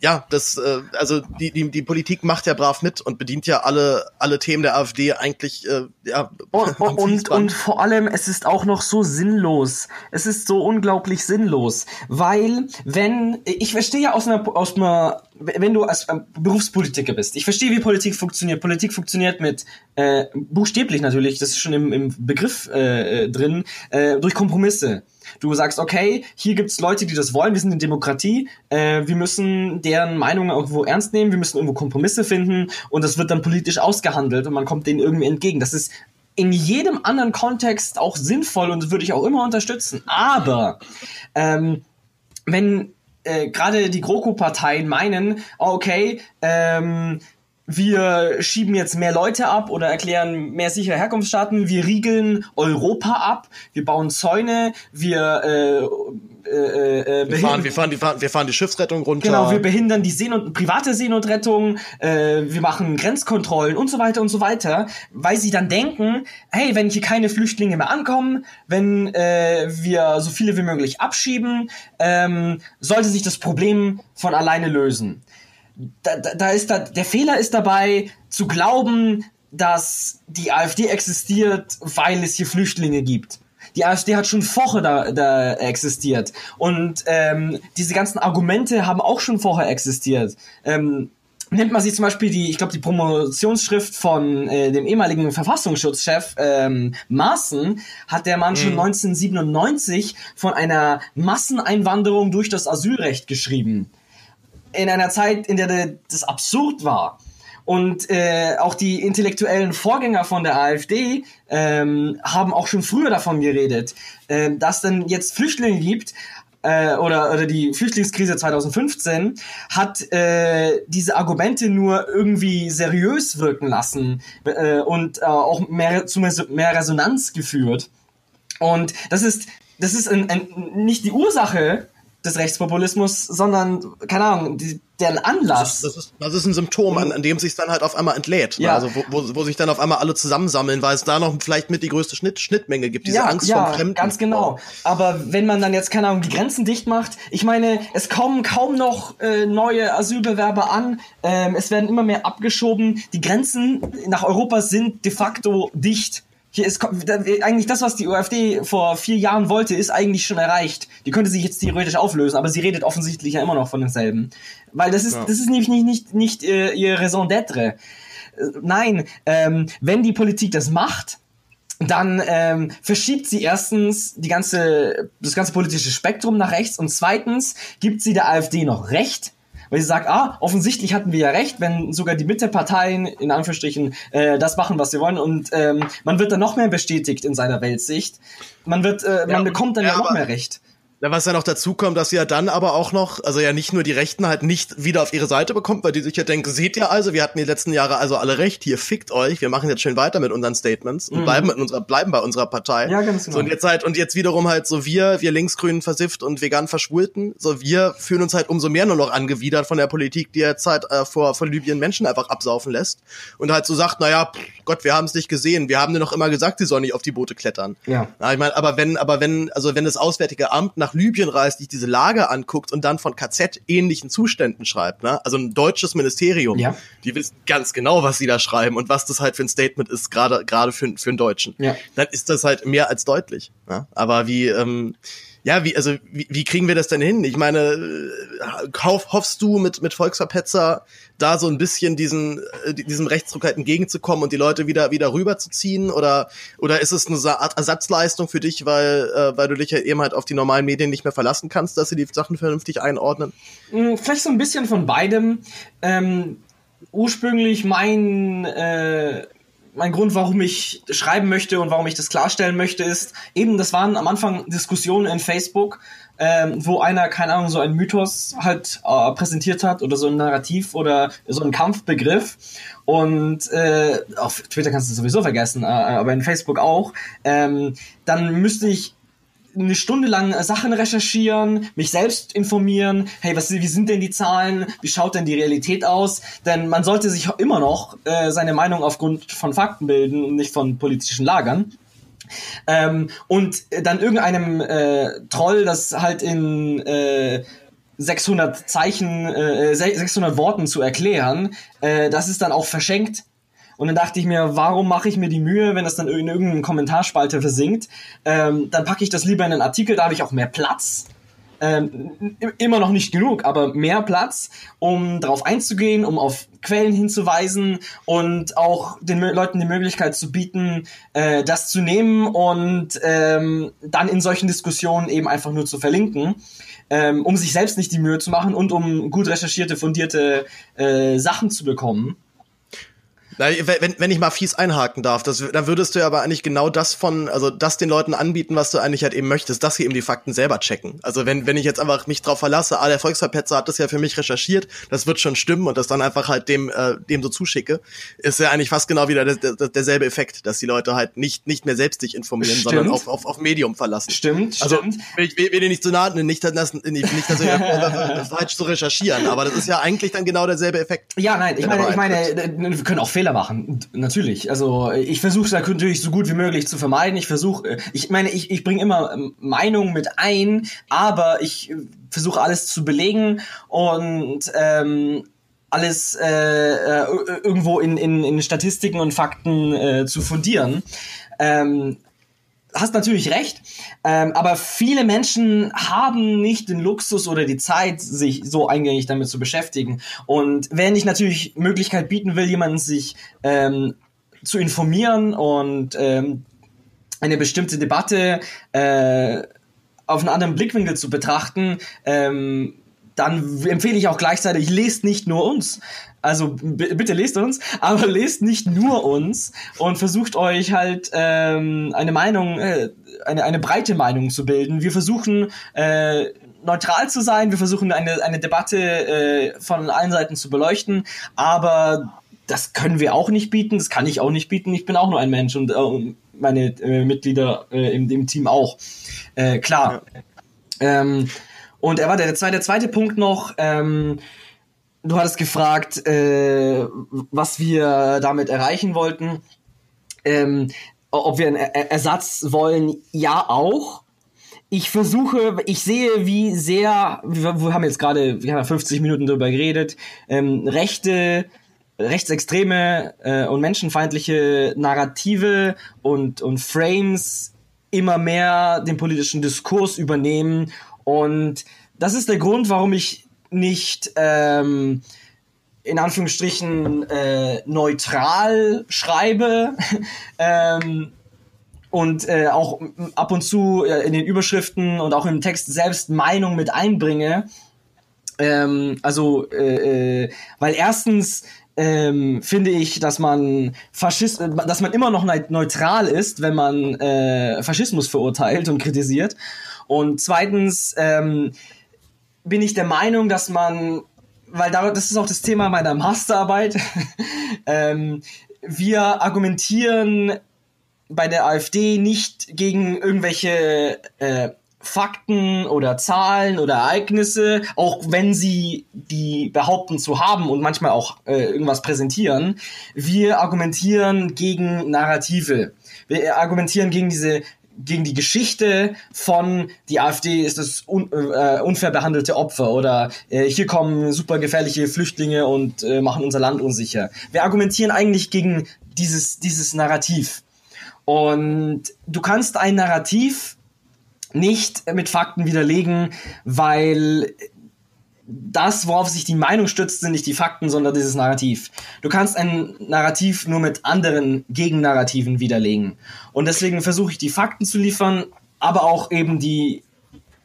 S1: ja, das, äh, also die, die, die Politik macht ja brav mit und bedient ja alle, alle Themen der AfD eigentlich, äh, ja.
S2: Und, und, und vor allem, es ist auch noch so sinnlos. Es ist so unglaublich sinnlos. Weil, wenn, ich verstehe ja aus einer, aus einer, wenn du als äh, Berufspolitiker bist, ich verstehe, wie Politik funktioniert. Politik funktioniert mit, äh, buchstäblich natürlich, das ist schon im, im Begriff äh, äh drin, äh, durch Kompromisse. Du sagst, okay, hier gibt's Leute, die das wollen, wir sind eine Demokratie, äh, wir müssen deren Meinungen irgendwo ernst nehmen, wir müssen irgendwo Kompromisse finden und das wird dann politisch ausgehandelt und man kommt denen irgendwie entgegen. Das ist in jedem anderen Kontext auch sinnvoll und würde ich auch immer unterstützen. Aber ähm, wenn äh, gerade die GroKo-Parteien meinen, okay, ähm, wir schieben jetzt mehr Leute ab oder erklären mehr sichere Herkunftsstaaten, wir riegeln Europa ab, wir bauen Zäune, wir äh,
S1: äh, äh, wir, fahren, wir, fahren die, wir fahren die Schiffsrettung runter.
S2: Genau, wir behindern die Seenot private Seenotrettung, äh, wir machen Grenzkontrollen und so weiter und so weiter, weil sie dann denken, hey, wenn hier keine Flüchtlinge mehr ankommen, wenn äh, wir so viele wie möglich abschieben, ähm, sollte sich das Problem von alleine lösen da, da ist da, der Fehler ist dabei, zu glauben, dass die AfD existiert, weil es hier Flüchtlinge gibt. Die AfD hat schon vorher da, da existiert. Und ähm, diese ganzen Argumente haben auch schon vorher existiert. Ähm, Nennt man sich zum Beispiel die, ich glaube, die Promotionsschrift von äh, dem ehemaligen Verfassungsschutzchef ähm, Maaßen, hat der Mann mhm. schon 1997 von einer Masseneinwanderung durch das Asylrecht geschrieben in einer Zeit, in der das absurd war. Und äh, auch die intellektuellen Vorgänger von der AfD ähm, haben auch schon früher davon geredet, äh, dass dann jetzt Flüchtlinge gibt, äh, oder, oder die Flüchtlingskrise 2015 hat äh, diese Argumente nur irgendwie seriös wirken lassen äh, und äh, auch mehr zu mehr Resonanz geführt. Und das ist, das ist ein, ein, nicht die Ursache des Rechtspopulismus, sondern, keine Ahnung, die, deren Anlass.
S1: Das ist, das ist, das ist ein Symptom, an, an dem sich dann halt auf einmal entlädt. Ne? Ja. Also wo, wo, wo sich dann auf einmal alle zusammensammeln, weil es da noch vielleicht mit die größte Schnitt, Schnittmenge gibt, diese
S2: ja,
S1: Angst
S2: ja,
S1: vom Fremden.
S2: ganz genau. Aber wenn man dann jetzt, keine Ahnung, die Grenzen dicht macht, ich meine, es kommen kaum noch äh, neue Asylbewerber an, ähm, es werden immer mehr abgeschoben, die Grenzen nach Europa sind de facto dicht hier ist eigentlich das, was die AfD vor vier Jahren wollte, ist eigentlich schon erreicht. Die könnte sich jetzt theoretisch auflösen, aber sie redet offensichtlich ja immer noch von denselben. Weil das ist, ja. das ist nämlich nicht, nicht, nicht äh, ihr Raison d'être. Äh, nein, ähm, wenn die Politik das macht, dann ähm, verschiebt sie erstens die ganze, das ganze politische Spektrum nach rechts und zweitens gibt sie der AfD noch Recht, weil sie sagt, ah, offensichtlich hatten wir ja recht, wenn sogar die Mitteparteien in Anführungsstrichen äh, das machen, was sie wollen und ähm, man wird dann noch mehr bestätigt in seiner Weltsicht. Man wird, äh, man ja, bekommt dann ja, ja noch mehr Recht.
S1: Was ja noch dazu kommt, dass sie ja dann aber auch noch, also ja nicht nur die Rechten halt nicht wieder auf ihre Seite bekommt, weil die sich ja denken, seht ihr also, wir hatten die letzten Jahre also alle recht, hier fickt euch, wir machen jetzt schön weiter mit unseren Statements und mhm. bleiben mit unserer, bleiben bei unserer Partei. Ja, ganz genau. So, und jetzt halt, und jetzt wiederum halt so wir, wir linksgrünen versifft und vegan verschwulten, so wir fühlen uns halt umso mehr nur noch angewidert von der Politik, die jetzt halt äh, vor, vor Libyen Menschen einfach absaufen lässt und halt so sagt, naja, pff, Gott, wir haben es nicht gesehen, wir haben dir noch immer gesagt, sie sollen nicht auf die Boote klettern. Ja. Na, ich meine, aber wenn, aber wenn, also wenn das Auswärtige Amt nach Libyen reist, sich diese Lage anguckt und dann von KZ-ähnlichen Zuständen schreibt, ne? also ein deutsches Ministerium, ja. die wissen ganz genau, was sie da schreiben und was das halt für ein Statement ist, gerade gerade für, für einen Deutschen. Ja. Dann ist das halt mehr als deutlich. Ne? Aber wie, ähm, ja, wie, also, wie, wie kriegen wir das denn hin? Ich meine, äh, hoff, hoffst du mit, mit Volksverpetzer da so ein bisschen diesen, äh, diesem Rechtsdruck halt entgegenzukommen und die Leute wieder, wieder rüberzuziehen? Oder, oder ist es eine Art Ersatzleistung für dich, weil, äh, weil du dich ja eben halt auf die normalen Medien nicht mehr verlassen kannst, dass sie die Sachen vernünftig einordnen?
S2: Hm, vielleicht so ein bisschen von beidem. Ähm, ursprünglich mein, äh, mein Grund, warum ich schreiben möchte und warum ich das klarstellen möchte, ist eben, das waren am Anfang Diskussionen in Facebook, ähm, wo einer, keine Ahnung, so ein Mythos halt äh, präsentiert hat oder so ein Narrativ oder so ein Kampfbegriff. Und äh, auf Twitter kannst du es sowieso vergessen, äh, aber in Facebook auch. Ähm, dann müsste ich eine Stunde lang äh, Sachen recherchieren, mich selbst informieren, hey, was, wie sind denn die Zahlen, wie schaut denn die Realität aus? Denn man sollte sich immer noch äh, seine Meinung aufgrund von Fakten bilden und nicht von politischen Lagern. Ähm, und dann irgendeinem äh, Troll, das halt in äh, 600 Zeichen, äh, 600 Worten zu erklären, äh, das ist dann auch verschenkt. Und dann dachte ich mir, warum mache ich mir die Mühe, wenn das dann in irgendeinem Kommentarspalte versinkt? Ähm, dann packe ich das lieber in einen Artikel, da habe ich auch mehr Platz ähm, immer noch nicht genug, aber mehr Platz, um darauf einzugehen, um auf Quellen hinzuweisen und auch den Leuten die Möglichkeit zu bieten, äh, das zu nehmen und ähm, dann in solchen Diskussionen eben einfach nur zu verlinken, ähm, um sich selbst nicht die Mühe zu machen und um gut recherchierte, fundierte äh, Sachen zu bekommen.
S1: Wenn, wenn ich mal fies einhaken darf, das, dann würdest du ja aber eigentlich genau das von, also das den Leuten anbieten, was du eigentlich halt eben möchtest, dass sie eben die Fakten selber checken. Also wenn, wenn ich jetzt einfach mich drauf verlasse, ah, der Volksverpetzer hat das ja für mich recherchiert, das wird schon stimmen und das dann einfach halt dem, äh, dem so zuschicke, ist ja eigentlich fast genau wieder der, der, derselbe Effekt, dass die Leute halt nicht, nicht mehr selbst sich informieren, stimmt. sondern auf, auf, auf Medium verlassen.
S2: Stimmt,
S1: also,
S2: stimmt.
S1: Ich will, will dir nicht zu nahe, nicht, dass, nicht, nicht dass ich falsch zu recherchieren, aber das ist ja eigentlich dann genau derselbe Effekt.
S2: Ja, nein, ich meine, ich meine, wir können auch Fehler machen natürlich. Also ich versuche da natürlich so gut wie möglich zu vermeiden. Ich versuche, äh, ich meine, ich, ich bringe immer ähm, Meinungen mit ein, aber ich versuche alles zu belegen und ähm, alles äh, äh, irgendwo in, in, in Statistiken und Fakten äh, zu fundieren. Ähm, hast natürlich recht, ähm, aber viele Menschen haben nicht den Luxus oder die Zeit, sich so eingängig damit zu beschäftigen. Und wenn ich natürlich Möglichkeit bieten will, jemanden sich ähm, zu informieren und ähm, eine bestimmte Debatte äh, auf einen anderen Blickwinkel zu betrachten, ähm, dann empfehle ich auch gleichzeitig, lest nicht nur uns. Also bitte lest uns, aber lest nicht nur uns und versucht euch halt ähm, eine Meinung, äh, eine, eine breite Meinung zu bilden. Wir versuchen äh, neutral zu sein, wir versuchen eine, eine Debatte äh, von allen Seiten zu beleuchten, aber das können wir auch nicht bieten, das kann ich auch nicht bieten, ich bin auch nur ein Mensch und äh, meine äh, Mitglieder äh, im, im Team auch. Äh, klar. Ja. Ähm, und er war der zweite, der zweite Punkt noch. Ähm, du hattest gefragt, äh, was wir damit erreichen wollten. Ähm, ob wir einen er Ersatz wollen, ja auch. Ich versuche, ich sehe, wie sehr, wir, wir haben jetzt gerade, wir haben 50 Minuten darüber geredet, ähm, rechte, rechtsextreme äh, und menschenfeindliche Narrative und, und Frames immer mehr den politischen Diskurs übernehmen und das ist der Grund, warum ich nicht ähm, in Anführungsstrichen äh, neutral schreibe ähm, und äh, auch ab und zu äh, in den Überschriften und auch im Text selbst Meinung mit einbringe. Ähm, also, äh, äh weil erstens ähm, finde ich, dass man Faschist, dass man immer noch neutral ist, wenn man äh, Faschismus verurteilt und kritisiert. Und zweitens ähm, bin ich der Meinung, dass man, weil da, das ist auch das Thema meiner Masterarbeit, ähm, wir argumentieren bei der AfD nicht gegen irgendwelche äh, Fakten oder Zahlen oder Ereignisse, auch wenn sie die behaupten zu haben und manchmal auch äh, irgendwas präsentieren. Wir argumentieren gegen Narrative. Wir argumentieren gegen diese gegen die Geschichte von die AfD ist das un, äh, unfair behandelte Opfer oder äh, hier kommen super gefährliche Flüchtlinge und äh, machen unser Land unsicher. Wir argumentieren eigentlich gegen dieses, dieses Narrativ. Und du kannst ein Narrativ nicht mit Fakten widerlegen, weil das, worauf sich die Meinung stützt, sind nicht die Fakten, sondern dieses Narrativ. Du kannst ein Narrativ nur mit anderen Gegennarrativen widerlegen. Und deswegen versuche ich die Fakten zu liefern, aber auch eben die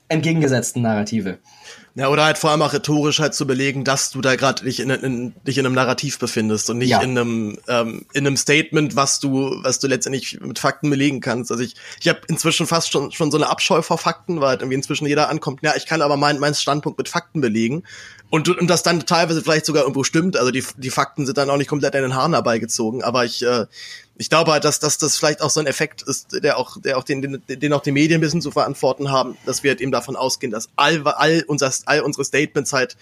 S2: entgegengesetzten Narrative.
S1: Ja, oder halt vor allem auch rhetorisch halt zu belegen, dass du da gerade dich in, in, dich in einem Narrativ befindest und nicht ja. in einem ähm, in einem Statement, was du was du letztendlich mit Fakten belegen kannst. Also ich ich habe inzwischen fast schon schon so eine Abscheu vor Fakten, weil halt irgendwie inzwischen jeder ankommt, ja, ich kann aber meinen mein Standpunkt mit Fakten belegen und, und das dann teilweise vielleicht sogar irgendwo stimmt. Also die, die Fakten sind dann auch nicht komplett an den Haaren herbeigezogen. Aber ich, äh, ich glaube halt, dass, dass das vielleicht auch so ein Effekt ist, der auch, der auch den, den, den auch die Medien ein bisschen zu verantworten haben, dass wir halt eben davon ausgehen, dass all, all, unser, all unsere Statements halt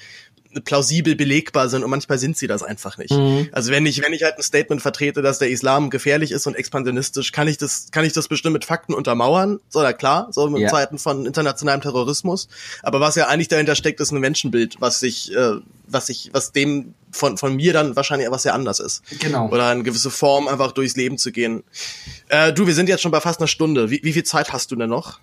S1: plausibel belegbar sind und manchmal sind sie das einfach nicht. Mhm. Also wenn ich wenn ich halt ein Statement vertrete, dass der Islam gefährlich ist und expansionistisch, kann ich das kann ich das bestimmt mit Fakten untermauern, so ja klar, so in ja. Zeiten von internationalem Terrorismus, aber was ja eigentlich dahinter steckt, ist ein Menschenbild, was sich äh, was sich was dem von von mir dann wahrscheinlich etwas sehr anders ist.
S2: Genau.
S1: Oder eine gewisse Form einfach durchs Leben zu gehen. Äh, du, wir sind jetzt schon bei fast einer Stunde. Wie, wie viel Zeit hast du denn noch?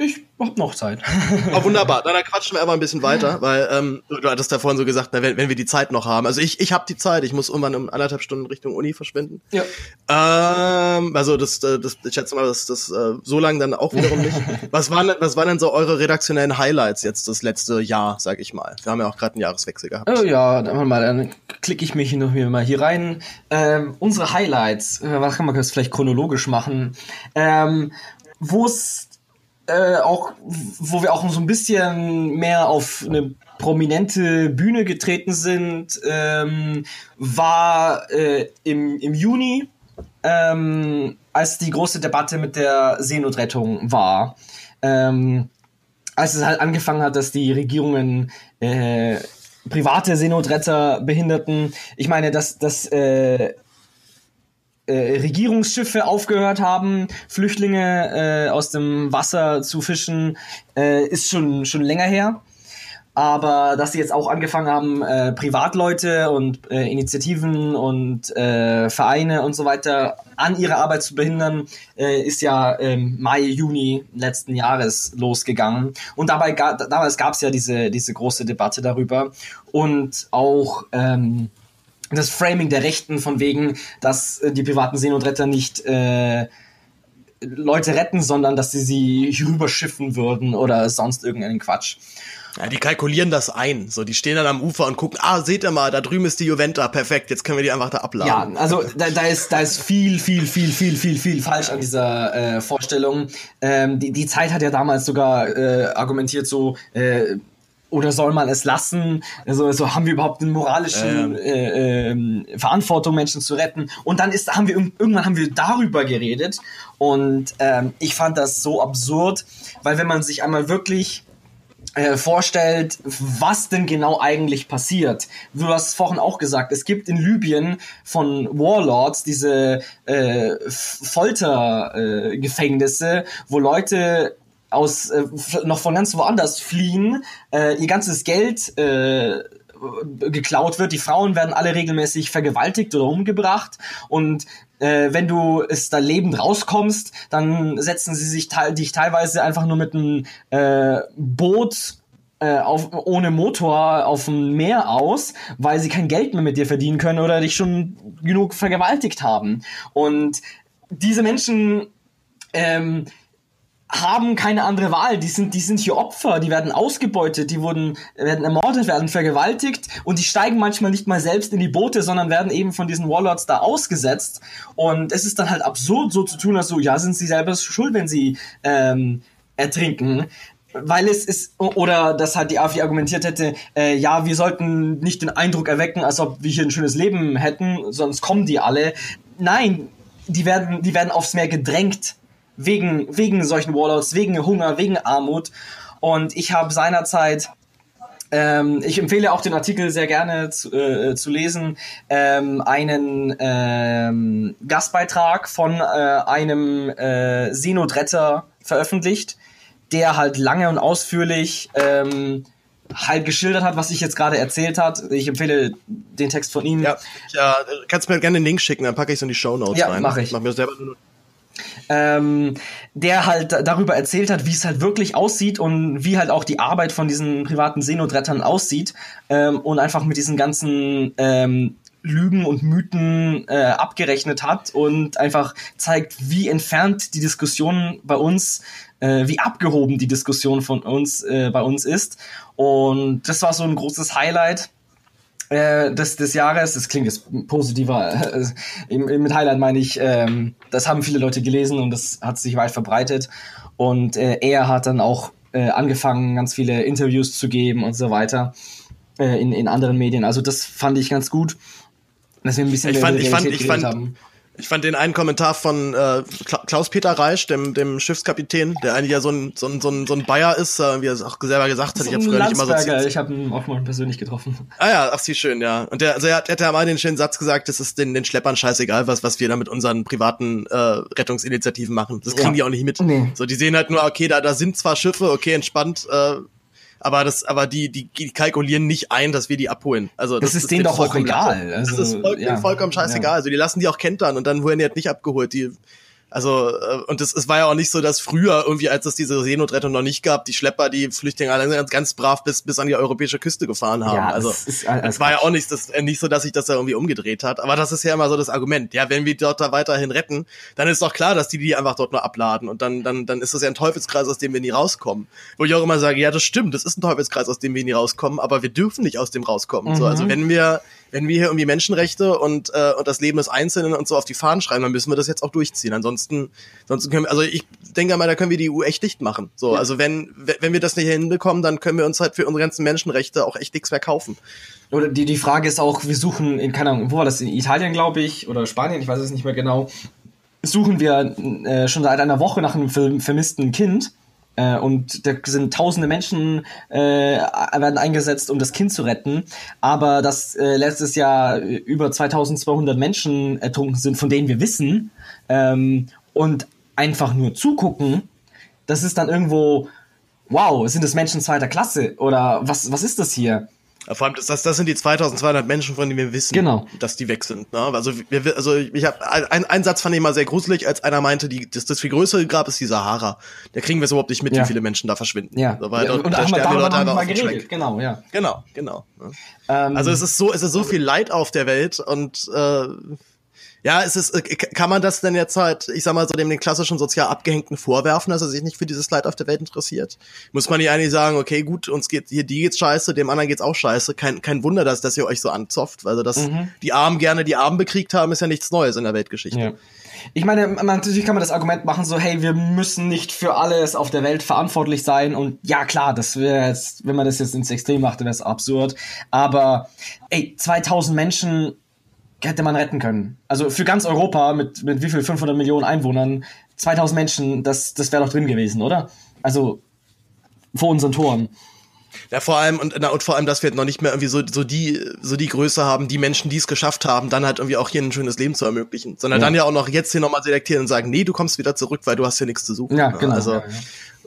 S2: Ich hab noch Zeit.
S1: Oh, wunderbar. Dann, dann quatschen wir aber ein bisschen weiter, weil ähm, du hattest da vorhin so gesagt, na, wenn, wenn wir die Zeit noch haben. Also ich, ich habe die Zeit. Ich muss irgendwann um anderthalb Stunden Richtung Uni verschwinden.
S2: Ja.
S1: Ähm, also das, äh, das, ich schätze mal, das, das äh, so lange dann auch wiederum nicht. Was waren, was waren denn so eure redaktionellen Highlights jetzt das letzte Jahr, sag ich mal? Wir haben ja auch gerade einen Jahreswechsel gehabt.
S2: Oh ja, dann mal, dann klicke ich mich noch mal hier rein. Ähm, unsere Highlights, äh, was kann man das vielleicht chronologisch machen? Ähm, Wo es äh, auch, wo wir auch so ein bisschen mehr auf eine prominente Bühne getreten sind, ähm, war äh, im, im Juni, ähm, als die große Debatte mit der Seenotrettung war. Ähm, als es halt angefangen hat, dass die Regierungen äh, private Seenotretter behinderten. Ich meine, dass, dass äh, äh, Regierungsschiffe aufgehört haben, Flüchtlinge äh, aus dem Wasser zu fischen, äh, ist schon, schon länger her. Aber dass sie jetzt auch angefangen haben, äh, Privatleute und äh, Initiativen und äh, Vereine und so weiter an ihrer Arbeit zu behindern, äh, ist ja im Mai, Juni letzten Jahres losgegangen. Und dabei ga, damals gab es ja diese, diese große Debatte darüber. Und auch ähm, das Framing der Rechten von wegen, dass äh, die privaten Seenotretter nicht äh, Leute retten, sondern dass sie sie rüberschiffen würden oder sonst irgendeinen Quatsch.
S1: Ja, die kalkulieren das ein. So, die stehen dann am Ufer und gucken, ah, seht ihr mal, da drüben ist die Juventa, perfekt, jetzt können wir die einfach da abladen.
S2: Ja, also da, da ist da ist viel, viel, viel, viel, viel, viel falsch an dieser äh, Vorstellung. Ähm, die, die Zeit hat ja damals sogar äh, argumentiert so, äh, oder soll man es lassen? Also, also haben wir überhaupt eine moralische ähm. äh, äh, Verantwortung, Menschen zu retten? Und dann ist, haben wir irgendwann haben wir darüber geredet und ähm, ich fand das so absurd, weil wenn man sich einmal wirklich äh, vorstellt, was denn genau eigentlich passiert. Du hast es vorhin auch gesagt, es gibt in Libyen von Warlords diese äh, Foltergefängnisse, äh, wo Leute aus äh, noch von ganz woanders fliehen, äh, ihr ganzes Geld äh, geklaut wird. Die Frauen werden alle regelmäßig vergewaltigt oder umgebracht und äh, wenn du es da lebend rauskommst, dann setzen sie sich te dich teilweise einfach nur mit einem äh, Boot äh, auf, ohne Motor auf dem Meer aus, weil sie kein Geld mehr mit dir verdienen können oder dich schon genug vergewaltigt haben. Und diese Menschen ähm, haben keine andere Wahl. Die sind, die sind hier Opfer, die werden ausgebeutet, die wurden, werden ermordet, werden vergewaltigt und die steigen manchmal nicht mal selbst in die Boote, sondern werden eben von diesen Warlords da ausgesetzt. Und es ist dann halt absurd, so zu tun, als so, ja, sind sie selber schuld, wenn sie ähm, ertrinken. Weil es ist, oder dass halt die AfD argumentiert hätte, äh, ja, wir sollten nicht den Eindruck erwecken, als ob wir hier ein schönes Leben hätten, sonst kommen die alle. Nein, die werden, die werden aufs Meer gedrängt wegen, wegen solchen Warlords, wegen Hunger, wegen Armut. Und ich habe seinerzeit ähm, ich empfehle auch den Artikel sehr gerne zu, äh, zu lesen. Ähm, einen ähm, Gastbeitrag von äh, einem äh, Seenotretter veröffentlicht, der halt lange und ausführlich halt geschildert hat, was ich jetzt gerade erzählt hat. Ich empfehle den Text von ihm.
S1: Ja, ja kannst mir gerne den Link schicken, dann packe ich es in die Show Notes
S2: ja,
S1: rein.
S2: Ja, mache ich.
S1: Mach mir selber nur
S2: ähm, der halt darüber erzählt hat, wie es halt wirklich aussieht und wie halt auch die Arbeit von diesen privaten Seenotrettern aussieht ähm, und einfach mit diesen ganzen ähm, Lügen und Mythen äh, abgerechnet hat und einfach zeigt, wie entfernt die Diskussion bei uns, äh, wie abgehoben die Diskussion von uns äh, bei uns ist. Und das war so ein großes Highlight äh, des, des Jahres. Das klingt jetzt positiver. Äh, mit Highlight meine ich, ähm, das haben viele Leute gelesen und das hat sich weit verbreitet. Und äh, er hat dann auch äh, angefangen, ganz viele Interviews zu geben und so weiter äh, in, in anderen Medien. Also das fand ich ganz gut,
S1: dass wir ein bisschen ich fand, ich fand, ich fand, haben. Ich fand den einen Kommentar von äh, Klaus-Peter Reisch, dem, dem Schiffskapitän, der eigentlich ja so ein, so ein, so ein, so ein Bayer ist, äh, wie er es auch selber gesagt hat.
S2: Ich habe früher nicht immer so Ich habe ihn auch mal persönlich getroffen.
S1: Ah ja, ach sie schön, ja. Und der, also er hat, hat ja mal den schönen Satz gesagt, es ist den, den Schleppern scheißegal, was, was wir da mit unseren privaten äh, Rettungsinitiativen machen. Das kriegen ja. die auch nicht mit. Nee. So, die sehen halt nur, okay, da, da sind zwar Schiffe, okay, entspannt, äh, aber das, aber die, die, die kalkulieren nicht ein, dass wir die abholen. Also
S2: das, das ist denen doch auch egal.
S1: Also, das ist voll, ja, vollkommen scheißegal. Ja. Also die lassen die auch kentern und dann wurden die halt nicht abgeholt. Die also, äh, und es, es war ja auch nicht so, dass früher irgendwie, als es diese Seenotrettung noch nicht gab, die Schlepper die Flüchtlinge alle ganz, ganz brav bis, bis an die europäische Küste gefahren haben. Ja, also, es war ja auch nicht, das, äh, nicht so, dass sich das da irgendwie umgedreht hat. Aber das ist ja immer so das Argument. Ja, wenn wir dort da weiterhin retten, dann ist doch klar, dass die die einfach dort nur abladen. Und dann, dann, dann ist das ja ein Teufelskreis, aus dem wir nie rauskommen. Wo ich auch immer sage, ja, das stimmt, das ist ein Teufelskreis, aus dem wir nie rauskommen, aber wir dürfen nicht aus dem rauskommen. Mhm. So, also wenn wir, wenn wir hier irgendwie Menschenrechte und, äh, und das Leben des Einzelnen und so auf die Fahnen schreiben, dann müssen wir das jetzt auch durchziehen. Ansonsten, ansonsten können wir, also ich denke mal, da können wir die EU echt dicht machen. So, ja. also wenn, wenn wir das nicht hinbekommen, dann können wir uns halt für unsere ganzen Menschenrechte auch echt nichts mehr kaufen.
S2: Oder die, die Frage ist auch, wir suchen in, keine Ahnung, wo war das, in Italien, glaube ich, oder Spanien, ich weiß es nicht mehr genau, suchen wir äh, schon seit einer Woche nach einem vermissten Kind äh, und da sind tausende Menschen äh, werden eingesetzt, um das Kind zu retten. Aber dass äh, letztes Jahr über 2200 Menschen ertrunken sind, von denen wir wissen, ähm, und einfach nur zugucken, das ist dann irgendwo, wow, sind das Menschen zweiter Klasse? Oder was, was ist das hier?
S1: Vor allem, das, das, das sind die 2200 Menschen, von denen wir wissen,
S2: genau.
S1: dass die weg sind. Ne? Also, wir, also ich habe ein, ein Satz fand ich mal sehr gruselig, als einer meinte, die, das, das viel größere Grab ist die Sahara. Da kriegen wir es überhaupt nicht mit, ja. wie viele Menschen da verschwinden.
S2: Ja.
S1: So, weil
S2: ja, und,
S1: und
S2: da, sterben die Leute einfach mal geredet. Genau, ja.
S1: Genau, genau. Ne? Ähm, also es ist so, es ist so viel Leid auf der Welt und äh, ja, es ist, äh, kann man das denn jetzt halt, ich sag mal so, dem den klassischen sozial Abgehängten vorwerfen, dass er sich nicht für dieses Leid auf der Welt interessiert? Muss man nicht eigentlich sagen, okay, gut, uns geht, hier, die geht's scheiße, dem anderen geht's auch scheiße. Kein, kein Wunder, dass, dass ihr euch so anzopft, also dass mhm. die Armen gerne die Armen bekriegt haben, ist ja nichts Neues in der Weltgeschichte. Ja.
S2: Ich meine, man, natürlich kann man das Argument machen, so, hey, wir müssen nicht für alles auf der Welt verantwortlich sein. Und ja, klar, das wäre jetzt, wenn man das jetzt ins Extrem macht, wäre es absurd. Aber, ey, 2000 Menschen hätte man retten können. Also für ganz Europa mit, mit wie viel 500 Millionen Einwohnern, 2000 Menschen, das, das wäre doch drin gewesen, oder? Also vor unseren Toren.
S1: Ja, vor allem und, na, und vor allem, dass wir noch nicht mehr irgendwie so, so die so die Größe haben, die Menschen, die es geschafft haben, dann halt irgendwie auch hier ein schönes Leben zu ermöglichen, sondern ja. dann ja auch noch jetzt hier nochmal selektieren und sagen, nee, du kommst wieder zurück, weil du hast hier nichts zu suchen.
S2: Ja, genau.
S1: Also
S2: ja, ja.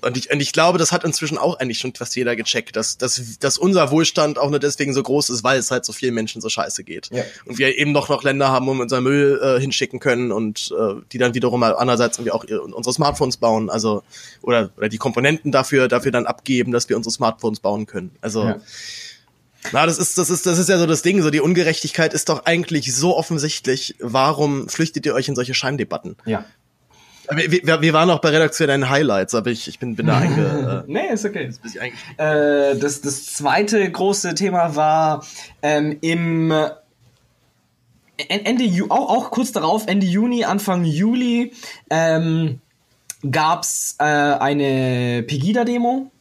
S1: Und ich, und ich glaube, das hat inzwischen auch eigentlich schon fast jeder gecheckt, dass, dass, dass unser Wohlstand auch nur deswegen so groß ist, weil es halt so vielen Menschen so scheiße geht. Ja. Und wir eben noch, noch Länder haben, wo wir unser Müll äh, hinschicken können und äh, die dann wiederum mal andererseits irgendwie auch ihre, unsere Smartphones bauen, also oder, oder die Komponenten dafür, dafür dann abgeben, dass wir unsere Smartphones bauen können. Also ja. Na, das ist, das ist, das ist ja so das Ding. So die Ungerechtigkeit ist doch eigentlich so offensichtlich. Warum flüchtet ihr euch in solche Scheindebatten?
S2: Ja.
S1: Wir, wir, waren auch bei redaktionellen Highlights, aber ich, ich bin, bin da einge...
S2: Äh, nee, ist okay. Äh, das, das zweite große Thema war ähm, im Ende Ju auch, auch kurz darauf, Ende Juni, Anfang Juli, ähm, gab es äh, eine Pegida-Demo.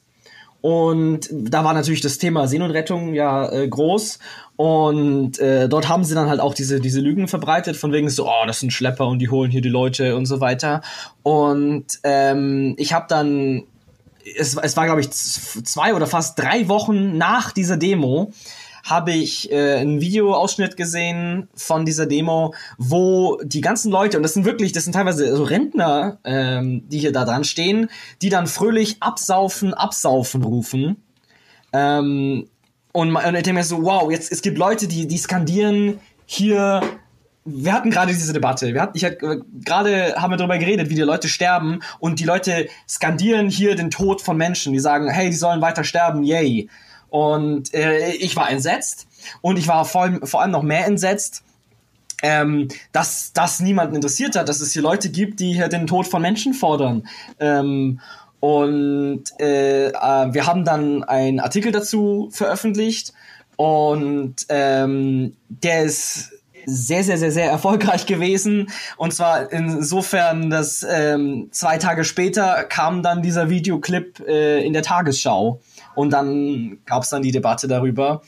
S2: Und da war natürlich das Thema Seenotrettung ja äh, groß. Und äh, dort haben sie dann halt auch diese, diese Lügen verbreitet, von wegen so, oh, das sind Schlepper und die holen hier die Leute und so weiter. Und ähm, ich habe dann, es, es war, glaube ich, zwei oder fast drei Wochen nach dieser Demo, habe ich äh, einen Videoausschnitt gesehen von dieser Demo, wo die ganzen Leute, und das sind wirklich, das sind teilweise so Rentner, ähm, die hier da dran stehen, die dann fröhlich absaufen, absaufen rufen. Ähm, und, und ich denke mir so, wow, jetzt es gibt Leute, die, die skandieren hier. Wir hatten gerade diese Debatte. Wir hatten, ich hatte, gerade haben wir darüber geredet, wie die Leute sterben und die Leute skandieren hier den Tod von Menschen. Die sagen, hey, die sollen weiter sterben, yay. Und äh, ich war entsetzt und ich war vor allem, vor allem noch mehr entsetzt, ähm, dass das niemanden interessiert hat, dass es hier Leute gibt, die hier den Tod von Menschen fordern. Ähm, und äh, äh, wir haben dann einen Artikel dazu veröffentlicht und ähm, der ist sehr, sehr, sehr, sehr erfolgreich gewesen. Und zwar insofern, dass ähm, zwei Tage später kam dann dieser Videoclip äh, in der Tagesschau. Und dann gab es dann die Debatte darüber.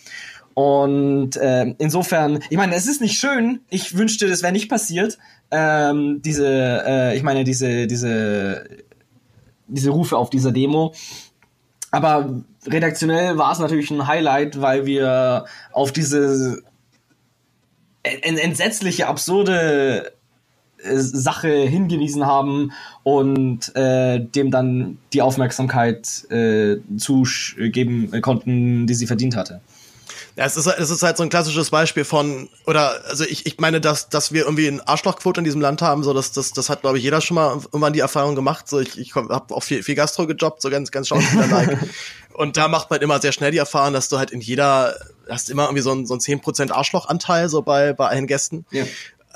S2: Und äh, insofern, ich meine, es ist nicht schön. Ich wünschte, das wäre nicht passiert. Ähm, diese, äh, ich meine, diese, diese diese Rufe auf dieser Demo. Aber redaktionell war es natürlich ein Highlight, weil wir auf diese entsetzliche, absurde äh, Sache hingewiesen haben und äh, dem dann die Aufmerksamkeit äh, zugeben konnten, die sie verdient hatte.
S1: Ja, es ist, es ist halt so ein klassisches Beispiel von, oder, also ich, ich meine, dass, dass wir irgendwie eine Arschlochquote in diesem Land haben, so, das, das, das hat, glaube ich, jeder schon mal irgendwann die Erfahrung gemacht, so, ich, ich habe auch viel, viel Gastro gejobbt, so ganz, ganz Schauspieler-like. und da macht man immer sehr schnell die Erfahrung, dass du halt in jeder, hast immer irgendwie so ein, so ein 10% Arschlochanteil, so bei, bei allen Gästen. Ja.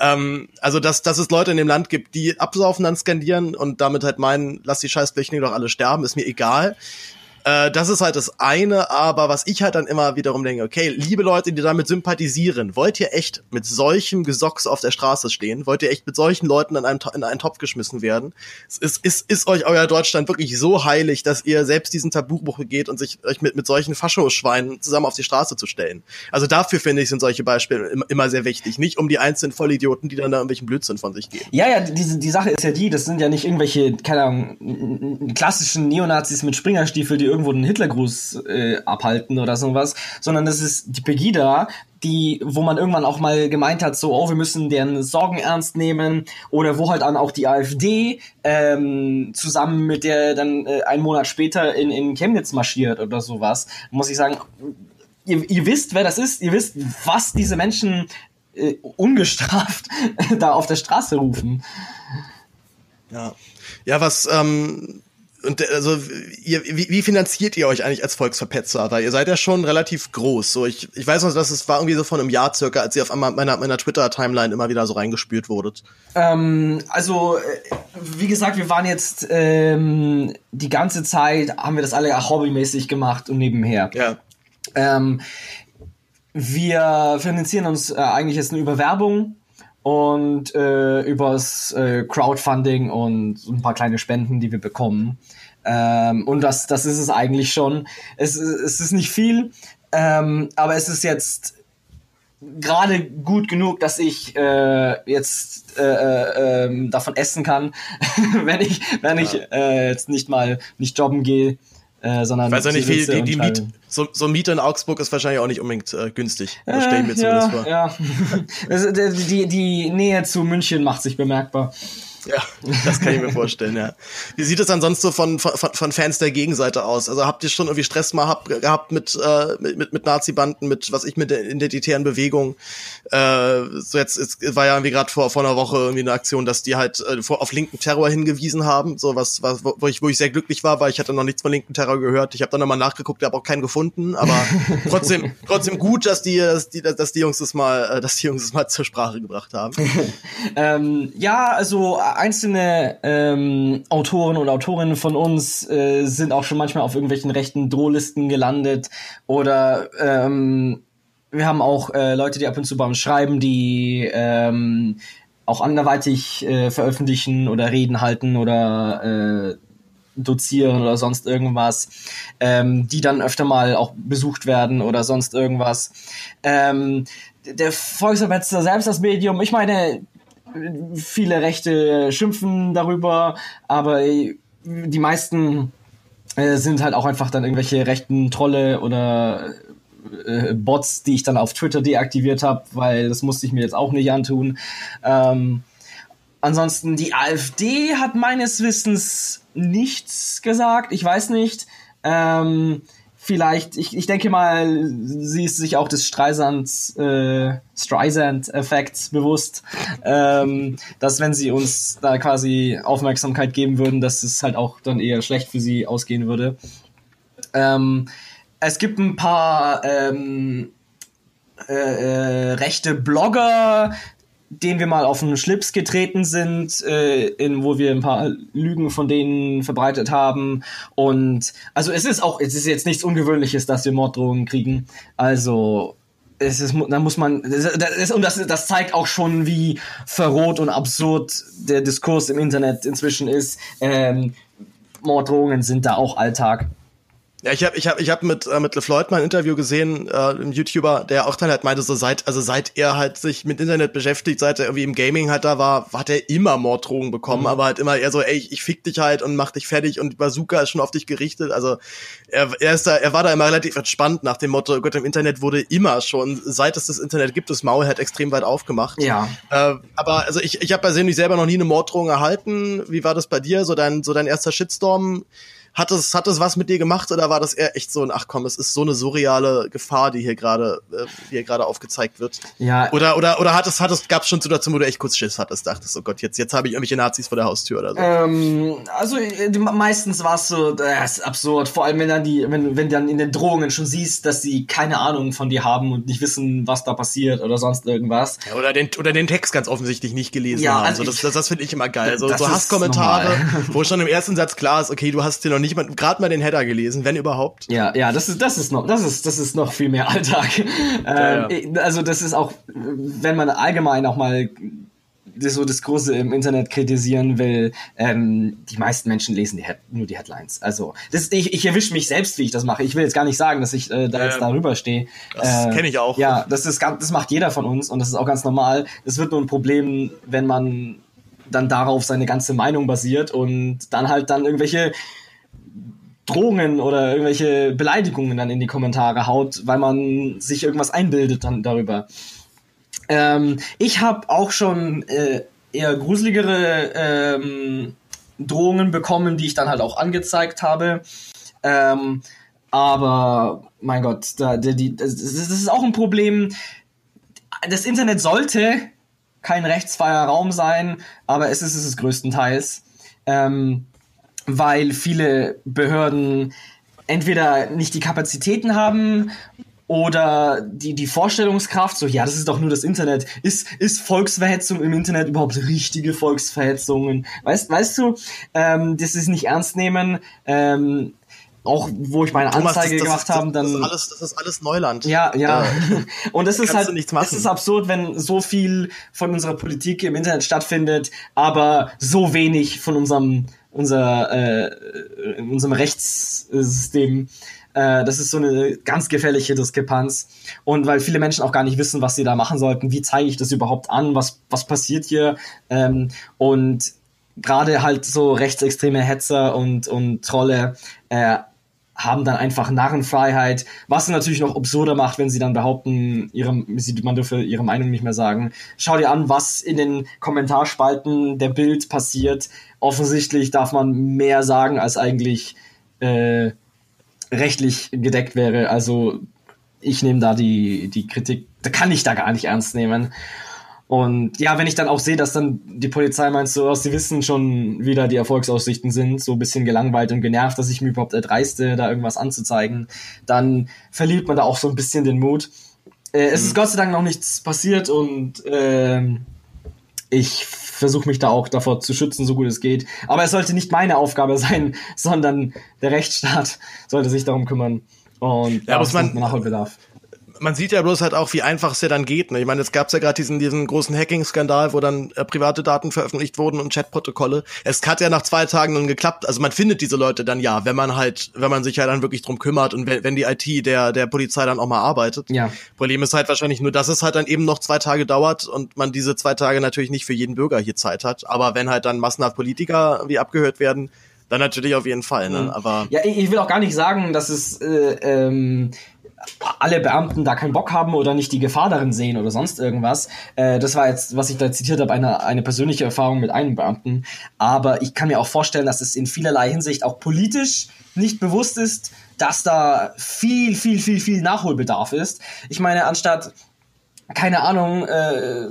S1: Ähm, also, dass, dass es Leute in dem Land gibt, die absaufen, dann skandieren und damit halt meinen, lass die scheiß Flüchtlinge doch alle sterben, ist mir egal. Äh, das ist halt das eine, aber was ich halt dann immer wiederum denke, okay, liebe Leute, die damit sympathisieren, wollt ihr echt mit solchem Gesocks auf der Straße stehen? Wollt ihr echt mit solchen Leuten in, einem, in einen Topf geschmissen werden? Ist, ist, ist euch euer Deutschland wirklich so heilig, dass ihr selbst diesen Tabubruch begeht und sich euch mit, mit solchen Faschoschweinen zusammen auf die Straße zu stellen? Also dafür finde ich, sind solche Beispiele immer sehr wichtig. Nicht um die einzelnen Vollidioten, die dann da irgendwelchen Blödsinn von sich geben.
S2: Ja, ja, diese, die Sache ist ja die, das sind ja nicht irgendwelche, keine Ahnung, klassischen Neonazis mit Springerstiefel, die irgendwo einen Hitlergruß äh, abhalten oder sowas, sondern das ist die Pegida, die, wo man irgendwann auch mal gemeint hat, so, oh, wir müssen deren Sorgen ernst nehmen, oder wo halt dann auch die AfD ähm, zusammen mit der dann äh, einen Monat später in, in Chemnitz marschiert oder sowas, muss ich sagen, ihr, ihr wisst, wer das ist, ihr wisst, was diese Menschen äh, ungestraft da auf der Straße rufen.
S1: Ja, ja, was ähm, und also ihr, wie, wie finanziert ihr euch eigentlich als Volksverpetzer? Weil ihr seid ja schon relativ groß. So ich, ich weiß noch, dass es war irgendwie so von einem Jahr circa, als ihr auf einmal meiner, meiner Twitter-Timeline immer wieder so reingespült wurdet.
S2: Ähm, also äh, wie gesagt, wir waren jetzt ähm, die ganze Zeit haben wir das alle auch hobbymäßig gemacht und nebenher. Ja. Ähm, wir finanzieren uns äh, eigentlich jetzt nur über Werbung und äh, übers äh, Crowdfunding und ein paar kleine Spenden, die wir bekommen. Ähm, und das, das ist es eigentlich schon. Es, es ist nicht viel, ähm, aber es ist jetzt gerade gut genug, dass ich äh, jetzt äh, äh, ähm, davon essen kann, wenn ich wenn ja. ich äh, jetzt nicht mal nicht jobben gehe äh, sondern
S1: ich weiß ja nicht, wie die, die Miet, so, so Miete in Augsburg ist wahrscheinlich auch nicht unbedingt äh, günstig. Das stelle ich mir
S2: ja, zumindest vor. Ja. also, die, die Nähe zu München macht sich bemerkbar.
S1: Ja, das kann ich mir vorstellen, ja. Wie sieht es ansonsten so von, von, von Fans der Gegenseite aus? Also habt ihr schon irgendwie Stress mal hab, gehabt mit, äh, mit, mit Nazi-Banden, mit was ich mit der identitären Bewegung? Äh, so jetzt, jetzt war ja irgendwie gerade vor, vor einer Woche irgendwie eine Aktion, dass die halt äh, vor, auf linken Terror hingewiesen haben, so was, was wo ich, wo ich sehr glücklich war, weil ich hatte noch nichts von linken Terror gehört. Ich habe dann nochmal nachgeguckt, habe auch keinen gefunden, aber trotzdem, trotzdem gut, dass die, dass die, dass die Jungs das mal, äh, dass die Jungs das mal zur Sprache gebracht haben.
S2: ähm, ja, also einzelne ähm, Autoren und Autorinnen von uns äh, sind auch schon manchmal auf irgendwelchen rechten Drohlisten gelandet oder ähm, wir haben auch äh, Leute, die ab und zu bei uns schreiben, die ähm, auch anderweitig äh, veröffentlichen oder Reden halten oder äh, dozieren oder sonst irgendwas, ähm, die dann öfter mal auch besucht werden oder sonst irgendwas. Ähm, der Volksverpetzer selbst das Medium, ich meine, viele Rechte schimpfen darüber, aber die meisten äh, sind halt auch einfach dann irgendwelche rechten Trolle oder äh, Bots, die ich dann auf Twitter deaktiviert habe, weil das musste ich mir jetzt auch nicht antun. Ähm, ansonsten, die AfD hat meines Wissens nichts gesagt. Ich weiß nicht. Ähm, vielleicht, ich, ich denke mal, sie ist sich auch des Streisand, äh, Streisand-Effekts bewusst, ähm, dass wenn sie uns da quasi Aufmerksamkeit geben würden, dass es halt auch dann eher schlecht für sie ausgehen würde. Ähm, es gibt ein paar ähm, äh, äh, rechte Blogger, denen wir mal auf den Schlips getreten sind, äh, in, wo wir ein paar Lügen von denen verbreitet haben. Und also es ist auch, es ist jetzt nichts Ungewöhnliches, dass wir Morddrohungen kriegen. Also es ist, da muss man, das, das, und das, das zeigt auch schon, wie verroht und absurd der Diskurs im Internet inzwischen ist. Ähm, Morddrohungen sind da auch Alltag.
S1: Ja, ich habe ich hab, ich hab mit äh, mit LeFloid mal ein Interview gesehen, äh, ein YouTuber, der auch dann halt meinte, so seit also seit er halt sich mit Internet beschäftigt, seit er irgendwie im Gaming halt da war, hat er immer Morddrohungen bekommen, mhm. aber halt immer eher so, ey, ich, ich fick dich halt und mach dich fertig und Bazooka ist schon auf dich gerichtet. Also er, er ist da, er war da immer relativ entspannt nach dem Motto, Gott, im Internet wurde immer schon, seit es das Internet gibt, das Maul halt extrem weit aufgemacht.
S2: Ja.
S1: Äh, aber also ich, ich habe persönlich selber noch nie eine Morddrohung erhalten. Wie war das bei dir? So dein, so dein erster Shitstorm? Hat es, hat es was mit dir gemacht oder war das eher echt so ein, ach komm, es ist so eine surreale Gefahr, die hier gerade, äh, die hier gerade aufgezeigt wird?
S2: Ja.
S1: Oder, oder, oder hat es, hat es, gab es schon Situationen, wo du echt kurz Schiss hattest, dachtest, oh Gott, jetzt, jetzt habe ich irgendwelche Nazis vor der Haustür oder so?
S2: Ähm, also, äh, meistens war es so, das ist absurd. Vor allem, wenn dann die, wenn, wenn dann in den Drohungen schon siehst, dass sie keine Ahnung von dir haben und nicht wissen, was da passiert oder sonst irgendwas.
S1: Ja, oder den, oder den Text ganz offensichtlich nicht gelesen ja, haben. Also das, das, das finde ich immer geil. So, so Hasskommentare, wo schon im ersten Satz klar ist, okay, du hast dir noch nicht mal, gerade mal den Header gelesen, wenn überhaupt.
S2: Ja, ja, das ist, das ist noch, das ist, das ist noch viel mehr Alltag. Ja, ähm, ja. Also das ist auch, wenn man allgemein auch mal so das Große im Internet kritisieren will, ähm, die meisten Menschen lesen die nur die Headlines. Also das, ich, ich erwische mich selbst, wie ich das mache. Ich will jetzt gar nicht sagen, dass ich äh, da jetzt darüber stehe.
S1: Das äh, kenne ich auch.
S2: Ja, das ist ganz, das macht jeder von uns und das ist auch ganz normal. Es wird nur ein Problem, wenn man dann darauf seine ganze Meinung basiert und dann halt dann irgendwelche Drohungen oder irgendwelche Beleidigungen dann in die Kommentare haut, weil man sich irgendwas einbildet dann darüber. Ähm, ich habe auch schon äh, eher gruseligere ähm, Drohungen bekommen, die ich dann halt auch angezeigt habe. Ähm, aber mein Gott, da, die, das, das ist auch ein Problem. Das Internet sollte kein rechtsfreier Raum sein, aber es ist es größtenteils. Ähm, weil viele Behörden entweder nicht die Kapazitäten haben oder die, die Vorstellungskraft, so, ja, das ist doch nur das Internet. Ist, ist Volksverhetzung im Internet überhaupt richtige Volksverhetzungen? Weißt, weißt du, ähm, das ist nicht ernst nehmen. Ähm, auch wo ich meine Thomas, Anzeige das, das gemacht habe, dann.
S1: Das ist, alles, das ist alles Neuland.
S2: Ja, ja. Und es ist halt, es ist absurd, wenn so viel von unserer Politik im Internet stattfindet, aber so wenig von unserem unser, äh, in unserem Rechtssystem. Äh, das ist so eine ganz gefährliche Diskrepanz. Und weil viele Menschen auch gar nicht wissen, was sie da machen sollten, wie zeige ich das überhaupt an, was, was passiert hier. Ähm, und gerade halt so rechtsextreme Hetzer und, und Trolle äh, haben dann einfach Narrenfreiheit, was natürlich noch absurder macht, wenn sie dann behaupten, ihre, man dürfe ihre Meinung nicht mehr sagen. Schau dir an, was in den Kommentarspalten der Bild passiert. Offensichtlich darf man mehr sagen, als eigentlich äh, rechtlich gedeckt wäre. Also ich nehme da die, die Kritik, da kann ich da gar nicht ernst nehmen. Und ja, wenn ich dann auch sehe, dass dann die Polizei meint so, oh, sie wissen schon, wie da die Erfolgsaussichten sind, so ein bisschen gelangweilt und genervt, dass ich mir überhaupt erdreiste, da irgendwas anzuzeigen, dann verliert man da auch so ein bisschen den Mut. Äh, es ist mhm. Gott sei Dank noch nichts passiert und äh, ich versuche mich da auch davor zu schützen, so gut es geht. Aber es sollte nicht meine Aufgabe sein, sondern der Rechtsstaat sollte sich darum kümmern. Und
S1: ja, muss man Nachholbedarf man sieht ja bloß halt auch, wie einfach es ja dann geht. Ne? Ich meine, es gab ja gerade diesen, diesen großen Hacking-Skandal, wo dann äh, private Daten veröffentlicht wurden und Chatprotokolle. Es hat ja nach zwei Tagen dann geklappt. Also man findet diese Leute dann ja, wenn man halt, wenn man sich ja dann wirklich drum kümmert und wenn, wenn die IT der, der Polizei dann auch mal arbeitet.
S2: Ja.
S1: Problem ist halt wahrscheinlich nur, dass es halt dann eben noch zwei Tage dauert und man diese zwei Tage natürlich nicht für jeden Bürger hier Zeit hat. Aber wenn halt dann massenhaft Politiker wie abgehört werden, dann natürlich auf jeden Fall, ne? Mhm. Aber
S2: ja, ich will auch gar nicht sagen, dass es äh, ähm, alle Beamten da keinen Bock haben oder nicht die Gefahr darin sehen oder sonst irgendwas. Äh, das war jetzt, was ich da zitiert habe, eine, eine persönliche Erfahrung mit einem Beamten. Aber ich kann mir auch vorstellen, dass es in vielerlei Hinsicht auch politisch nicht bewusst ist, dass da viel, viel, viel, viel Nachholbedarf ist. Ich meine, anstatt, keine Ahnung, äh,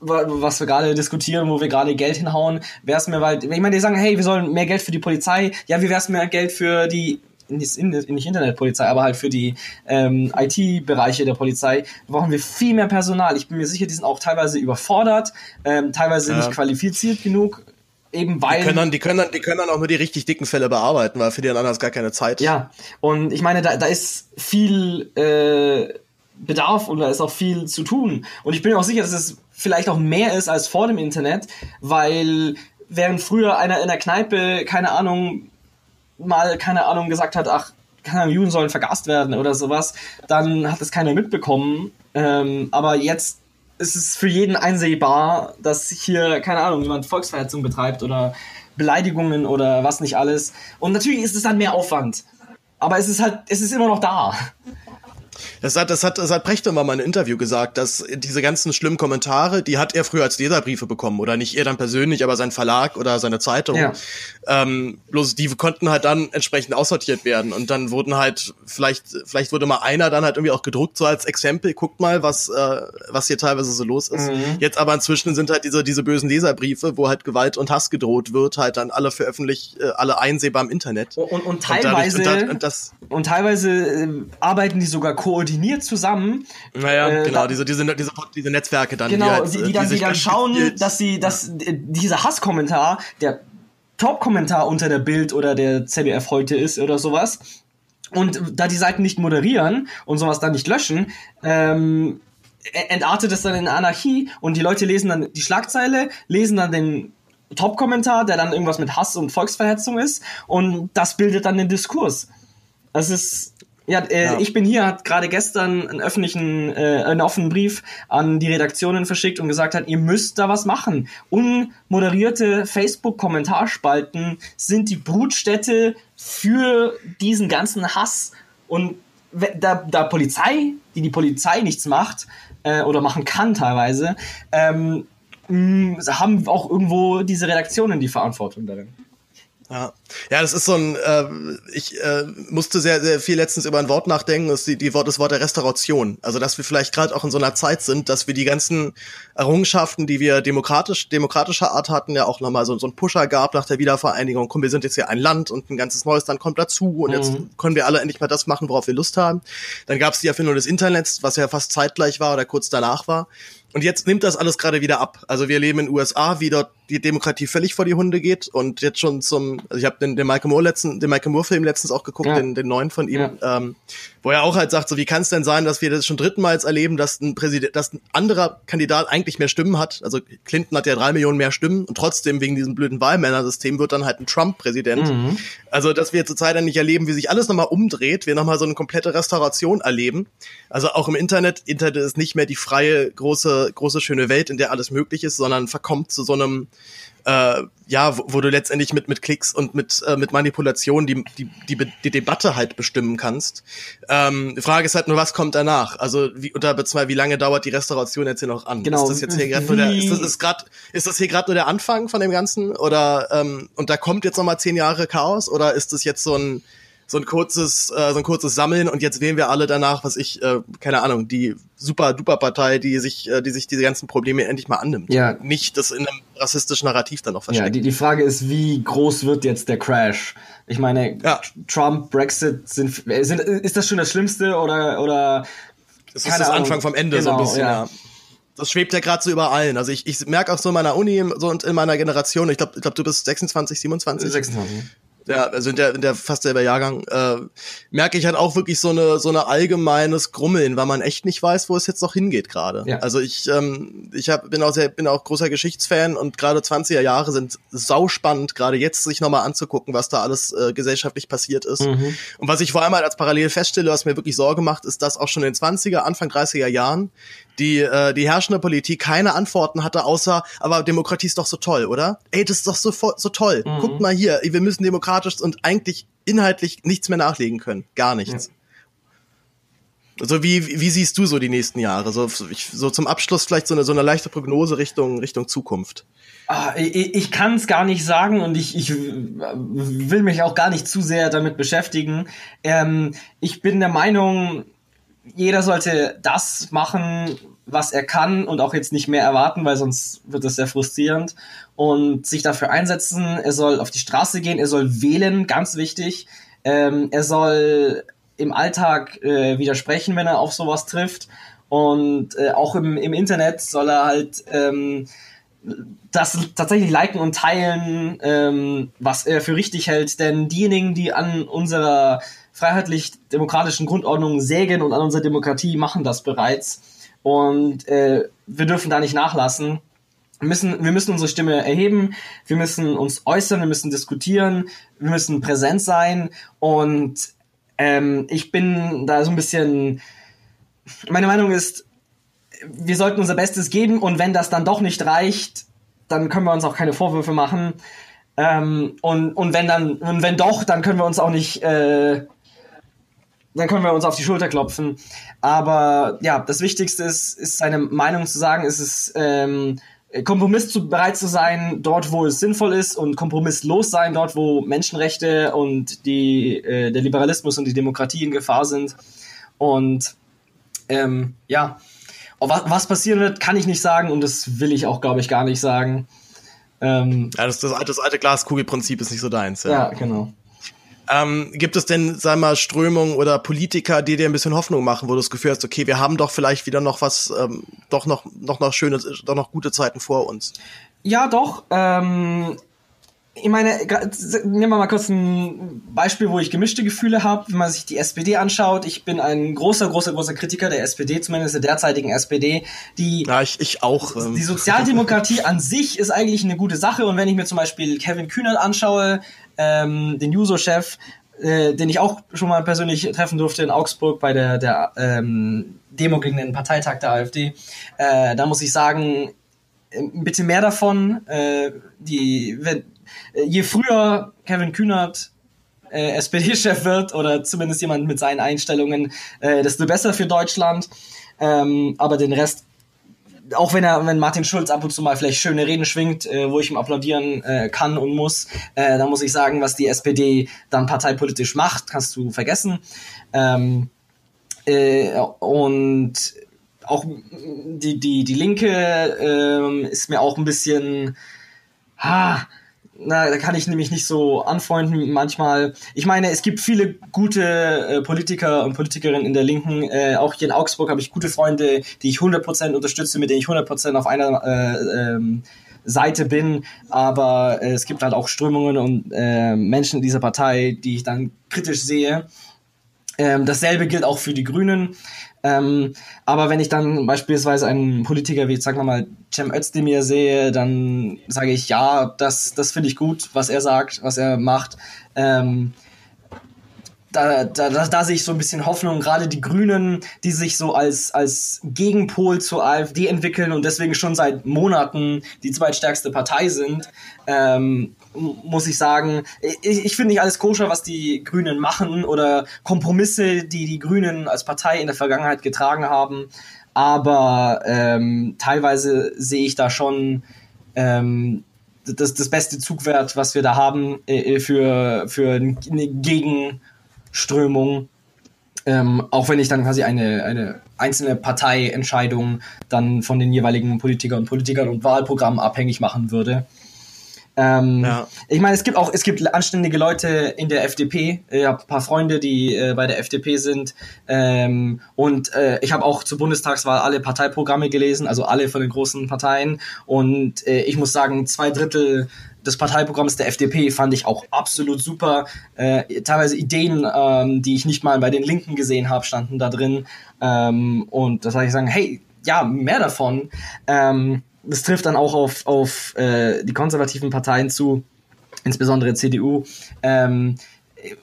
S2: was wir gerade diskutieren, wo wir gerade Geld hinhauen, wäre es mir weil, ich meine, die sagen, hey, wir sollen mehr Geld für die Polizei, ja, wie wäre es mehr Geld für die nicht, nicht Internetpolizei, aber halt für die ähm, IT-Bereiche der Polizei, brauchen wir viel mehr Personal. Ich bin mir sicher, die sind auch teilweise überfordert, ähm, teilweise ja. nicht qualifiziert genug. Eben weil.
S1: Die können, dann, die, können dann, die können dann auch nur die richtig dicken Fälle bearbeiten, weil für die dann anders gar keine Zeit.
S2: Ja, und ich meine, da, da ist viel äh, Bedarf und da ist auch viel zu tun. Und ich bin mir auch sicher, dass es vielleicht auch mehr ist als vor dem Internet, weil während früher einer in der Kneipe, keine Ahnung, mal, keine Ahnung, gesagt hat, ach, keine Ahnung, Juden sollen vergast werden oder sowas, dann hat es keiner mitbekommen. Ähm, aber jetzt ist es für jeden einsehbar, dass hier, keine Ahnung, jemand Volksverhetzung betreibt oder Beleidigungen oder was nicht alles. Und natürlich ist es dann mehr Aufwand. Aber es ist halt, es ist immer noch da.
S1: Das hat, das hat, das hat Prechter mal in einem Interview gesagt, dass diese ganzen schlimmen Kommentare, die hat er früher als Leserbriefe bekommen oder nicht er dann persönlich, aber sein Verlag oder seine Zeitung. Ja. Ähm, bloß die konnten halt dann entsprechend aussortiert werden und dann wurden halt vielleicht, vielleicht wurde mal einer dann halt irgendwie auch gedruckt so als Exempel. Guckt mal, was äh, was hier teilweise so los ist. Mhm. Jetzt aber inzwischen sind halt diese diese bösen Leserbriefe, wo halt Gewalt und Hass gedroht wird, halt dann alle veröffentlicht, äh, alle einsehbar im Internet.
S2: Und, und, und teilweise und, dadurch, und, das, und teilweise äh, arbeiten die sogar koordiniert zusammen.
S1: Naja, äh, genau, da, diese, diese, diese, diese Netzwerke dann.
S2: Genau, die, halt, die, die dann, die, dann schauen, dass sie, dass äh, dieser Hasskommentar, der Top-Kommentar unter der Bild oder der ZDF heute ist oder sowas. Und da die Seiten nicht moderieren und sowas dann nicht löschen, ähm, entartet es dann in Anarchie und die Leute lesen dann die Schlagzeile, lesen dann den Top-Kommentar, der dann irgendwas mit Hass und Volksverhetzung ist und das bildet dann den Diskurs. Das ist ja, äh, ja, ich bin hier, hat gerade gestern einen öffentlichen, äh, einen offenen Brief an die Redaktionen verschickt und gesagt hat, ihr müsst da was machen. Unmoderierte Facebook-Kommentarspalten sind die Brutstätte für diesen ganzen Hass. Und da, da Polizei, die die Polizei nichts macht äh, oder machen kann teilweise, ähm, haben auch irgendwo diese Redaktionen die Verantwortung darin.
S1: Ja. ja, das ist so ein, äh, ich äh, musste sehr, sehr viel letztens über ein Wort nachdenken, das ist die, die Wort, das Wort der Restauration. Also, dass wir vielleicht gerade auch in so einer Zeit sind, dass wir die ganzen Errungenschaften, die wir demokratisch, demokratischer Art hatten, ja auch nochmal so, so ein Pusher gab nach der Wiedervereinigung, komm, wir sind jetzt hier ein Land und ein ganzes neues Land kommt dazu und mhm. jetzt können wir alle endlich mal das machen, worauf wir Lust haben. Dann gab es die Erfindung des Internets, was ja fast zeitgleich war oder kurz danach war. Und jetzt nimmt das alles gerade wieder ab. Also wir leben in den USA, wie dort die Demokratie völlig vor die Hunde geht und jetzt schon zum, also ich habe den, den Michael Moore letzten, den Michael Moore Film letztens auch geguckt, ja. den, den neuen von ihm, ja. ähm, wo er auch halt sagt, so wie kann es denn sein, dass wir das schon drittenmals erleben, dass ein Präsident, dass ein anderer Kandidat eigentlich mehr Stimmen hat. Also Clinton hat ja drei Millionen mehr Stimmen und trotzdem wegen diesem blöden Wahlmännersystem wird dann halt ein Trump Präsident. Mhm. Also dass wir zurzeit dann nicht erleben, wie sich alles nochmal umdreht, wir nochmal so eine komplette Restauration erleben. Also auch im Internet, Internet ist nicht mehr die freie große große schöne Welt, in der alles möglich ist, sondern verkommt zu so einem äh, ja, wo, wo, du letztendlich mit mit Klicks und mit äh, mit Manipulation die, die die die Debatte halt bestimmen kannst. Ähm, die Frage ist halt nur, was kommt danach? Also wie unter beziehungsweise wie lange dauert die Restauration jetzt hier noch an?
S2: Genau.
S1: Ist das jetzt hier gerade nur der ist das ist gerade ist das hier gerade nur der Anfang von dem Ganzen oder ähm, und da kommt jetzt noch mal zehn Jahre Chaos oder ist das jetzt so ein so ein kurzes, äh, so ein kurzes Sammeln und jetzt wählen wir alle danach, was ich, äh, keine Ahnung, die super duper Partei, die sich, äh, die sich diese ganzen Probleme endlich mal annimmt.
S2: Ja.
S1: Nicht das in einem rassistischen Narrativ dann noch
S2: versteckt. Ja, die, die Frage ist, wie groß wird jetzt der Crash? Ich meine, ja. Trump, Brexit sind, sind, ist das schon das Schlimmste oder, oder?
S1: Das ist das Ahnung. Anfang vom Ende genau, so ein genau, bisschen, ja. ja das schwebt ja gerade so über allen. Also ich, ich merke auch so in meiner Uni so und in meiner Generation, ich glaube, ich glaub, du bist 26, 27.
S2: 26
S1: ja, also in der, in der fast selber Jahrgang, äh, merke ich halt auch wirklich so eine, so eine allgemeines Grummeln, weil man echt nicht weiß, wo es jetzt noch hingeht gerade. Ja. Also ich, ähm, ich hab, bin auch sehr, bin auch großer Geschichtsfan und gerade 20er Jahre sind sauspannend, gerade jetzt sich nochmal anzugucken, was da alles äh, gesellschaftlich passiert ist. Mhm. Und was ich vor allem halt als parallel feststelle, was mir wirklich Sorge macht, ist, dass auch schon in den 20er, Anfang 30er Jahren die, äh, die herrschende Politik keine Antworten hatte, außer, aber Demokratie ist doch so toll, oder? Ey, das ist doch so, so toll. Mhm. Guckt mal hier, wir müssen demokratisch und eigentlich inhaltlich nichts mehr nachlegen können. Gar nichts. Ja. Also wie, wie siehst du so die nächsten Jahre? So, ich, so zum Abschluss vielleicht so eine, so eine leichte Prognose Richtung, Richtung Zukunft.
S2: Ah, ich, ich kann es gar nicht sagen und ich, ich will mich auch gar nicht zu sehr damit beschäftigen. Ähm, ich bin der Meinung, jeder sollte das machen, was er kann und auch jetzt nicht mehr erwarten, weil sonst wird das sehr frustrierend und sich dafür einsetzen. Er soll auf die Straße gehen, er soll wählen, ganz wichtig. Ähm, er soll im Alltag äh, widersprechen, wenn er auf sowas trifft. Und äh, auch im, im Internet soll er halt ähm, das tatsächlich liken und teilen, ähm, was er für richtig hält. Denn diejenigen, die an unserer freiheitlich-demokratischen Grundordnung sägen und an unserer Demokratie machen das bereits. Und äh, wir dürfen da nicht nachlassen. Wir müssen, wir müssen unsere Stimme erheben, wir müssen uns äußern, wir müssen diskutieren, wir müssen präsent sein. Und ähm, ich bin da so ein bisschen, meine Meinung ist, wir sollten unser Bestes geben und wenn das dann doch nicht reicht, dann können wir uns auch keine Vorwürfe machen. Ähm, und, und wenn dann, und wenn doch, dann können wir uns auch nicht, äh, dann können wir uns auf die Schulter klopfen. Aber ja, das Wichtigste ist, ist seine Meinung zu sagen, ist es ähm, Kompromiss zu, bereit zu sein, dort wo es sinnvoll ist und kompromisslos sein, dort wo Menschenrechte und die, äh, der Liberalismus und die Demokratie in Gefahr sind. Und ähm, ja, was, was passieren wird, kann ich nicht sagen und das will ich auch, glaube ich, gar nicht sagen.
S1: Ähm, ja, das, das, alte, das alte Glaskugelprinzip ist nicht so deins.
S2: Ja, ja genau.
S1: Ähm, gibt es denn, sag mal, Strömungen oder Politiker, die dir ein bisschen Hoffnung machen, wo du das Gefühl hast, okay, wir haben doch vielleicht wieder noch was, ähm, doch noch, noch noch schöne, doch noch gute Zeiten vor uns?
S2: Ja, doch. Ähm, ich meine, nehmen wir mal kurz ein Beispiel, wo ich gemischte Gefühle habe, wenn man sich die SPD anschaut. Ich bin ein großer, großer, großer Kritiker der SPD, zumindest der derzeitigen SPD. Die,
S1: ja, ich, ich auch.
S2: Ähm. Die Sozialdemokratie an sich ist eigentlich eine gute Sache. Und wenn ich mir zum Beispiel Kevin Kühnert anschaue, ähm, den Juso-Chef, äh, den ich auch schon mal persönlich treffen durfte in Augsburg bei der, der ähm, Demo gegen den Parteitag der AfD, äh, da muss ich sagen, ein bisschen mehr davon. Äh, die, wenn, äh, je früher Kevin Kühnert äh, SPD-Chef wird oder zumindest jemand mit seinen Einstellungen, äh, desto besser für Deutschland. Ähm, aber den Rest, auch wenn er, wenn Martin Schulz ab und zu mal vielleicht schöne Reden schwingt, äh, wo ich ihm applaudieren äh, kann und muss, äh, dann muss ich sagen, was die SPD dann parteipolitisch macht, kannst du vergessen. Ähm, äh, und auch die, die, die Linke äh, ist mir auch ein bisschen, ha, na, da kann ich nämlich nicht so anfreunden manchmal. Ich meine, es gibt viele gute äh, Politiker und Politikerinnen in der Linken. Äh, auch hier in Augsburg habe ich gute Freunde, die ich 100% unterstütze, mit denen ich 100% auf einer äh, ähm, Seite bin. Aber äh, es gibt halt auch Strömungen und äh, Menschen in dieser Partei, die ich dann kritisch sehe. Ähm, dasselbe gilt auch für die Grünen. Ähm, aber wenn ich dann beispielsweise einen Politiker wie, sagen wir mal, Cem Özdemir sehe, dann sage ich, ja, das, das finde ich gut, was er sagt, was er macht. Ähm, da, da, da, da sehe ich so ein bisschen Hoffnung, gerade die Grünen, die sich so als, als Gegenpol zur AfD entwickeln und deswegen schon seit Monaten die zweitstärkste Partei sind, ähm, muss ich sagen, ich, ich finde nicht alles koscher, was die Grünen machen oder Kompromisse, die die Grünen als Partei in der Vergangenheit getragen haben, aber ähm, teilweise sehe ich da schon ähm, das, das beste Zugwert, was wir da haben äh, für, für eine Gegen Strömung. Ähm, auch wenn ich dann quasi eine, eine einzelne Parteientscheidung dann von den jeweiligen Politikern und Politikern und Wahlprogrammen abhängig machen würde. Ähm, ja. Ich meine, es gibt auch, es gibt anständige Leute in der FDP. Ich habe ein paar Freunde, die äh, bei der FDP sind. Ähm, und äh, ich habe auch zur Bundestagswahl alle Parteiprogramme gelesen, also alle von den großen Parteien. Und äh, ich muss sagen, zwei Drittel des Parteiprogramms der FDP fand ich auch absolut super. Äh, teilweise Ideen, ähm, die ich nicht mal bei den Linken gesehen habe, standen da drin. Ähm, und da sage ich sagen, hey, ja, mehr davon. Ähm, das trifft dann auch auf, auf äh, die konservativen Parteien zu, insbesondere CDU. Ähm,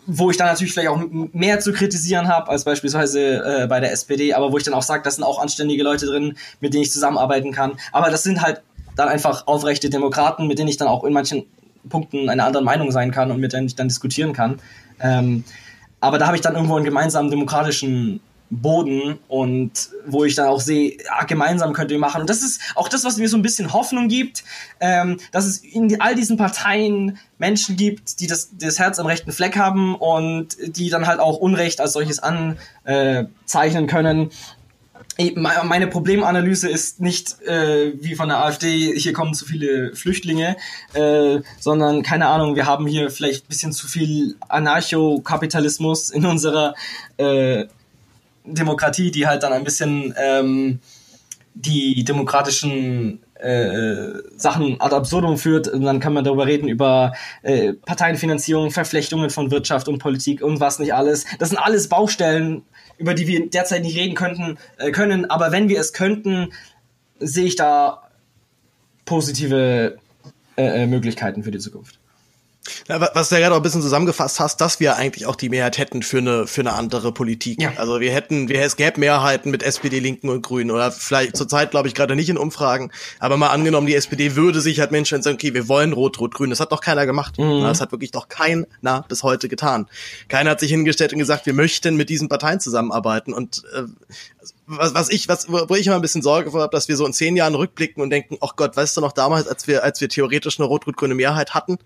S2: wo ich dann natürlich vielleicht auch mehr zu kritisieren habe als beispielsweise äh, bei der SPD, aber wo ich dann auch sage, das sind auch anständige Leute drin, mit denen ich zusammenarbeiten kann. Aber das sind halt dann einfach aufrechte Demokraten, mit denen ich dann auch in manchen Punkten einer anderen Meinung sein kann und mit denen ich dann diskutieren kann. Ähm, aber da habe ich dann irgendwo einen gemeinsamen demokratischen Boden und wo ich dann auch sehe, ja, gemeinsam könnt ihr machen. Und das ist auch das, was mir so ein bisschen Hoffnung gibt, ähm, dass es in all diesen Parteien Menschen gibt, die das, das Herz am rechten Fleck haben und die dann halt auch Unrecht als solches anzeichnen können meine Problemanalyse ist nicht äh, wie von der AfD, hier kommen zu viele Flüchtlinge, äh, sondern keine Ahnung, wir haben hier vielleicht ein bisschen zu viel Anarchokapitalismus in unserer äh, Demokratie, die halt dann ein bisschen ähm, die demokratischen äh, Sachen ad absurdum führt. Und dann kann man darüber reden über äh, Parteienfinanzierung, Verflechtungen von Wirtschaft und Politik und was nicht alles. Das sind alles Baustellen, über die wir derzeit nicht reden könnten, äh, können. Aber wenn wir es könnten, sehe ich da positive äh, äh Möglichkeiten für die Zukunft.
S1: Ja, was du ja gerade auch ein bisschen zusammengefasst hast, dass wir eigentlich auch die Mehrheit hätten für eine, für eine andere Politik. Ja. Also wir hätten, wir, es gäbe Mehrheiten mit SPD, Linken und Grünen oder vielleicht zurzeit glaube ich gerade nicht in Umfragen, aber mal angenommen, die SPD würde sich halt Menschen sagen, okay, wir wollen Rot, Rot, Grün. Das hat doch keiner gemacht. Mhm. Das hat wirklich doch keiner bis heute getan. Keiner hat sich hingestellt und gesagt, wir möchten mit diesen Parteien zusammenarbeiten und äh, was, was ich, was, wo ich immer ein bisschen Sorge vor habe, dass wir so in zehn Jahren rückblicken und denken, ach Gott, weißt du noch damals, als wir, als wir theoretisch eine rot-rot-grüne Mehrheit hatten?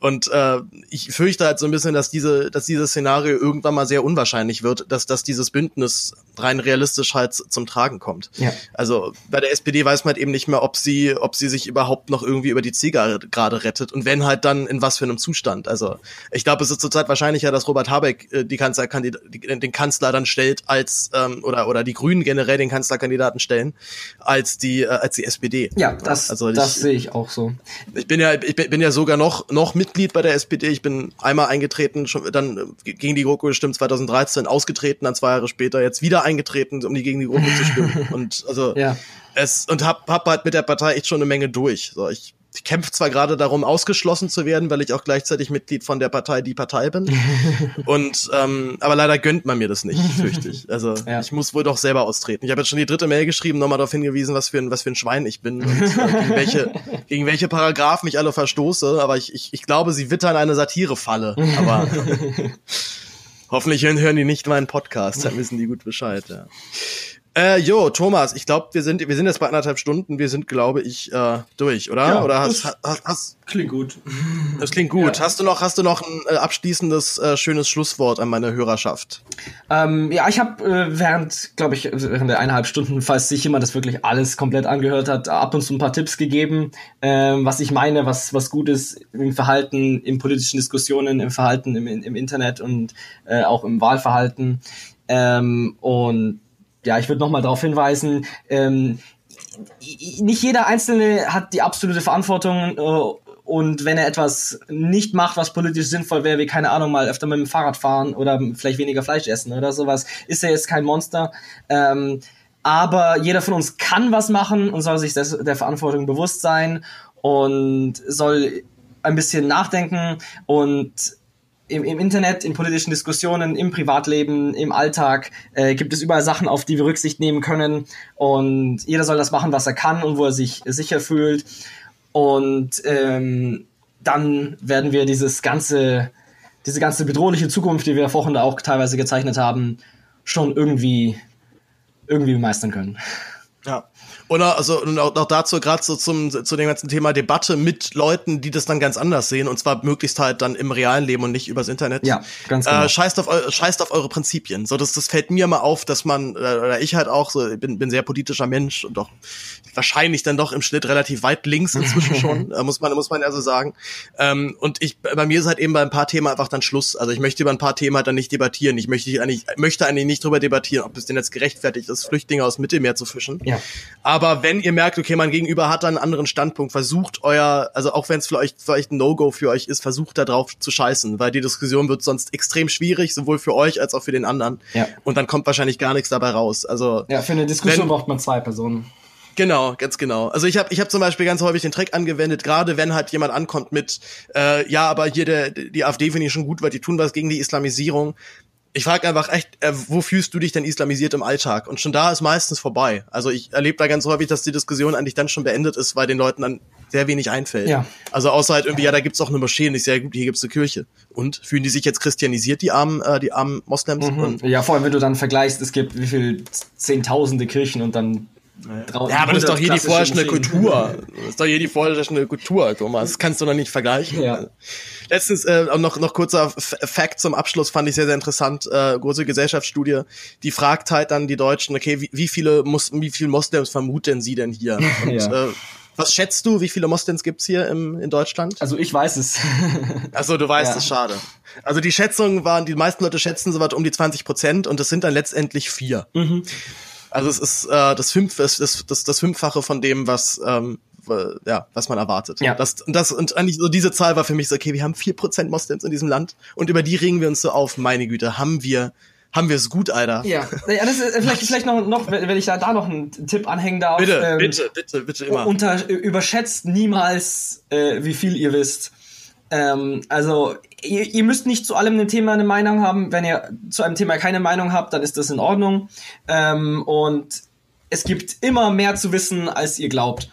S1: Und äh, ich fürchte halt so ein bisschen, dass diese, dass dieses Szenario irgendwann mal sehr unwahrscheinlich wird, dass, dass dieses Bündnis rein realistisch halt zum Tragen kommt. Ja. Also bei der SPD weiß man halt eben nicht mehr, ob sie, ob sie sich überhaupt noch irgendwie über die Zielgerade rettet und wenn halt dann in was für einem Zustand. Also ich glaube, es ist zurzeit wahrscheinlicher, dass Robert Habeck äh, die Kanzlerkandidat, den Kanzler dann stellt als ähm, oder oder die Grünen generell den Kanzlerkandidaten stellen als die äh, als die SPD.
S2: Ja, das, also ich, das sehe ich auch so.
S1: Ich bin ja ich bin ja sogar noch noch Mitglied bei der SPD. Ich bin einmal eingetreten, schon dann gegen die GroKo gestimmt 2013, ausgetreten, dann zwei Jahre später jetzt wieder eingetreten, um die gegen die GroKo zu stimmen. Und also ja. es und hab hab halt mit der Partei echt schon eine Menge durch. So ich ich kämpfe zwar gerade darum, ausgeschlossen zu werden, weil ich auch gleichzeitig Mitglied von der Partei Die Partei bin. und ähm, aber leider gönnt man mir das nicht, fürchte ich. Also ja. ich muss wohl doch selber austreten. Ich habe jetzt schon die dritte Mail geschrieben, nochmal darauf hingewiesen, was für ein was für ein Schwein ich bin und äh, gegen welche gegen welche Paragraphen ich alle verstoße. Aber ich, ich, ich glaube, sie wittern eine Satirefalle. Aber hoffentlich hören, die nicht meinen Podcast, dann wissen die gut Bescheid. Ja. Äh, jo, Thomas, ich glaube, wir sind, wir sind jetzt bei anderthalb Stunden. Wir sind, glaube ich, äh, durch, oder?
S2: Ja,
S1: oder
S2: hast, hast, hast, klingt gut.
S1: Das klingt gut. Ja. Hast du noch, hast du noch ein äh, abschließendes äh, schönes Schlusswort an meine Hörerschaft?
S2: Ähm, ja, ich habe äh, während, glaube ich, während der eineinhalb Stunden, falls sich jemand das wirklich alles komplett angehört hat, ab und zu ein paar Tipps gegeben, äh, was ich meine, was was gut ist im Verhalten, in politischen Diskussionen, im Verhalten im, im Internet und äh, auch im Wahlverhalten. Ähm, und ja, ich würde nochmal darauf hinweisen, ähm, nicht jeder Einzelne hat die absolute Verantwortung äh, und wenn er etwas nicht macht, was politisch sinnvoll wäre, wie keine Ahnung, mal öfter mit dem Fahrrad fahren oder vielleicht weniger Fleisch essen oder sowas, ist er jetzt kein Monster. Ähm, aber jeder von uns kann was machen und soll sich des, der Verantwortung bewusst sein und soll ein bisschen nachdenken und im, im Internet, in politischen Diskussionen, im Privatleben, im Alltag äh, gibt es überall Sachen, auf die wir Rücksicht nehmen können. Und jeder soll das machen, was er kann und wo er sich sicher fühlt. Und ähm, dann werden wir dieses ganze, diese ganze bedrohliche Zukunft, die wir vorhin auch teilweise gezeichnet haben, schon irgendwie, irgendwie meistern können.
S1: Ja. Oder also und auch, auch dazu gerade so zum zu dem ganzen Thema Debatte mit Leuten, die das dann ganz anders sehen und zwar möglichst halt dann im realen Leben und nicht übers Internet.
S2: Ja, ganz genau.
S1: Äh, scheißt auf scheißt auf eure Prinzipien. So das das fällt mir mal auf, dass man äh, oder ich halt auch so bin bin sehr politischer Mensch und doch wahrscheinlich dann doch im Schnitt relativ weit links inzwischen schon, äh, muss man muss man ja so sagen. Ähm, und ich bei mir ist halt eben bei ein paar Themen einfach dann Schluss. Also ich möchte über ein paar Themen halt dann nicht debattieren. Ich möchte eigentlich möchte eigentlich nicht drüber debattieren, ob es denn jetzt gerechtfertigt ist, Flüchtlinge aus Mittelmeer zu fischen.
S2: Ja.
S1: Aber wenn ihr merkt, okay, mein Gegenüber hat da einen anderen Standpunkt, versucht euer, also auch wenn es vielleicht, vielleicht ein No-Go für euch ist, versucht da drauf zu scheißen, weil die Diskussion wird sonst extrem schwierig, sowohl für euch als auch für den anderen. Ja. Und dann kommt wahrscheinlich gar nichts dabei raus. Also
S2: ja, für eine Diskussion wenn, braucht man zwei Personen.
S1: Genau, ganz genau. Also ich habe ich hab zum Beispiel ganz häufig den Trick angewendet, gerade wenn halt jemand ankommt mit, äh, ja, aber hier der, die AfD finde ich schon gut, weil die tun was gegen die Islamisierung ich frage einfach echt, äh, wo fühlst du dich denn islamisiert im Alltag? Und schon da ist meistens vorbei. Also ich erlebe da ganz häufig, dass die Diskussion eigentlich dann schon beendet ist, weil den Leuten dann sehr wenig einfällt.
S2: Ja.
S1: Also außer halt irgendwie, ja, da gibt's auch eine Moschee und ich sehr gut, hier gibt's eine Kirche. Und fühlen die sich jetzt christianisiert, die armen, äh, die armen Moslems?
S2: Mhm. ja, vor allem, wenn du dann vergleichst, es gibt wie viel Zehntausende Kirchen und dann
S1: Ja, aber das ist doch hier die vorherrschende Kultur. Das ist doch hier die vorherrschende Kultur, Thomas. Das kannst du doch nicht vergleichen. Ja. Letztens äh, noch noch kurzer Fact zum Abschluss fand ich sehr sehr interessant. Äh, große Gesellschaftsstudie, die fragt halt dann die Deutschen, okay, wie, wie viele Mus wie viele Moslems vermuten sie denn hier? Und, ja. äh, was schätzt du, wie viele Moslems gibt's hier im, in Deutschland?
S2: Also ich weiß es.
S1: Also du weißt ja. es, schade. Also die Schätzungen waren, die meisten Leute schätzen so was um die 20 Prozent und es sind dann letztendlich vier. Mhm. Also es ist äh, das, Fünf, das, das, das, Fünffache von dem, was ähm, ja, was man erwartet. Ja. Das, das, und eigentlich so diese Zahl war für mich so, okay, wir haben vier Prozent Moslems in diesem Land und über die regen wir uns so auf, meine Güte, haben wir haben wir es gut, Alter.
S2: Ja, ja das ist, vielleicht, vielleicht noch, noch, wenn ich da, da noch einen Tipp anhängen darf.
S1: Bitte, ähm, bitte, bitte, bitte immer.
S2: Unter, überschätzt niemals, äh, wie viel ihr wisst. Ähm, also, ihr, ihr müsst nicht zu allem ein Thema eine Meinung haben. Wenn ihr zu einem Thema keine Meinung habt, dann ist das in Ordnung. Ähm, und es gibt immer mehr zu wissen, als ihr glaubt.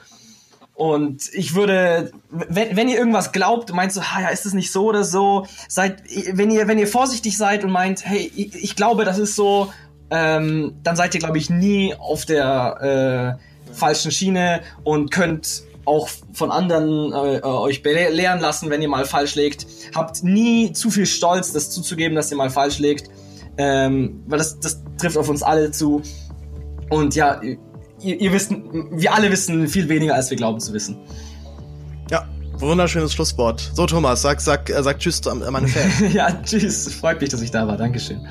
S2: Und ich würde, wenn, wenn ihr irgendwas glaubt, meint so, ha, ja, ist es nicht so oder so, seid, wenn ihr, wenn ihr vorsichtig seid und meint, hey, ich, ich glaube, das ist so, ähm, dann seid ihr, glaube ich, nie auf der äh, falschen Schiene und könnt auch von anderen äh, euch belehren lassen, wenn ihr mal falsch legt. Habt nie zu viel Stolz, das zuzugeben, dass ihr mal falsch legt, ähm, weil das, das trifft auf uns alle zu. Und ja, ihr, ihr wisst, wir alle wissen viel weniger, als wir glauben zu wissen.
S1: Ja, wunderschönes Schlusswort. So, Thomas, sag, sag, äh, sag Tschüss an meine Fans.
S2: ja, Tschüss. Freut mich, dass ich da war. Dankeschön.